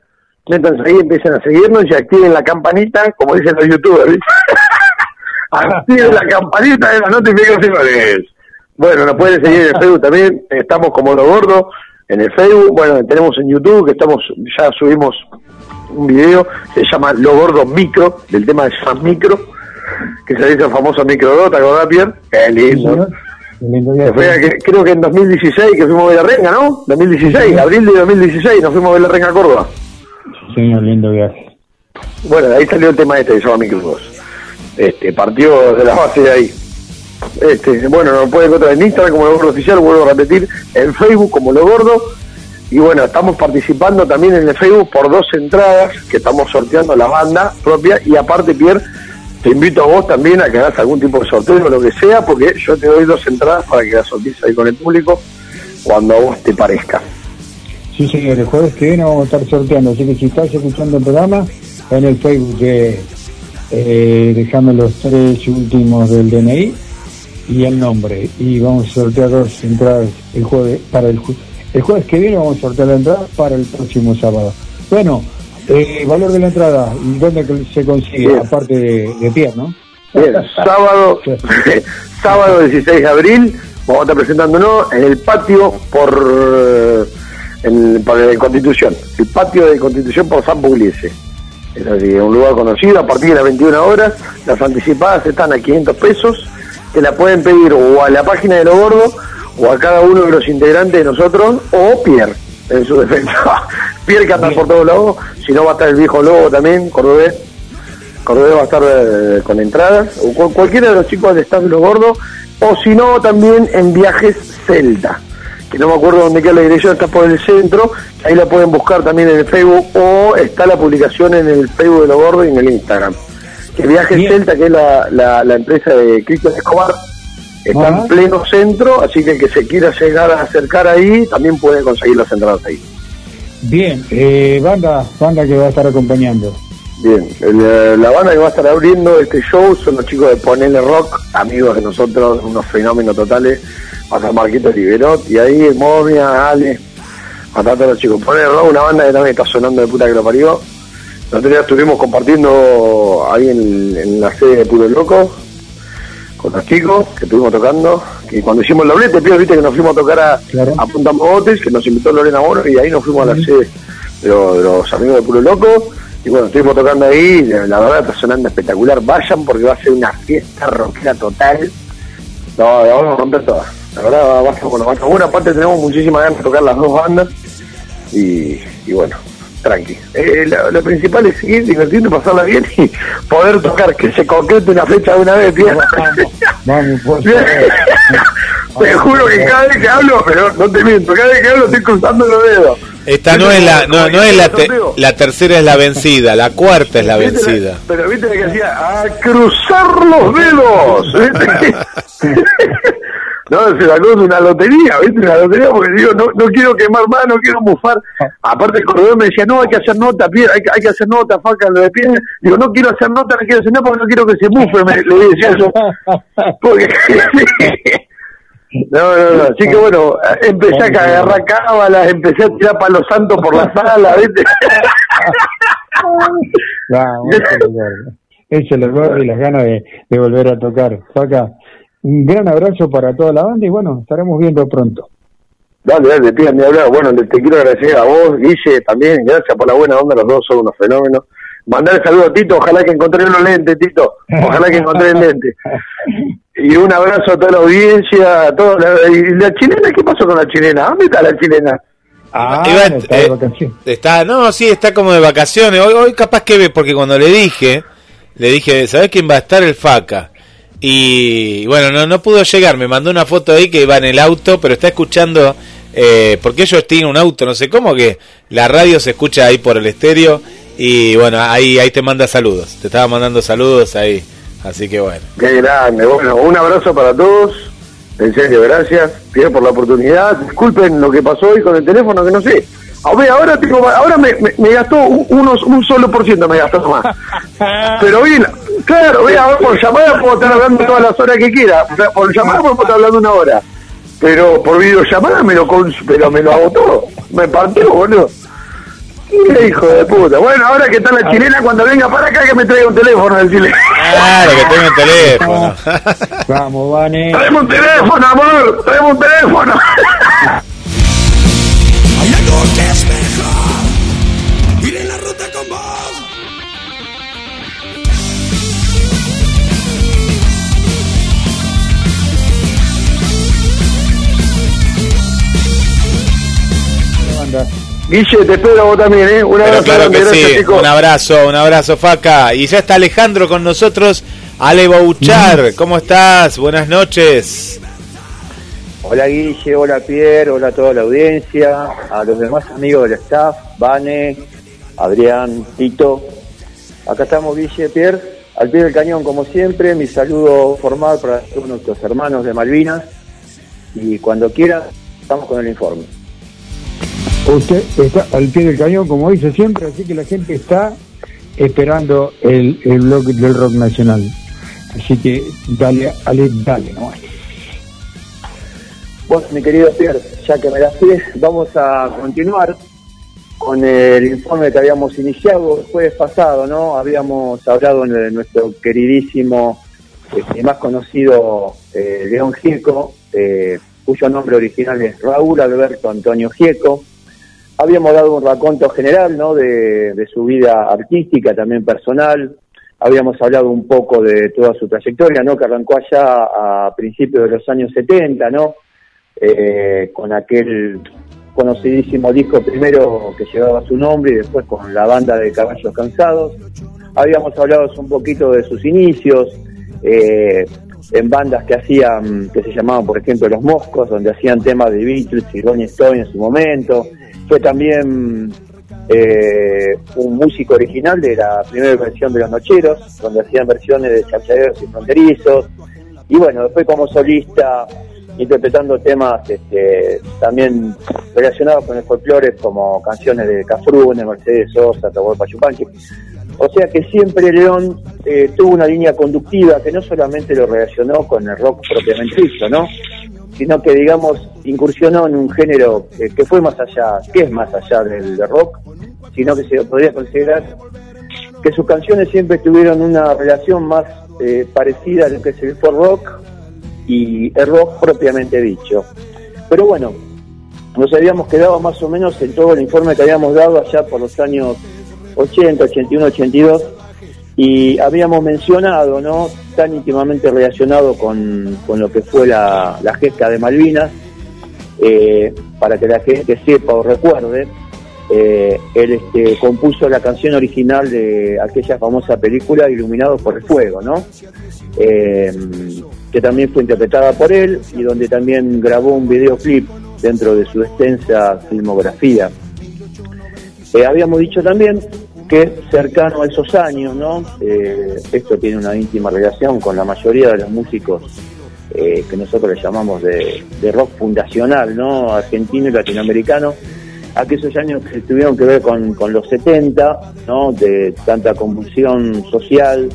Métanse ahí, empiecen a seguirnos y activen la campanita, como dicen los youtubers. [LAUGHS] activen la campanita de las notificaciones. Bueno, nos pueden seguir en el Facebook también. Estamos como Lo Gordo en el Facebook. Bueno, tenemos en YouTube que estamos, ya subimos un video, se llama Lo Gordo Micro, del tema de San Micro, que se dice el famoso Micro 2, ¿te acordás, Pierre? Qué lindo. Fue, que- creo que en 2016 que fuimos a ver la renga, ¿no? 2016, abril de 2016 nos fuimos a ver la renga a Córdoba. Señor, lindo viaje. Bueno, de ahí salió el tema este que se llama Micro 2. Este, partió de la base de ahí. Este, bueno, nos pueden encontrar en Instagram como Lo Gordo Oficial, vuelvo a repetir, en Facebook como Lo Gordo. Y bueno, estamos participando también en el Facebook por dos entradas que estamos sorteando la banda propia. Y aparte, Pierre, te invito a vos también a que hagas algún tipo de sorteo o lo que sea, porque yo te doy dos entradas para que las sortees ahí con el público cuando a vos te parezca. Sí, señor, el jueves que viene vamos a estar sorteando, así que si estás escuchando el programa, en el Facebook de eh, déjame los tres últimos del DNI y el nombre, y vamos a sortear dos entradas el jueves, para el, el jueves que viene vamos a sortear la entrada para el próximo sábado. Bueno, eh, valor de la entrada, ¿y dónde se consigue? Bien. Aparte de, de pie, ¿no? Bien, [LAUGHS] sábado, [LAUGHS] sábado 16 de abril, vamos a estar presentándonos en el patio por, eh, en, por el Constitución, el patio de Constitución por San Pugliese. Es así, un lugar conocido a partir de las 21 horas. Las anticipadas están a 500 pesos, que la pueden pedir o a la página de Lo Gordo o a cada uno de los integrantes de nosotros o Pierre, en su defecto. [LAUGHS] Pierre que anda por todos lados, si no va a estar el viejo Lobo también, cordobés. Cordobés va a estar eh, con entradas, o cual- cualquiera de los chicos del staff de Lo Gordo, o si no, también en Viajes Celta, que no me acuerdo dónde queda la dirección, está por el centro, ahí la pueden buscar también en el Facebook, o está la publicación en el Facebook de Lo Gordo y en el Instagram. Que Viajes Celta, que es la, la, la empresa de Cristian Escobar, está Ajá. en pleno centro, así que el que se quiera llegar a acercar ahí, también puede conseguir las entradas ahí. Bien, eh, banda, banda que va a estar acompañando. Bien, el, eh, la banda que va a estar abriendo este show son los chicos de Ponele Rock, amigos de nosotros, unos fenómenos totales. Va a estar Marquito Liberot y ahí Momia, Ale, va a estar todos los chicos. Ponele Rock, una banda que también está sonando de puta que lo parió. El otro día estuvimos compartiendo ahí en, en la sede de Puro Loco con los chicos que estuvimos tocando. Y cuando hicimos el doblete, Pío, viste que nos fuimos a tocar a, a Punta Mogotes, que nos invitó Lorena Moro, y ahí nos fuimos a la sede de, los- de los amigos de Puro Loco. Y bueno, estuvimos tocando ahí, la verdad está sonando espectacular. Vayan porque va a ser una fiesta rockera total. No, la vamos a romper toda. La verdad va, a ser a ser bueno, aparte tenemos muchísimas ganas de tocar las dos bandas. Y, y bueno, tranqui. Eh, lo, lo principal es seguir divirtiendo, pasarla bien y poder tocar, que se concrete una fecha de una vez. Vamos, pues. [LAUGHS] Te juro que cada vez que hablo, pero no te miento, cada vez que hablo estoy cruzando los dedos. Esta no es la, no, no es la, te- la tercera es la vencida, la cuarta es la ¿Viste la- vencida. pero viste que hacía a cruzar los dedos. [LAUGHS] no, se sacó de una lotería, ¿viste? Una lotería porque digo, no, no quiero quemar más, no quiero mufar. Aparte el corredor me decía, no, hay que hacer nota, pie, hay, que- hay que hacer nota, faca, lo de pie. Digo, no quiero hacer nota, no quiero hacer nada porque no quiero que se mufe, me, le decía yo. Porque... [LAUGHS] No, no, no. Así que bueno, empecé a agarrar cábalas, empecé a tirar palos santos por la sala, ¿viste? [LAUGHS] Eso es lo gordo y las ganas de, de volver a tocar. Faca, un gran abrazo para toda la banda y bueno, estaremos viendo pronto. Dale, dale, tía, ni hablar. Bueno, te, quiero agradecer a vos, Guille, también. Gracias por la buena onda, los dos son unos fenómenos. Mandar el saludo a Tito, ojalá que encontré los lentes, Tito. Ojalá que encontré el lente. [LAUGHS] Y un abrazo a toda la audiencia, a toda la, ¿Y la chilena? ¿Qué pasó con la chilena? ¿Dónde está la chilena? Ah, está de eh, vacaciones. está, no, sí, está como de vacaciones. Hoy, hoy capaz que ve, porque cuando le dije, le dije, ¿sabes quién va a estar? El Faca. Y bueno, no, no pudo llegar, me mandó una foto ahí que va en el auto, pero está escuchando, eh, porque ellos tienen un auto, no sé cómo, que la radio se escucha ahí por el estéreo. Y bueno, ahí, ahí te manda saludos. Te estaba mandando saludos ahí. Así que bueno. Qué grande. Bueno, un abrazo para todos. En serio, gracias. Pierre por la oportunidad. Disculpen lo que pasó hoy con el teléfono, que no sé. A ver, ahora tengo, ahora me, me, me gastó un, unos, un solo por ciento me gastó más. [LAUGHS] Pero bien, claro, vea, por llamada puedo estar hablando todas las horas que quiera. O sea, por llamada puedo estar hablando una hora. Pero por videollamada me lo cons pero me lo agotó. Me partió, boludo. Qué hijo de puta. Bueno, ahora que está la chilena, cuando venga para acá que me traiga un teléfono del chileno. Claro, que tengo un teléfono. Vamos, Vane. Traemos un teléfono, amor. Traemos un teléfono. [LAUGHS] Es mejor. Ir en la ruta con vos. Banda. Guille, te espero vos también, ¿eh? Un Pero abrazo claro grande, que gracias, sí, un abrazo, un abrazo Faca. Y ya está Alejandro con nosotros, Ale Bouchar, ¿cómo estás? Buenas noches. Hola Guille, hola Pierre, hola a toda la audiencia, a los demás amigos del staff, Vane, Adrián, Tito. Acá estamos Guille, Pierre, al pie del cañón como siempre, mi saludo formal para todos nuestros hermanos de Malvinas y cuando quieran estamos con el informe. Usted está al pie del cañón, como dice siempre, así que la gente está esperando el, el blog del rock nacional. Así que dale, Ale, dale, ¿no? Mi querido Pierre, ya que me las pides, vamos a continuar con el informe que habíamos iniciado el jueves pasado, ¿no? Habíamos hablado de nuestro queridísimo este, y más conocido eh, León Gieco, eh, cuyo nombre original es Raúl Alberto Antonio Gieco. Habíamos dado un raconto general, ¿no? De, de su vida artística, también personal. Habíamos hablado un poco de toda su trayectoria, ¿no? Que arrancó allá a principios de los años 70, ¿no? Eh, con aquel conocidísimo disco primero que llevaba su nombre y después con la banda de Caballos Cansados. Habíamos hablado un poquito de sus inicios eh, en bandas que hacían, que se llamaban por ejemplo Los Moscos, donde hacían temas de Beatles y Rolling Stone en su momento. Fue también eh, un músico original de la primera versión de Los Nocheros, donde hacían versiones de Chanchaderos y Fronterizos. Y bueno, después como solista interpretando temas este, también relacionados con el folclore como canciones de Cafrune, Mercedes Sosa, Atahualpa Yupanqui. O sea que siempre León eh, tuvo una línea conductiva que no solamente lo relacionó con el rock propiamente dicho, ¿no? Sino que, digamos, incursionó en un género eh, que fue más allá, que es más allá del, del rock, sino que se podría considerar que sus canciones siempre tuvieron una relación más eh, parecida a lo que es el folk rock y el rock propiamente dicho. Pero bueno, nos habíamos quedado más o menos en todo el informe que habíamos dado allá por los años 80, 81, 82 y habíamos mencionado, ¿no? Tan íntimamente relacionado con, con lo que fue la, la gesta de Malvinas, eh, para que la gente sepa o recuerde, eh, él este, compuso la canción original de aquella famosa película Iluminados por el Fuego, ¿no? Eh, que también fue interpretada por él y donde también grabó un videoclip dentro de su extensa filmografía. Eh, habíamos dicho también que cercano a esos años, ¿no? Eh, esto tiene una íntima relación con la mayoría de los músicos eh, que nosotros le llamamos de, rock fundacional, ¿no? Argentino y latinoamericano. Aquellos años que tuvieron que ver con, con los 70, ¿no? De tanta convulsión social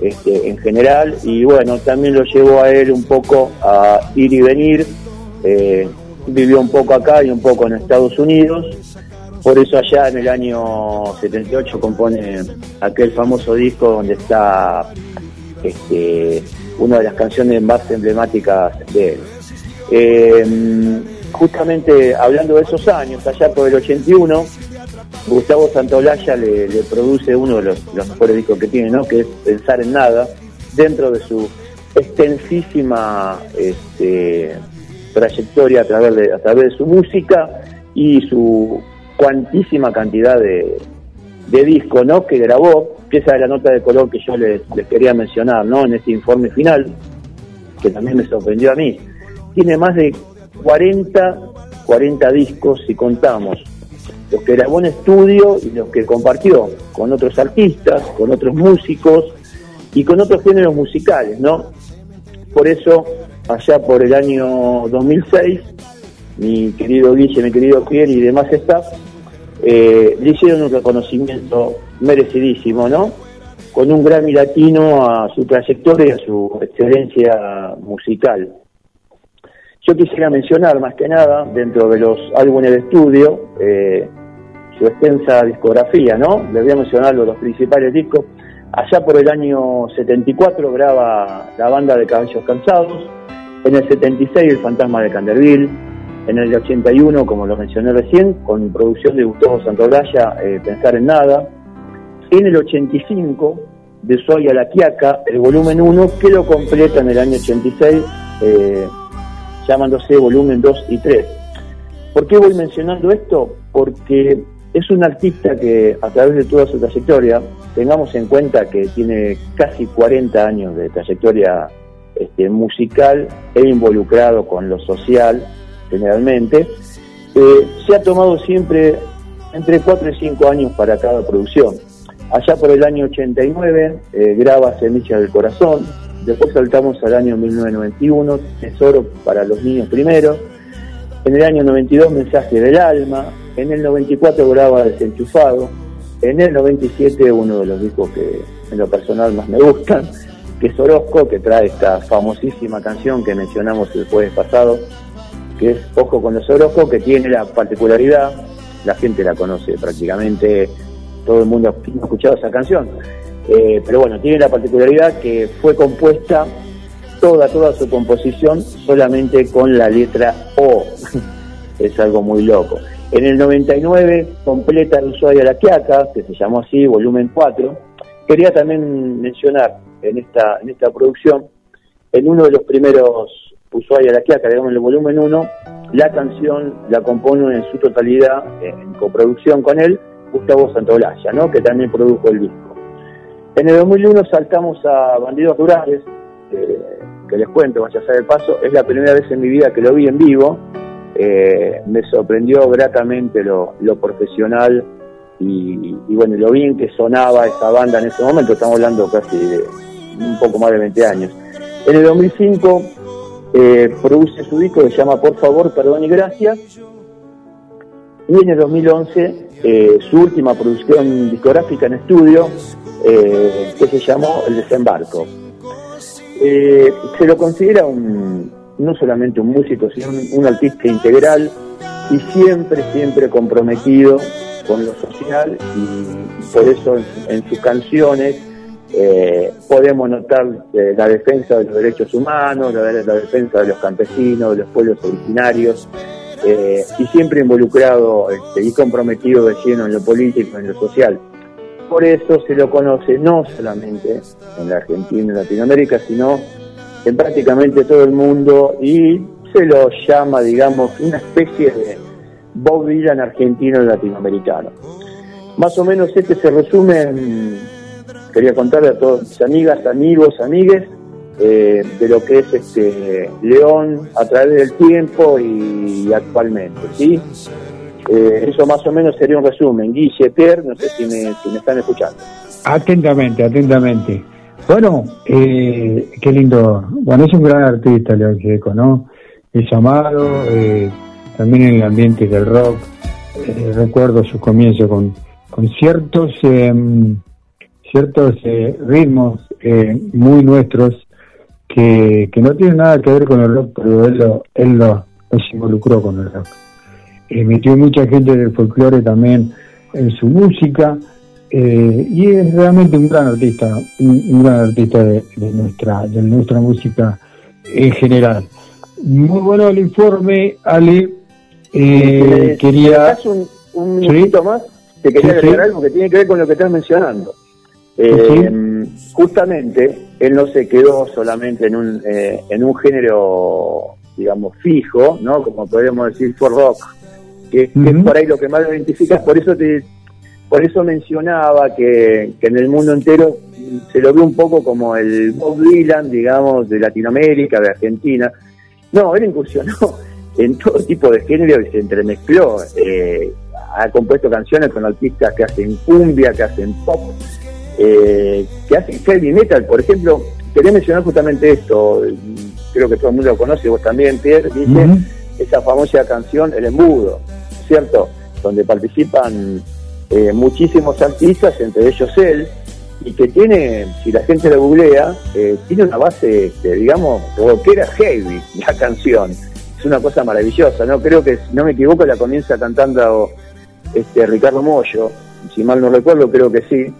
este, en general. Y bueno, también lo llevó a él un poco a ir y venir. Eh, vivió un poco acá y un poco en Estados Unidos. Por eso allá en el año 78 compone aquel famoso disco donde está este, una de las canciones más emblemáticas de él. Eh, justamente hablando de esos años, allá por el 81, Gustavo Santaolalla le, le produce uno de los, mejores discos que tiene, ¿no? que es Pensar en Nada, dentro de su extensísima este, trayectoria a través, de, su música y su cuantísima cantidad de, de discos ¿no? que grabó, que esa es la nota de color que yo les, les quería mencionar ¿no? en este informe final, que también me sorprendió a mí. Tiene más de 40, 40 discos si contamos los que grabó en estudio y los que compartió con otros artistas, con otros músicos y con otros géneros musicales, ¿no? Por eso, allá por el año 2006, mi querido Guille, mi querido Pierre y demás staff, eh, le hicieron un reconocimiento merecidísimo, ¿no? Con un Grammy latino a su trayectoria y a su excelencia musical. Yo quisiera mencionar más que nada, dentro de los álbumes de estudio, eh, su extensa discografía, ¿no? Les voy a mencionar los, principales discos. Allá por el año 74 graba La Banda de Caballos Cansados, en el 76 El Fantasma de Canderville, en el 81, como lo mencioné recién, con producción de Gustavo Santolaya, eh, Pensar en Nada, en el 85, de Soy a la Quiaca, el volumen 1, que lo completa en el año 86, eh, llamándose volumen 2 y 3. ¿Por qué voy mencionando esto? Porque es un artista que a través de toda su trayectoria, tengamos en cuenta que tiene casi 40 años de trayectoria este, musical e involucrado con lo social generalmente, eh, se ha tomado siempre entre 4 y 5 años para cada producción. Allá por el año 89 eh, graba Semillas del Corazón, después saltamos al año 1991, Tesoro para los niños primero, en el año 92 Mensaje del Alma, en el 94 graba Desenchufado, en el 97 uno de los discos que en lo personal más me gustan, que es Orozco, que trae esta famosísima canción que mencionamos el jueves pasado, que es Ojo con los Orozco, que tiene la particularidad, la gente la conoce prácticamente, todo el mundo ha escuchado esa canción, eh, pero bueno, tiene la particularidad que fue compuesta toda, toda su composición solamente con la letra O. [LAUGHS] es algo muy loco. En el 99 completa el Ushuaia a la Quiaca, que se llamó así, volumen 4. Quería también mencionar en esta, en esta producción, en uno de los primeros Ushuaia a la Quiaca, digamos en el volumen 1, la canción la compone en su totalidad, en coproducción con él, Gustavo Santolaya, ¿no? que también produjo el disco. En el 2001 saltamos a Bandidos Rurales, eh, que les cuento, vaya a ser el paso, es la primera vez en mi vida que lo vi en vivo, eh, me sorprendió gratamente lo, lo profesional y, bueno, lo bien que sonaba esa banda en ese momento, estamos hablando casi de un poco más de 20 años. En el 2005 eh, produce su disco que se llama Por favor, perdón y gracias, y en el 2011 eh, su última producción discográfica en estudio, que se llamó El Desembarco. Se lo considera un, no solamente un músico, sino un, artista integral y siempre, siempre comprometido con lo social y por eso en, sus canciones eh, podemos notar eh, la defensa de los derechos humanos, la, defensa de los campesinos, de los pueblos originarios, eh, y siempre involucrado este, y comprometido de lleno en lo político, en lo social. Por eso se lo conoce no solamente en la Argentina, en Latinoamérica, sino en prácticamente todo el mundo y se lo llama, digamos, una especie de Bob Dylan argentino latinoamericano. Más o menos este se resume en, quería contarle a todas mis amigas, amigos, amigues, eh, de lo que es este León a través del tiempo y actualmente, ¿sí? Eh, eso más o menos sería un resumen. Guille, Pierre, no sé si me, si me están escuchando. Atentamente, atentamente. Bueno, eh, qué lindo. Bueno, es un gran artista, León Gieco, ¿no? Es amado, eh, también en el ambiente del rock. Eh, recuerdo su comienzo con, con ciertos em, ciertos eh, ritmos muy nuestros que, que no tienen nada que ver con el rock, pero él lo, él lo, los involucró con el rock. Metió mucha gente del folclore también en su música eh, y es realmente un gran artista, un, un gran artista de, de nuestra de nuestra música en general. Muy bueno el informe, Ale. Eh, quería ¿me das un, un minutito más? Te quería Sí, sí. algo que tiene que ver con lo que estás mencionando. Eh, Justamente, él no se quedó solamente en un, eh, en un género, digamos, fijo, ¿no? Como podemos decir, for rock, que, que es por ahí lo que más lo identifica. Por eso te, por eso mencionaba que, que en el mundo entero se lo ve un poco como el Bob Dylan, digamos, de Latinoamérica, de Argentina. No, él incursionó [LAUGHS] en todo tipo de género y se entremezcló. Eh, ha compuesto canciones con artistas que hacen cumbia, que hacen pop, eh, que hacen heavy metal. Por ejemplo, quería mencionar justamente esto, creo que todo el mundo lo conoce, vos también, Pierre, dice, esa famosa canción El Embudo, ¿cierto? Donde participan eh, muchísimos artistas, entre ellos él, y que tiene, si la gente la googlea, eh, tiene una base, este, digamos, rockera heavy, [LAUGHS] la canción. Es una cosa maravillosa, ¿no? Creo que, si no me equivoco, la comienza cantando este Ricardo Mollo, si mal no recuerdo, creo que sí.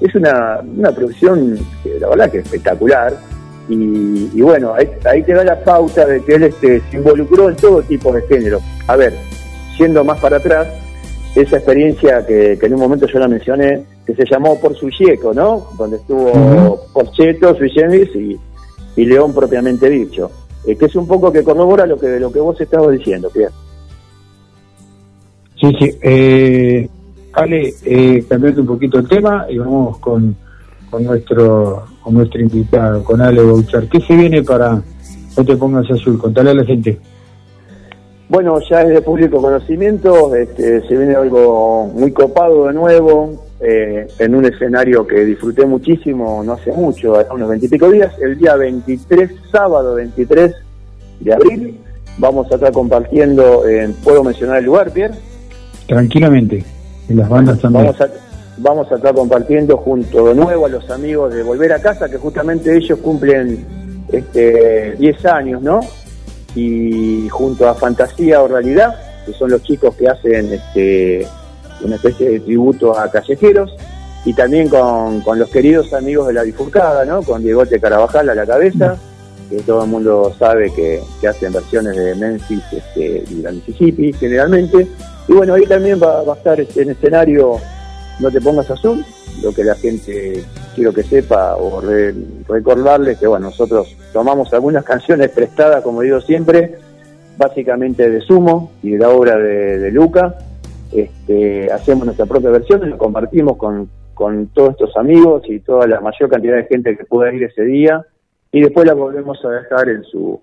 Es una, una producción, la verdad que espectacular, y, y bueno, ahí, ahí te da la pauta de que él este, se involucró en todo tipo de género. A ver, yendo más para atrás, esa experiencia que, que en un momento yo la mencioné, que se llamó Por su Yeco, ¿no? Donde estuvo Porcheto, Sui Generis y, y León propiamente dicho. Eh, que es un poco que corrobora lo que lo que vos estabas diciendo, Pierre. Sí, sí. Eh, Ale, eh, cambiando un poquito el tema y vamos con, con nuestro con nuestro invitado, con Ale Bouchar. ¿Qué se viene para No te pongas azul? Contale a la gente. Bueno, ya es de público conocimiento, este, se viene algo muy copado de nuevo, eh, en un escenario que disfruté muchísimo no hace mucho, hace unos veintipico días, el día 23, sábado 23 de abril, vamos a estar compartiendo, en, ¿puedo mencionar el lugar, Pierre? Tranquilamente. Y las bandas también. Vamos a, vamos a estar compartiendo junto de nuevo a los amigos de Volver a Casa, que justamente ellos cumplen este 10 años, ¿no? Y junto a Fantasía o Realidad, que son los chicos que hacen este una especie de tributo a callejeros, y también con, con los queridos amigos de la bifurcada, ¿no? Con Diegote Carabajal a la cabeza, que todo el mundo sabe que, que hacen versiones de Memphis este, y la Mississippi generalmente. Y bueno, ahí también va, va a estar este, en escenario No te pongas azul, lo que la gente quiero que sepa o re- recordarles que bueno, nosotros tomamos algunas [LAUGHS] canciones prestadas, como digo siempre, básicamente de Sumo y de la obra de, de Luca. Este, hacemos nuestra propia versión y lo compartimos con, con todos estos amigos y toda la mayor cantidad de gente que pueda ir ese día y después la volvemos a dejar en su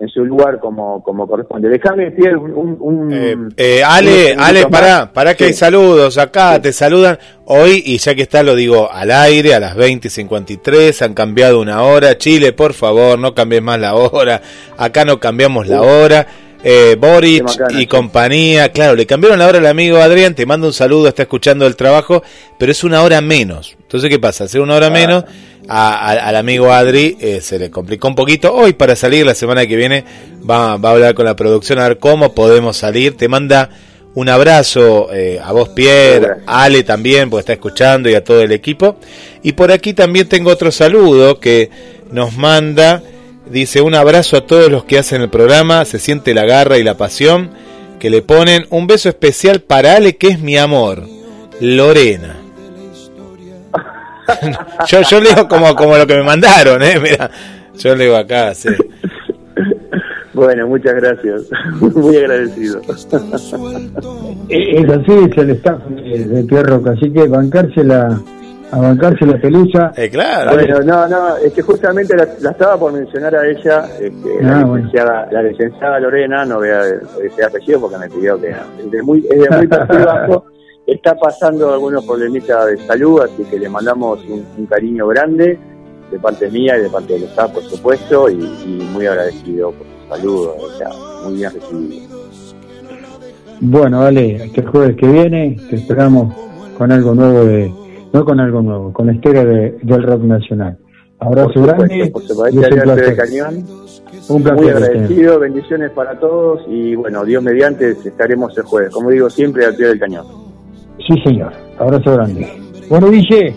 en su lugar como, como corresponde. Déjame, Pierre, un... un, un- Eh, Ale, un Ale, pará, pará que hay saludos acá, te saludan. Hoy y ya que está lo digo al aire a las 20.53, han cambiado una hora, Chile, por favor, no cambies más la hora, acá no cambiamos la hora, eh, Boric y compañía. Claro, le cambiaron la hora al amigo Adrián, te mando un saludo, está escuchando el trabajo, pero es una hora menos. Entonces, ¿qué pasa? Hacer una hora menos, a- a- al amigo Adri eh, se le complicó un poquito. Hoy, para salir la semana que viene, va, va a hablar con la producción a ver cómo podemos salir. Te manda un abrazo eh, a vos, Pierre, a Ale también, porque está escuchando, y a todo el equipo. Y por aquí también tengo otro saludo que nos manda, dice un abrazo a todos los que hacen el programa, se siente la garra y la pasión que le ponen. Un beso especial para Ale, que es mi amor, Lorena. [LAUGHS] yo, yo leo como, como lo que me mandaron, ¿eh? Mira, yo leo acá, sí. Bueno, muchas gracias. [LAUGHS] Muy agradecido. Es así, es el staff de, de Pierro, así que bancársela, a bancarse la pelusa. Eh, claro. Bueno, no, no, es que justamente la, la estaba por mencionar a ella, este, la, Ah, bueno. licenciada, la licenciada Lorena, no voy a decir apellido porque me pidió que es de muy, es de muy [LAUGHS] perfil bajo, está pasando algunos problemitas de salud, así que le mandamos un, un cariño grande de parte mía y de parte del staff, por supuesto, y, y muy agradecido por su saludo, o sea, muy bien recibido. Bueno, dale, hasta el jueves que viene te esperamos con algo nuevo de, no con algo nuevo, con la historia de- del rock nacional. Abrazo Por grande. por supuesto, y es este un de placer. Cañón. Un placer. Muy este. agradecido, bendiciones para todos y bueno, Dios mediante estaremos el jueves. Como digo siempre, al pie del cañón. Sí, señor. Abrazo grande. Bueno, Guille.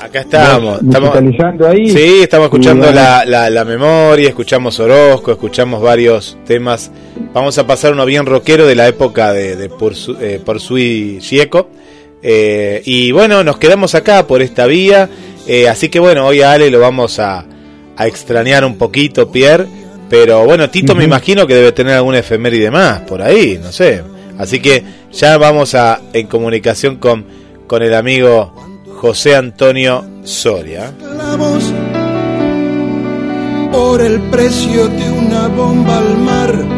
Acá estamos. estamos Musicalizando ahí. Sí, estamos escuchando bueno, la, la, la memoria, escuchamos Orozco, escuchamos varios temas. Vamos a pasar uno bien rockero de la época de, de Porsu- eh, Porsuí Gieco. Eh, y bueno, nos quedamos acá por esta vía. Eh, así que bueno, hoy a Ale lo vamos a, a extrañar un poquito, Pierre. Pero bueno, Tito me imagino que debe tener alguna efeméride más por ahí, no sé. Así que ya vamos a en comunicación con, con el amigo José Antonio Soria. por el precio de una bomba al mar.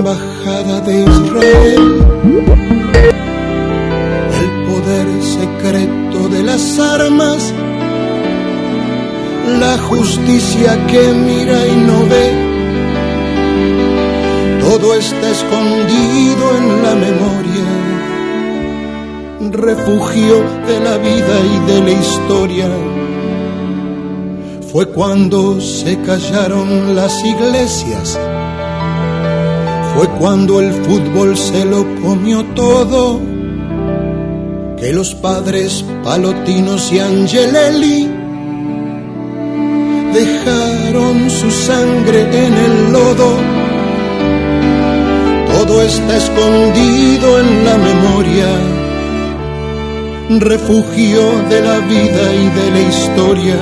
Embajada de Israel. El poder secreto de las armas, la justicia que mira y no ve. Todo está escondido en la memoria, refugio de la vida y de la historia. Fue cuando se callaron las iglesias fue cuando el fútbol se lo comió todo, que los padres Palotinos y Angelelli dejaron su sangre en el lodo. Todo está escondido en la memoria, refugio de la vida y de la historia.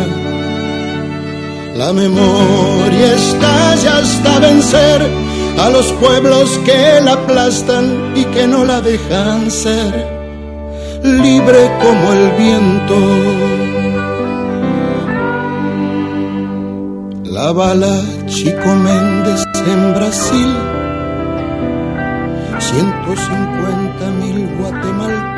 La memoria estalla hasta vencer a los pueblos que la aplastan y que no la dejan ser libre como el viento. La bala Chico Méndez en Brasil, 150 mil guatemaltecos.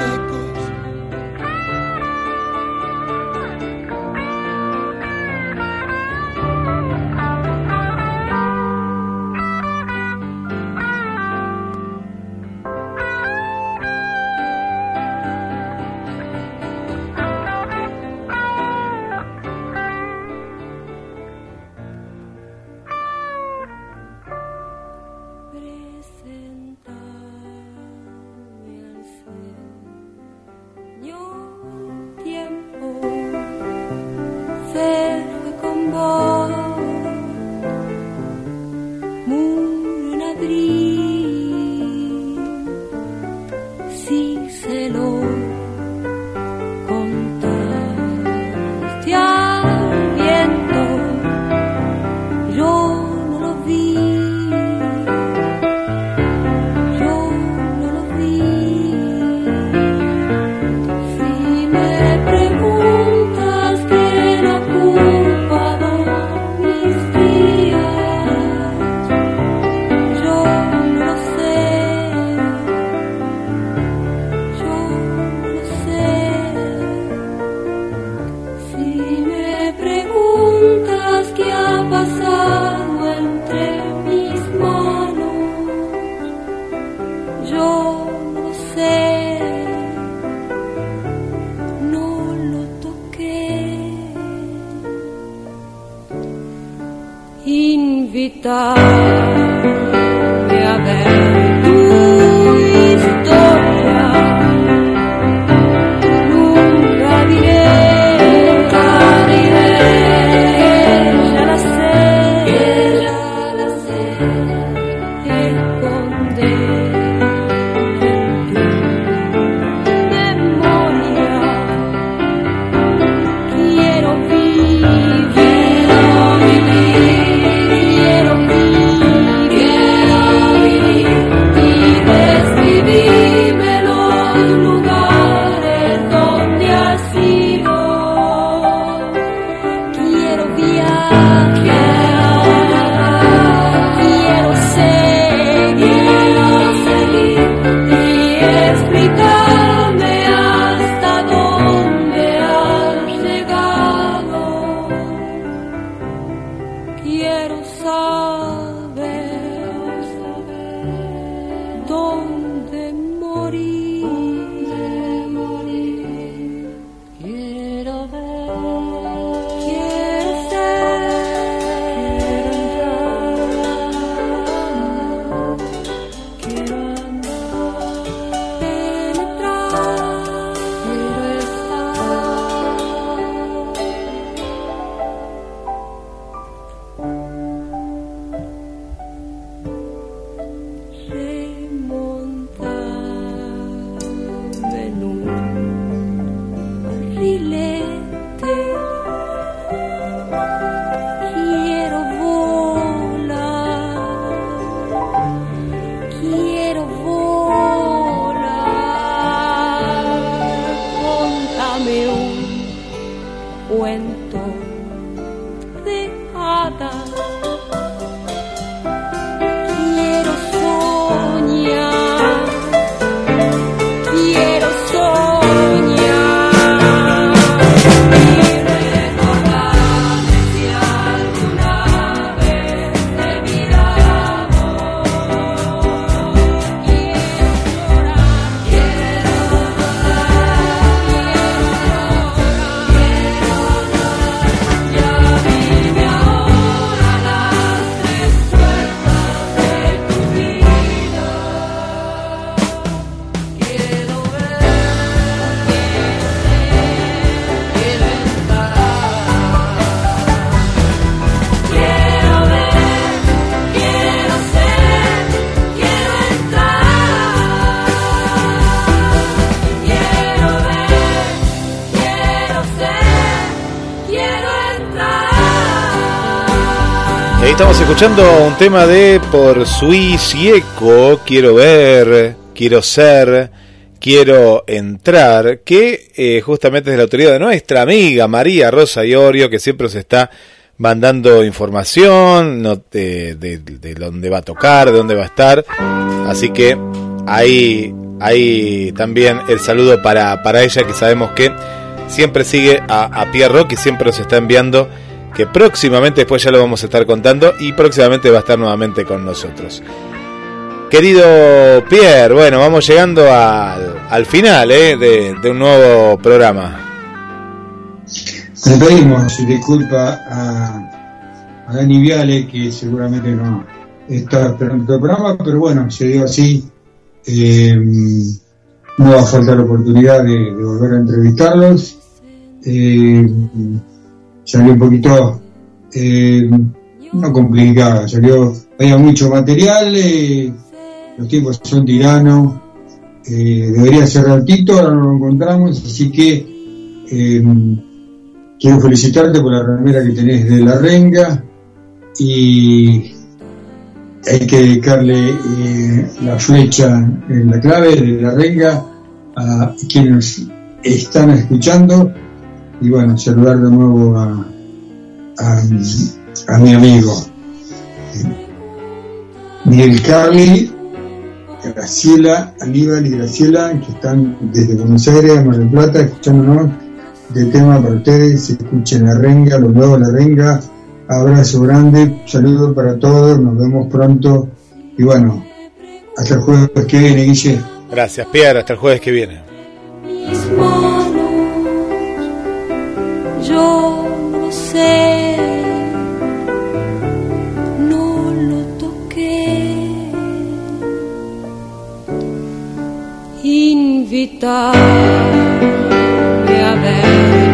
Escuchando un tema de Por Sui Sieco, Quiero ver, quiero ser, quiero entrar, que eh, justamente es de la autoridad de nuestra amiga María Rosa Iorio, que siempre se está mandando información no, de, de, de dónde va a tocar, de dónde va a estar. Así que ahí, ahí también el saludo para, para ella, que sabemos que siempre sigue a, a Pierre Rock y siempre nos está enviando próximamente, después ya lo vamos a estar contando, y próximamente va a estar nuevamente con nosotros. Querido Pierre, bueno, vamos llegando al, al final ¿eh? de, un nuevo programa. Le pedimos disculpas a, a Dani Viale, que seguramente no está esperando el programa, pero bueno, se dio así. Eh, no va a faltar la oportunidad de, volver a entrevistarlos. Eh, salió un poquito eh, no complicada, salió, había mucho material, eh, los tiempos son tiranos, eh, debería ser ratito, ahora no lo encontramos, así que quiero felicitarte por la remera que tenés de la renga y hay que dedicarle la flecha en la clave de la renga a quienes están escuchando y bueno, saludar de nuevo a, a, a mi amigo eh, Miguel Carli, Graciela, Aníbal y Graciela, que están desde Buenos Aires, Mar del Plata, escuchándonos del tema para ustedes, escuchen la renga, los nuevos la renga, abrazo grande, saludo para todos, nos vemos pronto y bueno, hasta el jueves que viene, Guille. Gracias, Pierre. Hasta el jueves que viene. No sé, no lo toqué. Invitarme a ver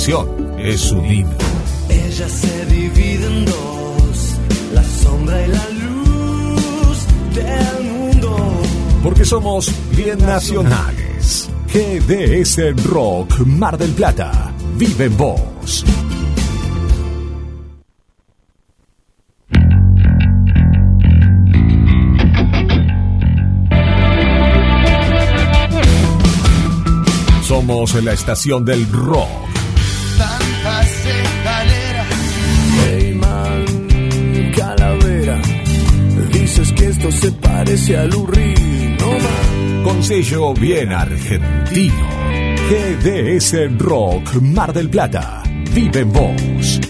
canción es un himno. Ella se divide en dos, la sombra y la luz del mundo. Porque somos bien nacionales. GDS Rock Mar del Plata. Vive en vos. Somos la estación del rock. Tantas escaleras. Hey man, calavera. Dices que esto se parece al Urri, no man. Con sello bien argentino. GDS Rock Mar del Plata. Vive en vos.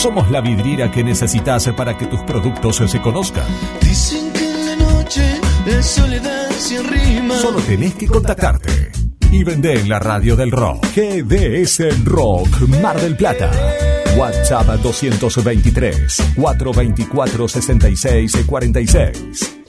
Somos la vidriera que necesitas para que tus productos se conozcan. Dicen que en la noche es soledad sin rima. Solo tenés que contactarte y vender en la radio del rock. GDS Rock Mar del Plata. WhatsApp 223 424 66 46.